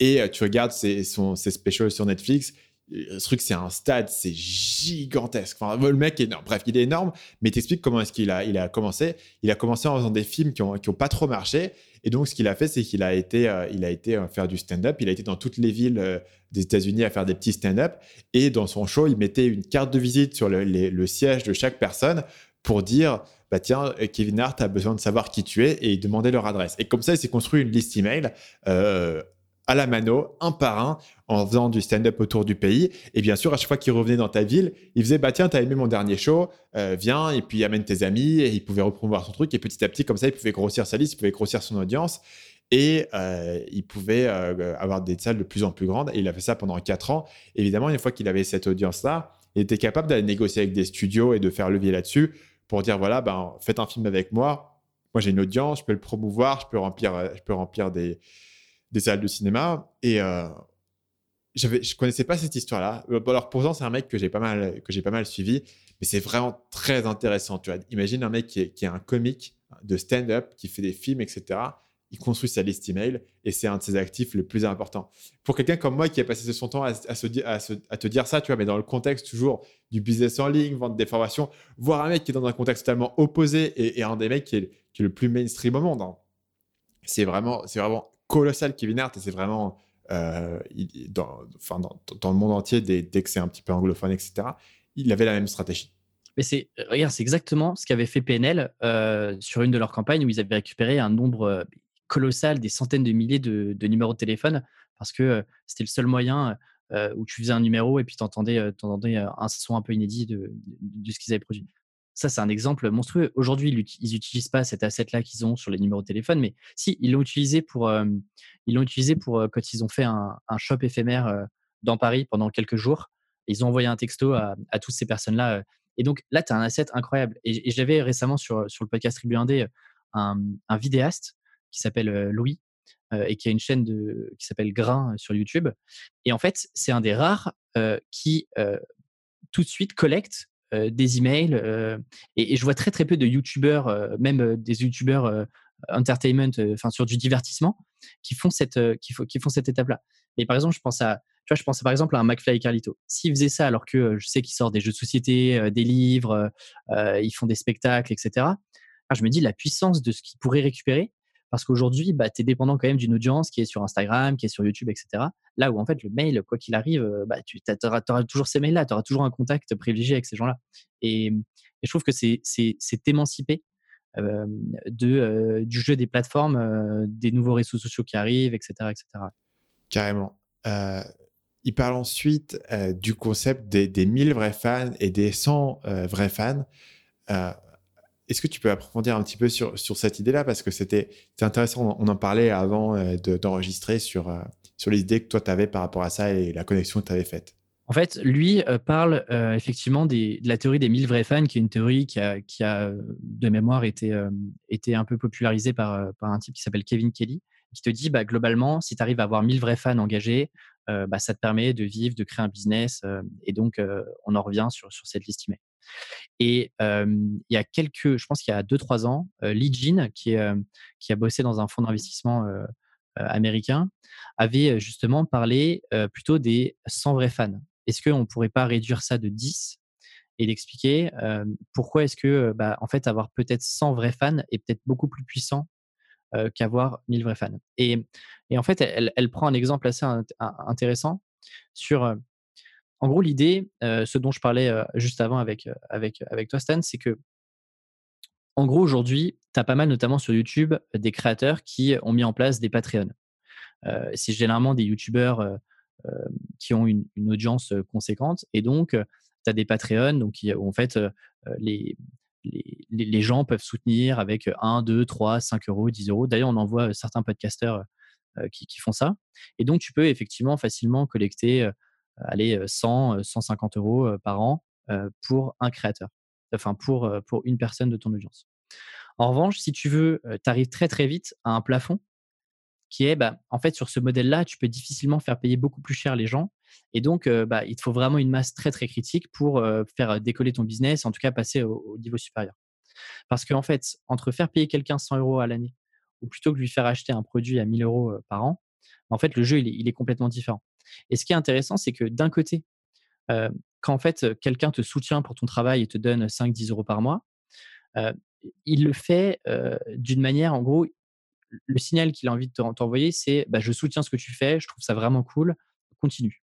Et euh, tu regardes ses, son, ses specials sur Netflix. Ce truc, c'est un stade, c'est gigantesque. Enfin, le mec est énorme. Bref, il est énorme, mais t'expliques comment est-ce qu'il a, il a commencé. Il a commencé en faisant des films qui n'ont qui ont pas trop marché. Et donc, ce qu'il a fait, c'est qu'il a été, euh, il a été euh, faire du stand-up. Il a été dans toutes les villes euh, des États-Unis à faire des petits stand-up. Et dans son show, il mettait une carte de visite sur le, siège de chaque personne pour dire bah tiens, Kevin Hart a besoin de savoir qui tu es et il demandait leur adresse. Et comme ça, il s'est construit une liste email à la mano, un par un, en faisant du stand-up autour du pays. Et bien sûr, à chaque fois qu'il revenait dans ta ville, il faisait Bah tiens, t'as aimé mon dernier show, euh, viens, et puis amène tes amis. Et il pouvait repromouvoir son truc. Et petit à petit, comme ça, il pouvait grossir sa liste, il pouvait grossir son audience. Et euh, il pouvait euh, avoir des salles de plus en plus grandes. Et il a fait ça pendant quatre ans. Évidemment, une fois qu'il avait cette audience-là, il était capable d'aller négocier avec des studios et de faire levier là-dessus pour dire voilà, ben, faites un film avec moi. Moi, j'ai une audience, je peux le promouvoir, je peux remplir, je peux remplir des, des salles de cinéma. Et euh, je connaissais pas cette histoire-là. Alors pourtant, c'est un mec que j'ai pas mal, que j'ai pas mal suivi, mais c'est vraiment très intéressant. Tu vois, imagine un mec qui est, qui est un comique de stand-up, qui fait des films, etc. Il construit sa liste email et c'est un de ses actifs les plus importants. Pour quelqu'un comme moi qui a passé son temps à, te dire ça, tu vois, mais dans le contexte toujours du business en ligne, vendre des formations, voir un mec qui est dans un contexte totalement opposé et, un des mecs qui est, le plus mainstream au monde, hein. c'est vraiment, vraiment colossal, Kevin Hart, et c'est vraiment euh, dans, le monde entier, dès, que c'est un petit peu anglophone, etc., il avait la même stratégie. Mais c'est, regarde, c'est exactement ce qu'avait fait PNL euh, sur une de leurs campagnes où ils avaient récupéré un nombre colossal, des centaines de milliers de, numéros de téléphone, parce que c'était le seul moyen où tu faisais un numéro et puis tu entendais, un son un peu inédit de, de ce qu'ils avaient produit. Ça, c'est un exemple monstrueux. Aujourd'hui, ils n'utilisent pas cet asset-là qu'ils ont sur les numéros de téléphone, mais si, ils l'ont utilisé pour, ils l'ont utilisé pour quand ils ont fait un, shop éphémère dans Paris pendant quelques jours. Ils ont envoyé un texto à, toutes ces personnes-là. Et donc là, tu as un asset incroyable. Et, j'avais récemment sur, sur le podcast Tribu 1D un, un vidéaste qui s'appelle Louis et qui a une chaîne de, qui s'appelle Grain sur YouTube. Et en fait, c'est un des rares qui tout de suite collecte des emails. Et, je vois très très peu de youtubeurs, même des youtubeurs entertainment, enfin sur du divertissement, qui font cette, qui, qui font cette étape-là. Mais par exemple, je pense à, je pense par exemple à un McFly et Carlito. S'ils faisaient ça alors que je sais qu'ils sortent des jeux de société, des livres, ils font des spectacles, etc. je me dis la puissance de ce qu'ils pourraient récupérer parce qu'aujourd'hui, bah, tu es dépendant quand même d'une audience qui est sur Instagram, qui est sur YouTube, etc. Là où en fait, le mail, quoi qu'il arrive, euh, bah, tu auras, toujours ces mails-là, tu auras toujours un contact privilégié avec ces gens-là. Et, je trouve que c'est émancipé euh, euh, du jeu des plateformes, des nouveaux réseaux sociaux qui arrivent, etc. etc. Carrément. il parle ensuite du concept des, des, 1000 vrais fans et des 100 vrais fans. Est-ce que tu peux approfondir un petit peu sur, cette idée-là? Parce que c'était intéressant, on en parlait avant euh, d'enregistrer sur, euh, sur les idées que toi, tu avais par rapport à ça et la connexion que tu avais faite. En fait, lui euh, parle effectivement de la théorie des 1000 vrais fans, qui est une théorie qui a, de mémoire, été, été un peu popularisée par, un type qui s'appelle Kevin Kelly, qui te dit, bah, globalement, si tu arrives à avoir 1000 vrais fans engagés, bah, ça te permet de vivre, de créer un business. et donc, on en revient sur, sur cette liste email. Et il y a quelques, je pense qu'il y a 2-3 ans, Lee Jean, qui, a bossé dans un fonds d'investissement américain, avait justement parlé plutôt des 100 vrais fans. Est-ce qu'on ne pourrait pas réduire ça de 10 et d'expliquer pourquoi est-ce que, bah, en fait, avoir peut-être 100 vrais fans est peut-être beaucoup plus puissant qu'avoir 1000 vrais fans? Et, en fait, elle, prend un exemple assez intéressant sur en gros, l'idée, ce dont je parlais juste avant avec, avec, toi, Stan, c'est que, en gros, aujourd'hui, tu as pas mal, notamment sur YouTube, des créateurs qui ont mis en place des Patreons. c'est généralement des youtubeurs qui ont une, audience conséquente. Et donc, tu as des Patreons où en fait, les, gens peuvent soutenir avec 1, 2, 3, 5 euros, 10 euros. D'ailleurs, on en voit certains podcasteurs qui, font ça. Et donc, tu peux effectivement facilement collecter allez, 100, 150 euros par an pour un créateur, enfin pour, une personne de ton audience. En revanche, si tu veux, tu arrives très très vite à un plafond qui est, bah, en fait, sur ce modèle-là, tu peux difficilement faire payer beaucoup plus cher les gens. Et donc, bah, il te faut vraiment une masse très, très critique pour faire décoller ton business, en tout cas passer au, niveau supérieur. Parce qu'en fait, entre faire payer quelqu'un 100 euros à l'année ou plutôt que lui faire acheter un produit à 1000 euros par an, en fait, le jeu, il est, complètement différent. Et ce qui est intéressant, c'est que d'un côté, quand en fait, quelqu'un te soutient pour ton travail et te donne 5-10 euros par mois, il le fait d'une manière, en gros, le signal qu'il a envie de t'envoyer, c'est bah, je soutiens ce que tu fais, je trouve ça vraiment cool, continue.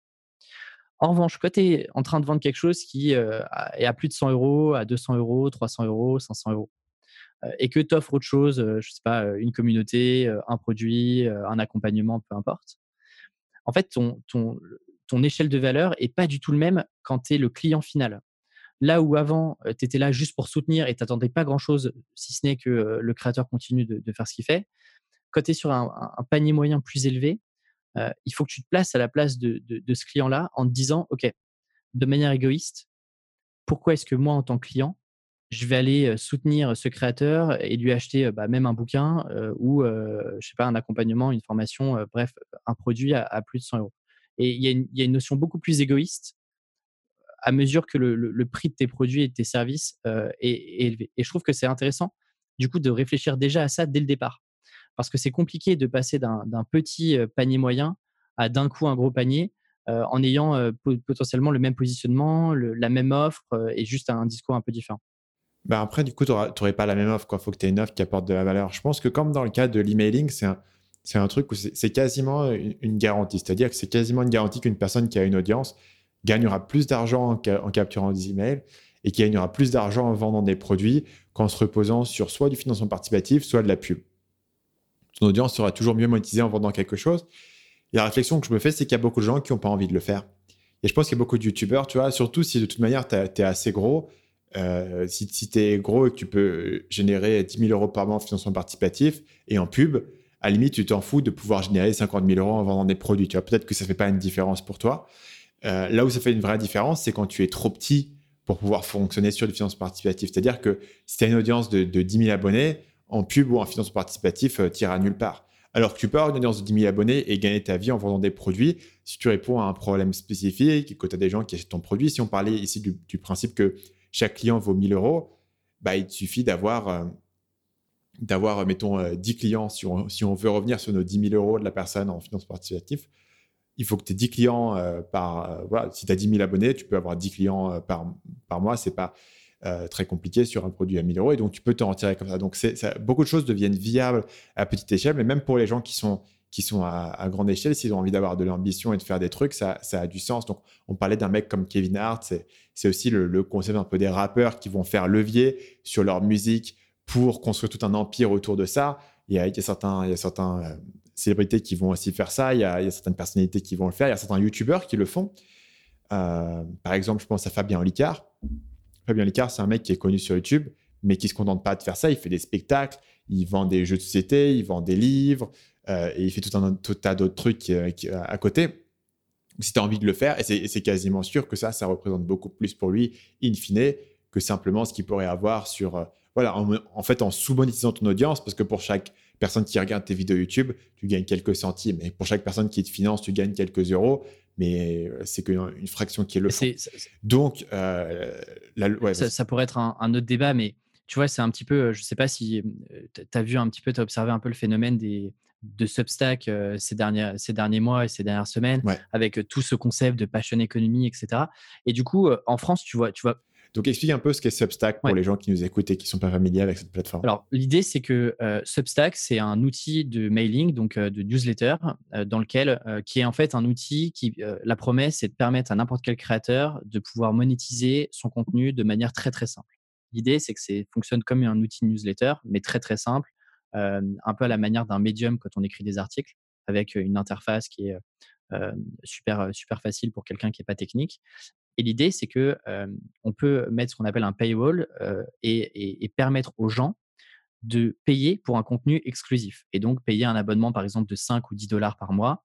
En revanche, quand tu es en train de vendre quelque chose qui est à plus de 100 euros, à 200 euros, 300 euros, 500 euros, et que tu offres autre chose, je sais pas, une communauté, un produit, un accompagnement, peu importe, en fait, ton, échelle de valeur est pas du tout le même quand tu es le client final. Là où avant, tu étais là juste pour soutenir et tu n'attendais pas grand-chose, si ce n'est que le créateur continue de, faire ce qu'il fait, quand tu es sur un, panier moyen plus élevé, il faut que tu te places à la place de, ce client-là en te disant, OK, de manière égoïste, pourquoi est-ce que moi, en tant que client, je vais aller soutenir ce créateur et lui acheter bah, même un bouquin ou, je sais pas, un accompagnement, une formation, bref, un produit à, plus de 100 euros. Et il y, a une notion beaucoup plus égoïste à mesure que le, prix de tes produits et de tes services est, élevé. Et je trouve que c'est intéressant, du coup, de réfléchir déjà à ça dès le départ. Parce que c'est compliqué de passer d'un petit panier moyen à d'un coup un gros panier en ayant potentiellement le même positionnement, la même offre et juste un discours un peu différent. Bah après, du coup, tu n'aurais pas la même offre. Il faut que tu aies une offre qui apporte de la valeur. Je pense que comme dans le cas de l'emailing, c'est un, un, truc où c'est quasiment une, une garantie. C'est-à-dire que c'est quasiment une garantie qu'une personne qui a une audience, gagnera plus d'argent en, capturant des emails et qui gagnera plus d'argent en vendant des produits qu'en se reposant sur soit du financement participatif, soit de la pub. Ton audience sera toujours mieux monétisée en vendant quelque chose. La réflexion que je me fais, c'est qu'il y a beaucoup de gens qui n'ont pas envie de le faire. Et je pense qu'il y a beaucoup de youtubeurs, tu vois, surtout si de toute manière tu es assez gros. Euh, si, tu es gros et que tu peux générer 10 000 euros par mois en financement participatif et en pub, à la limite, tu t'en fous de pouvoir générer 50 000 euros en vendant des produits. Tu vois, peut-être que ça ne fait pas une différence pour toi. Euh, là où ça fait une vraie différence, c'est quand tu es trop petit pour pouvoir fonctionner sur du financement participatif. C'est-à-dire que si tu as une audience de, 10 000 abonnés, en pub ou en financement participatif, euh, tu iras nulle part. Alors que tu peux avoir une audience de 10 000 abonnés et gagner ta vie en vendant des produits si tu réponds à un problème spécifique, que tu as des gens qui achètent ton produit. Si on parlait ici du, principe que chaque client vaut 1000 euros, bah, il suffit d'avoir, euh, d'avoir mettons, 10 clients. Si on, si on veut revenir sur nos 10 000 euros de la personne en financement participatif, il faut que tu aies 10 clients euh, par. Euh, voilà, si tu as 10 000 abonnés, tu peux avoir 10 clients euh, par, par mois. Ce n'est pas très compliqué sur un produit à 1000 euros et donc tu peux te retirer comme ça. Donc, ça, beaucoup de choses deviennent viables à petite échelle, mais même pour les gens qui sont, qui sont à, grande échelle, s'ils ont envie d'avoir de l'ambition et de faire des trucs, ça, ça, a du sens. Donc, on parlait d'un mec comme Kevin Hart, c'est aussi le, concept un peu des rappeurs qui vont faire levier sur leur musique pour construire tout un empire autour de ça. Il y a, il certains, il y a certains célébrités qui vont aussi faire ça, il y, a, certaines personnalités qui vont le faire, il y a certains youtubeurs qui le font. Euh, par exemple, je pense à Fabien Olicard. Fabien Olicard, c'est un mec qui est connu sur YouTube, mais qui ne se contente pas de faire ça. Il fait des spectacles, il vend des jeux de société, il vend des livres, euh, et il fait tout un, tas d'autres trucs euh, à côté. Si tu as envie de le faire, et c'est quasiment sûr que ça, ça représente beaucoup plus pour lui, in fine, que simplement ce qu'il pourrait avoir sur. voilà, en, en, fait, en sous-monétisant ton audience, parce que pour chaque personne qui regarde tes vidéos YouTube, tu gagnes quelques centimes. Et pour chaque personne qui te finance, tu gagnes quelques euros. Mais euh, c'est qu'une fraction qui est le fond. Donc, euh, ça, pourrait être un, autre débat, mais tu vois, c'est un petit peu, euh, je ne sais pas si tu as vu un petit peu, tu as observé un peu le phénomène des, de Substack ces, derniers, ces derniers mois et ces dernières semaines, avec tout ce concept de passion economy, etc. Et du coup, en France, tu vois, tu vois donc, explique un peu ce qu'est Substack pour les gens qui nous écoutent et qui ne sont pas familiers avec cette plateforme. Alors, l'idée, c'est que euh, Substack, c'est un outil de mailing, donc euh, de newsletter, euh, dans lequel, qui est en fait un outil qui, la promesse, c'est de permettre à n'importe quel créateur de pouvoir monétiser son contenu de manière très, très simple. L'idée, c'est que ça fonctionne comme un outil newsletter, mais très, très simple, un peu à la manière d'un médium quand on écrit des articles. avec une interface qui est super, super facile pour quelqu'un qui n'est pas technique. Et l'idée, c'est que on peut mettre ce qu'on appelle un paywall et, permettre aux gens de payer pour un contenu exclusif et donc payer un abonnement par exemple de 5 ou 10 dollars par mois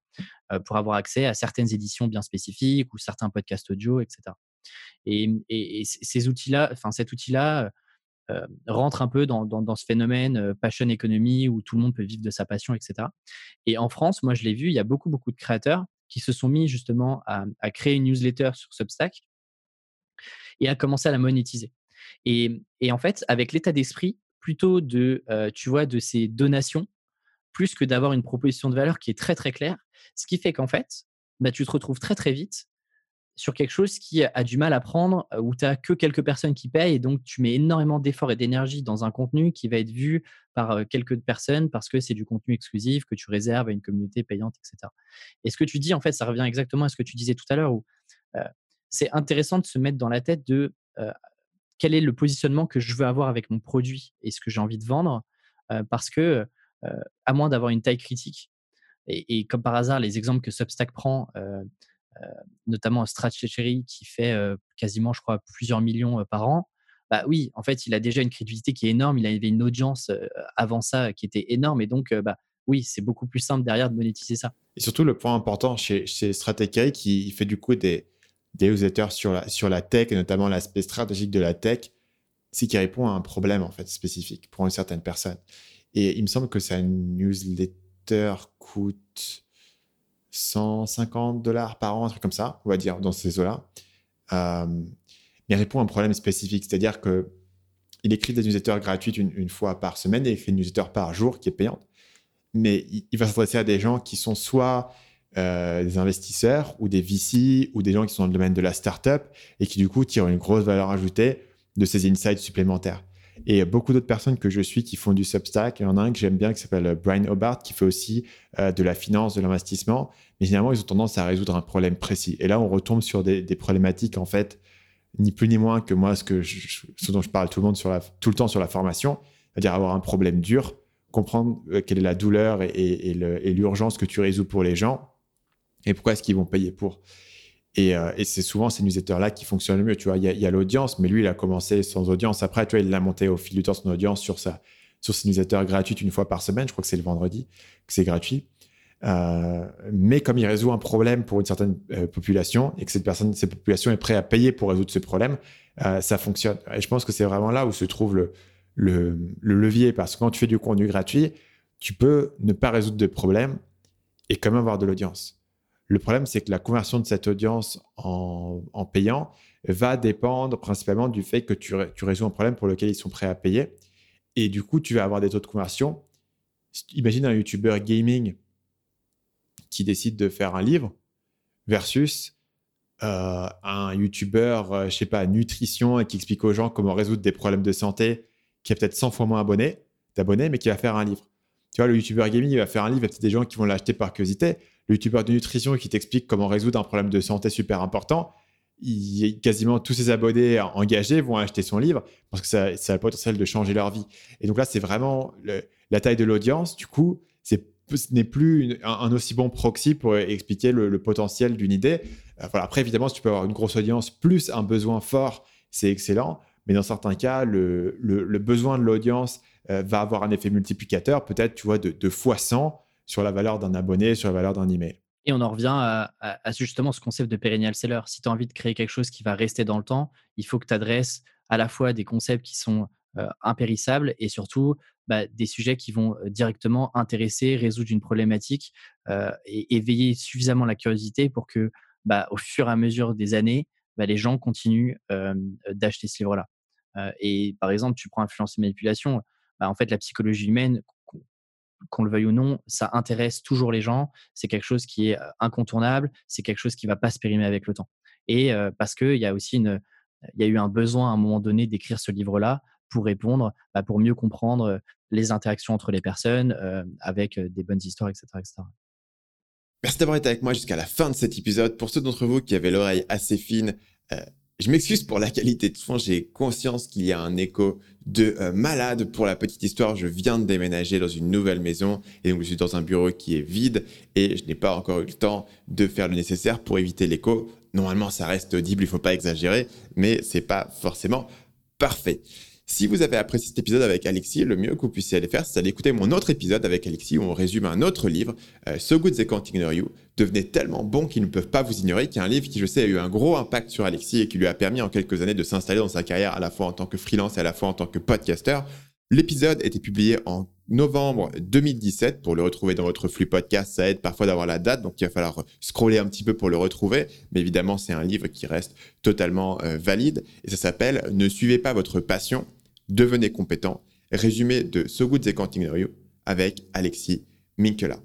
pour avoir accès à certaines éditions bien spécifiques ou certains podcasts audio, etc. Et, ces outils-là, enfin cet outil-là rentre un peu dans, ce phénomène passion economy où tout le monde peut vivre de sa passion, etc. Et en France, moi je l'ai vu, il y a beaucoup beaucoup de créateurs qui se sont mis justement à, créer une newsletter sur Substack et à commencer à la monétiser. Et, en fait, avec l'état d'esprit plutôt de, tu vois, de ces donations, plus que d'avoir une proposition de valeur qui est très très claire, ce qui fait qu'en fait, bah, tu te retrouves très très vite sur quelque chose qui a du mal à prendre, où tu n'as que quelques personnes qui payent, et donc tu mets énormément d'efforts et d'énergie dans un contenu qui va être vu par quelques personnes parce que c'est du contenu exclusif que tu réserves à une communauté payante, etc. Et ce que tu dis, en fait, ça revient exactement à ce que tu disais tout à l'heure, où c'est intéressant de se mettre dans la tête de quel est le positionnement que je veux avoir avec mon produit et ce que j'ai envie de vendre, parce que, à moins d'avoir une taille critique, et, comme par hasard, les exemples que Substack prend, notamment Stratechery qui fait quasiment, je crois, plusieurs millions par an, bah oui, en fait, il a déjà une crédibilité qui est énorme. Il avait une audience avant ça qui était énorme. Et donc, bah, oui, c'est beaucoup plus simple derrière de monétiser ça. Et surtout, le point important chez, chez qui fait du coup des, des newsletters sur la, sur la tech, et notamment l'aspect stratégique de la tech, c'est qu'il répond à un problème en fait spécifique pour une certaine personne. Et il me semble que sa newsletter coûte 150 dollars par an, un truc comme ça, on va dire, dans ces eaux-là. Euh, mais il répond à un problème spécifique, c'est-à-dire que il écrit des newsletters gratuites une, fois par semaine et il fait une newsletter par jour qui est payante. Mais il, va s'adresser à des gens qui sont soit euh, des investisseurs ou des VC ou des gens qui sont dans le domaine de la startup et qui du coup tirent une grosse valeur ajoutée de ces insights supplémentaires. Et beaucoup d'autres personnes que je suis qui font du Substack. Il y en a un que j'aime bien qui s'appelle Brian Hobart qui fait aussi euh, de la finance, de l'investissement. Mais généralement, ils ont tendance à résoudre un problème précis. Et là, on retombe sur des, problématiques, en fait, ni plus ni moins que moi, ce, dont je parle tout le, monde tout le temps sur la formation, c'est-à-dire avoir un problème dur, comprendre euh, quelle est la douleur et l'urgence que tu résous pour les gens et pourquoi est-ce qu'ils vont payer pour. Euh, et, c'est souvent ces newsletters-là qui fonctionnent le mieux. Tu vois, il y a, l'audience, mais lui, il a commencé sans audience. Après, tu vois, il l'a monté au fil du temps son audience sur, sa, sur ses newsletters gratuites une fois par semaine. Je crois que c'est le vendredi que c'est gratuit. Euh, mais comme il résout un problème pour une certaine euh, population et que cette personne, cette population est prête à payer pour résoudre ce problème, ça fonctionne. Et je pense que c'est vraiment là où se trouve le, le, le, levier. Parce que quand tu fais du contenu gratuit, tu peux ne pas résoudre de problème et quand même avoir de l'audience. Le problème, c'est que la conversion de cette audience en, payant va dépendre principalement du fait que tu, résous un problème pour lequel ils sont prêts à payer. Et du coup, tu vas avoir des taux de conversion. Imagine un YouTuber gaming qui décide de faire un livre versus euh, un YouTuber, euh, je sais pas, nutrition et qui explique aux gens comment résoudre des problèmes de santé, qui a peut-être 100 fois moins d'abonnés, mais qui va faire un livre. Tu vois, le YouTuber gaming, il va faire un livre, il y a peut-être des gens qui vont l'acheter par curiosité le youtubeur de nutrition qui t'explique comment résoudre un problème de santé super important, quasiment tous ses abonnés engagés vont acheter son livre parce que ça, a le potentiel de changer leur vie. Et donc là, c'est vraiment la taille de l'audience. Du coup, ce n'est plus un, aussi bon proxy pour expliquer le, potentiel d'une idée. Euh, voilà. Après, évidemment, si tu peux avoir une grosse audience plus un besoin fort, c'est excellent. Mais dans certains cas, le, besoin de l'audience euh, va avoir un effet multiplicateur, peut-être, tu vois, de, de fois 100 sur la valeur d'un abonné, sur la valeur d'un email. Et on en revient à, justement ce concept de perennial seller. Si tu as envie de créer quelque chose qui va rester dans le temps, il faut que tu adresses à la fois des concepts qui sont euh, impérissables et surtout bah, des sujets qui vont euh, directement intéresser, résoudre une problématique euh, et éveiller suffisamment la curiosité pour que, bah, au fur et à mesure des années, bah, les gens continuent d'acheter ce livre-là. et par exemple, tu prends influence et manipulation. en fait, la psychologie humaine qu'on le veuille ou non, ça intéresse toujours les gens. C'est quelque chose qui est incontournable. C'est quelque chose qui va pas se périmer avec le temps. Et parce qu'il y a aussi une, y a eu un besoin à un moment donné d'écrire ce livre-là pour répondre, bah, pour mieux comprendre les interactions entre les personnes avec des bonnes histoires, etc. Merci d'avoir été avec moi jusqu'à la fin de cet épisode. Pour ceux d'entre vous qui avaient l'oreille assez fine, Je m'excuse pour la qualité de son, j'ai conscience qu'il y a un écho de euh, malade. Pour la petite histoire, je viens de déménager dans une nouvelle maison et donc je suis dans un bureau qui est vide et je n'ai pas encore eu le temps de faire le nécessaire pour éviter l'écho. Normalement, ça reste audible, il ne faut pas exagérer, mais c'est pas forcément parfait. Si vous avez apprécié cet épisode avec Alexis, le mieux que vous puissiez aller faire, c'est d'aller écouter mon autre épisode avec Alexis où on résume un autre livre, euh, So Good They Can't Ignore You, devenez tellement bon qu'ils ne peuvent pas vous ignorer, qui est un livre qui, je sais, a eu un gros impact sur Alexis et qui lui a permis en quelques années de s'installer dans sa carrière à la fois en tant que freelance et à la fois en tant que podcaster. L'épisode était publié en novembre 2017. Pour le retrouver dans votre flux podcast, ça aide parfois d'avoir la date, donc il va falloir scroller un petit peu pour le retrouver. Mais évidemment, c'est un livre qui reste totalement euh, valide et ça s'appelle Ne suivez pas votre passion, devenez compétent. Résumé de So Good They Can't You avec Alexis Minkela.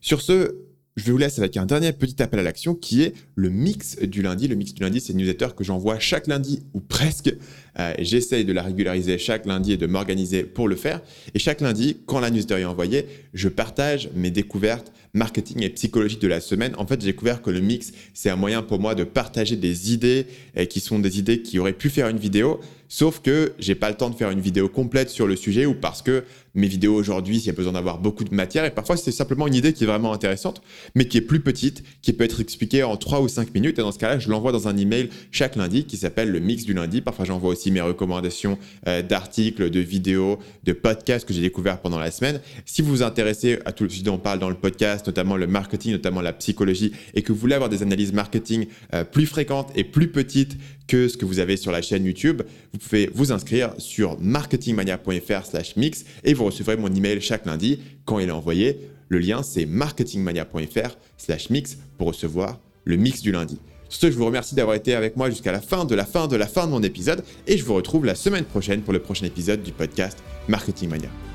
Sur ce, je vous laisse avec un dernier petit appel à l'action qui est le mix du lundi. Le mix du lundi, c'est une newsletter que j'envoie chaque lundi ou presque. Euh, J'essaye de la régulariser chaque lundi et de m'organiser pour le faire. Et chaque lundi, quand la newsletter est envoyée, je partage mes découvertes marketing et psychologie de la semaine. En fait, j'ai découvert que le mix, c'est un moyen pour moi de partager des idées qui sont des idées qui auraient pu faire une vidéo, Sauf que j'ai pas le temps de faire une vidéo complète sur le sujet ou parce que mes vidéos aujourd'hui, il y a besoin d'avoir beaucoup de matière et parfois c'est simplement une idée qui est vraiment intéressante, mais qui est plus petite, qui peut être expliquée en 3 ou 5 minutes. Et dans ce cas-là, je l'envoie dans un email chaque lundi qui s'appelle le mix du lundi. Parfois, j'envoie aussi mes recommandations euh, d'articles, de vidéos, de podcasts que j'ai découverts pendant la semaine. Si vous vous intéressez à tout ce dont on parle dans le podcast, notamment le marketing, notamment la psychologie, et que vous voulez avoir des analyses marketing euh, plus fréquentes et plus petites que ce que vous avez sur la chaîne YouTube, vous pouvez vous inscrire sur marketingmania.fr/mix et vous recevrez mon email chaque lundi quand il est envoyé. Le lien c'est marketingmania.fr/mix pour recevoir le mix du lundi. Sur je vous remercie d'avoir été avec moi jusqu'à la fin de la fin de la fin de mon épisode et je vous retrouve la semaine prochaine pour le prochain épisode du podcast Marketing Mania.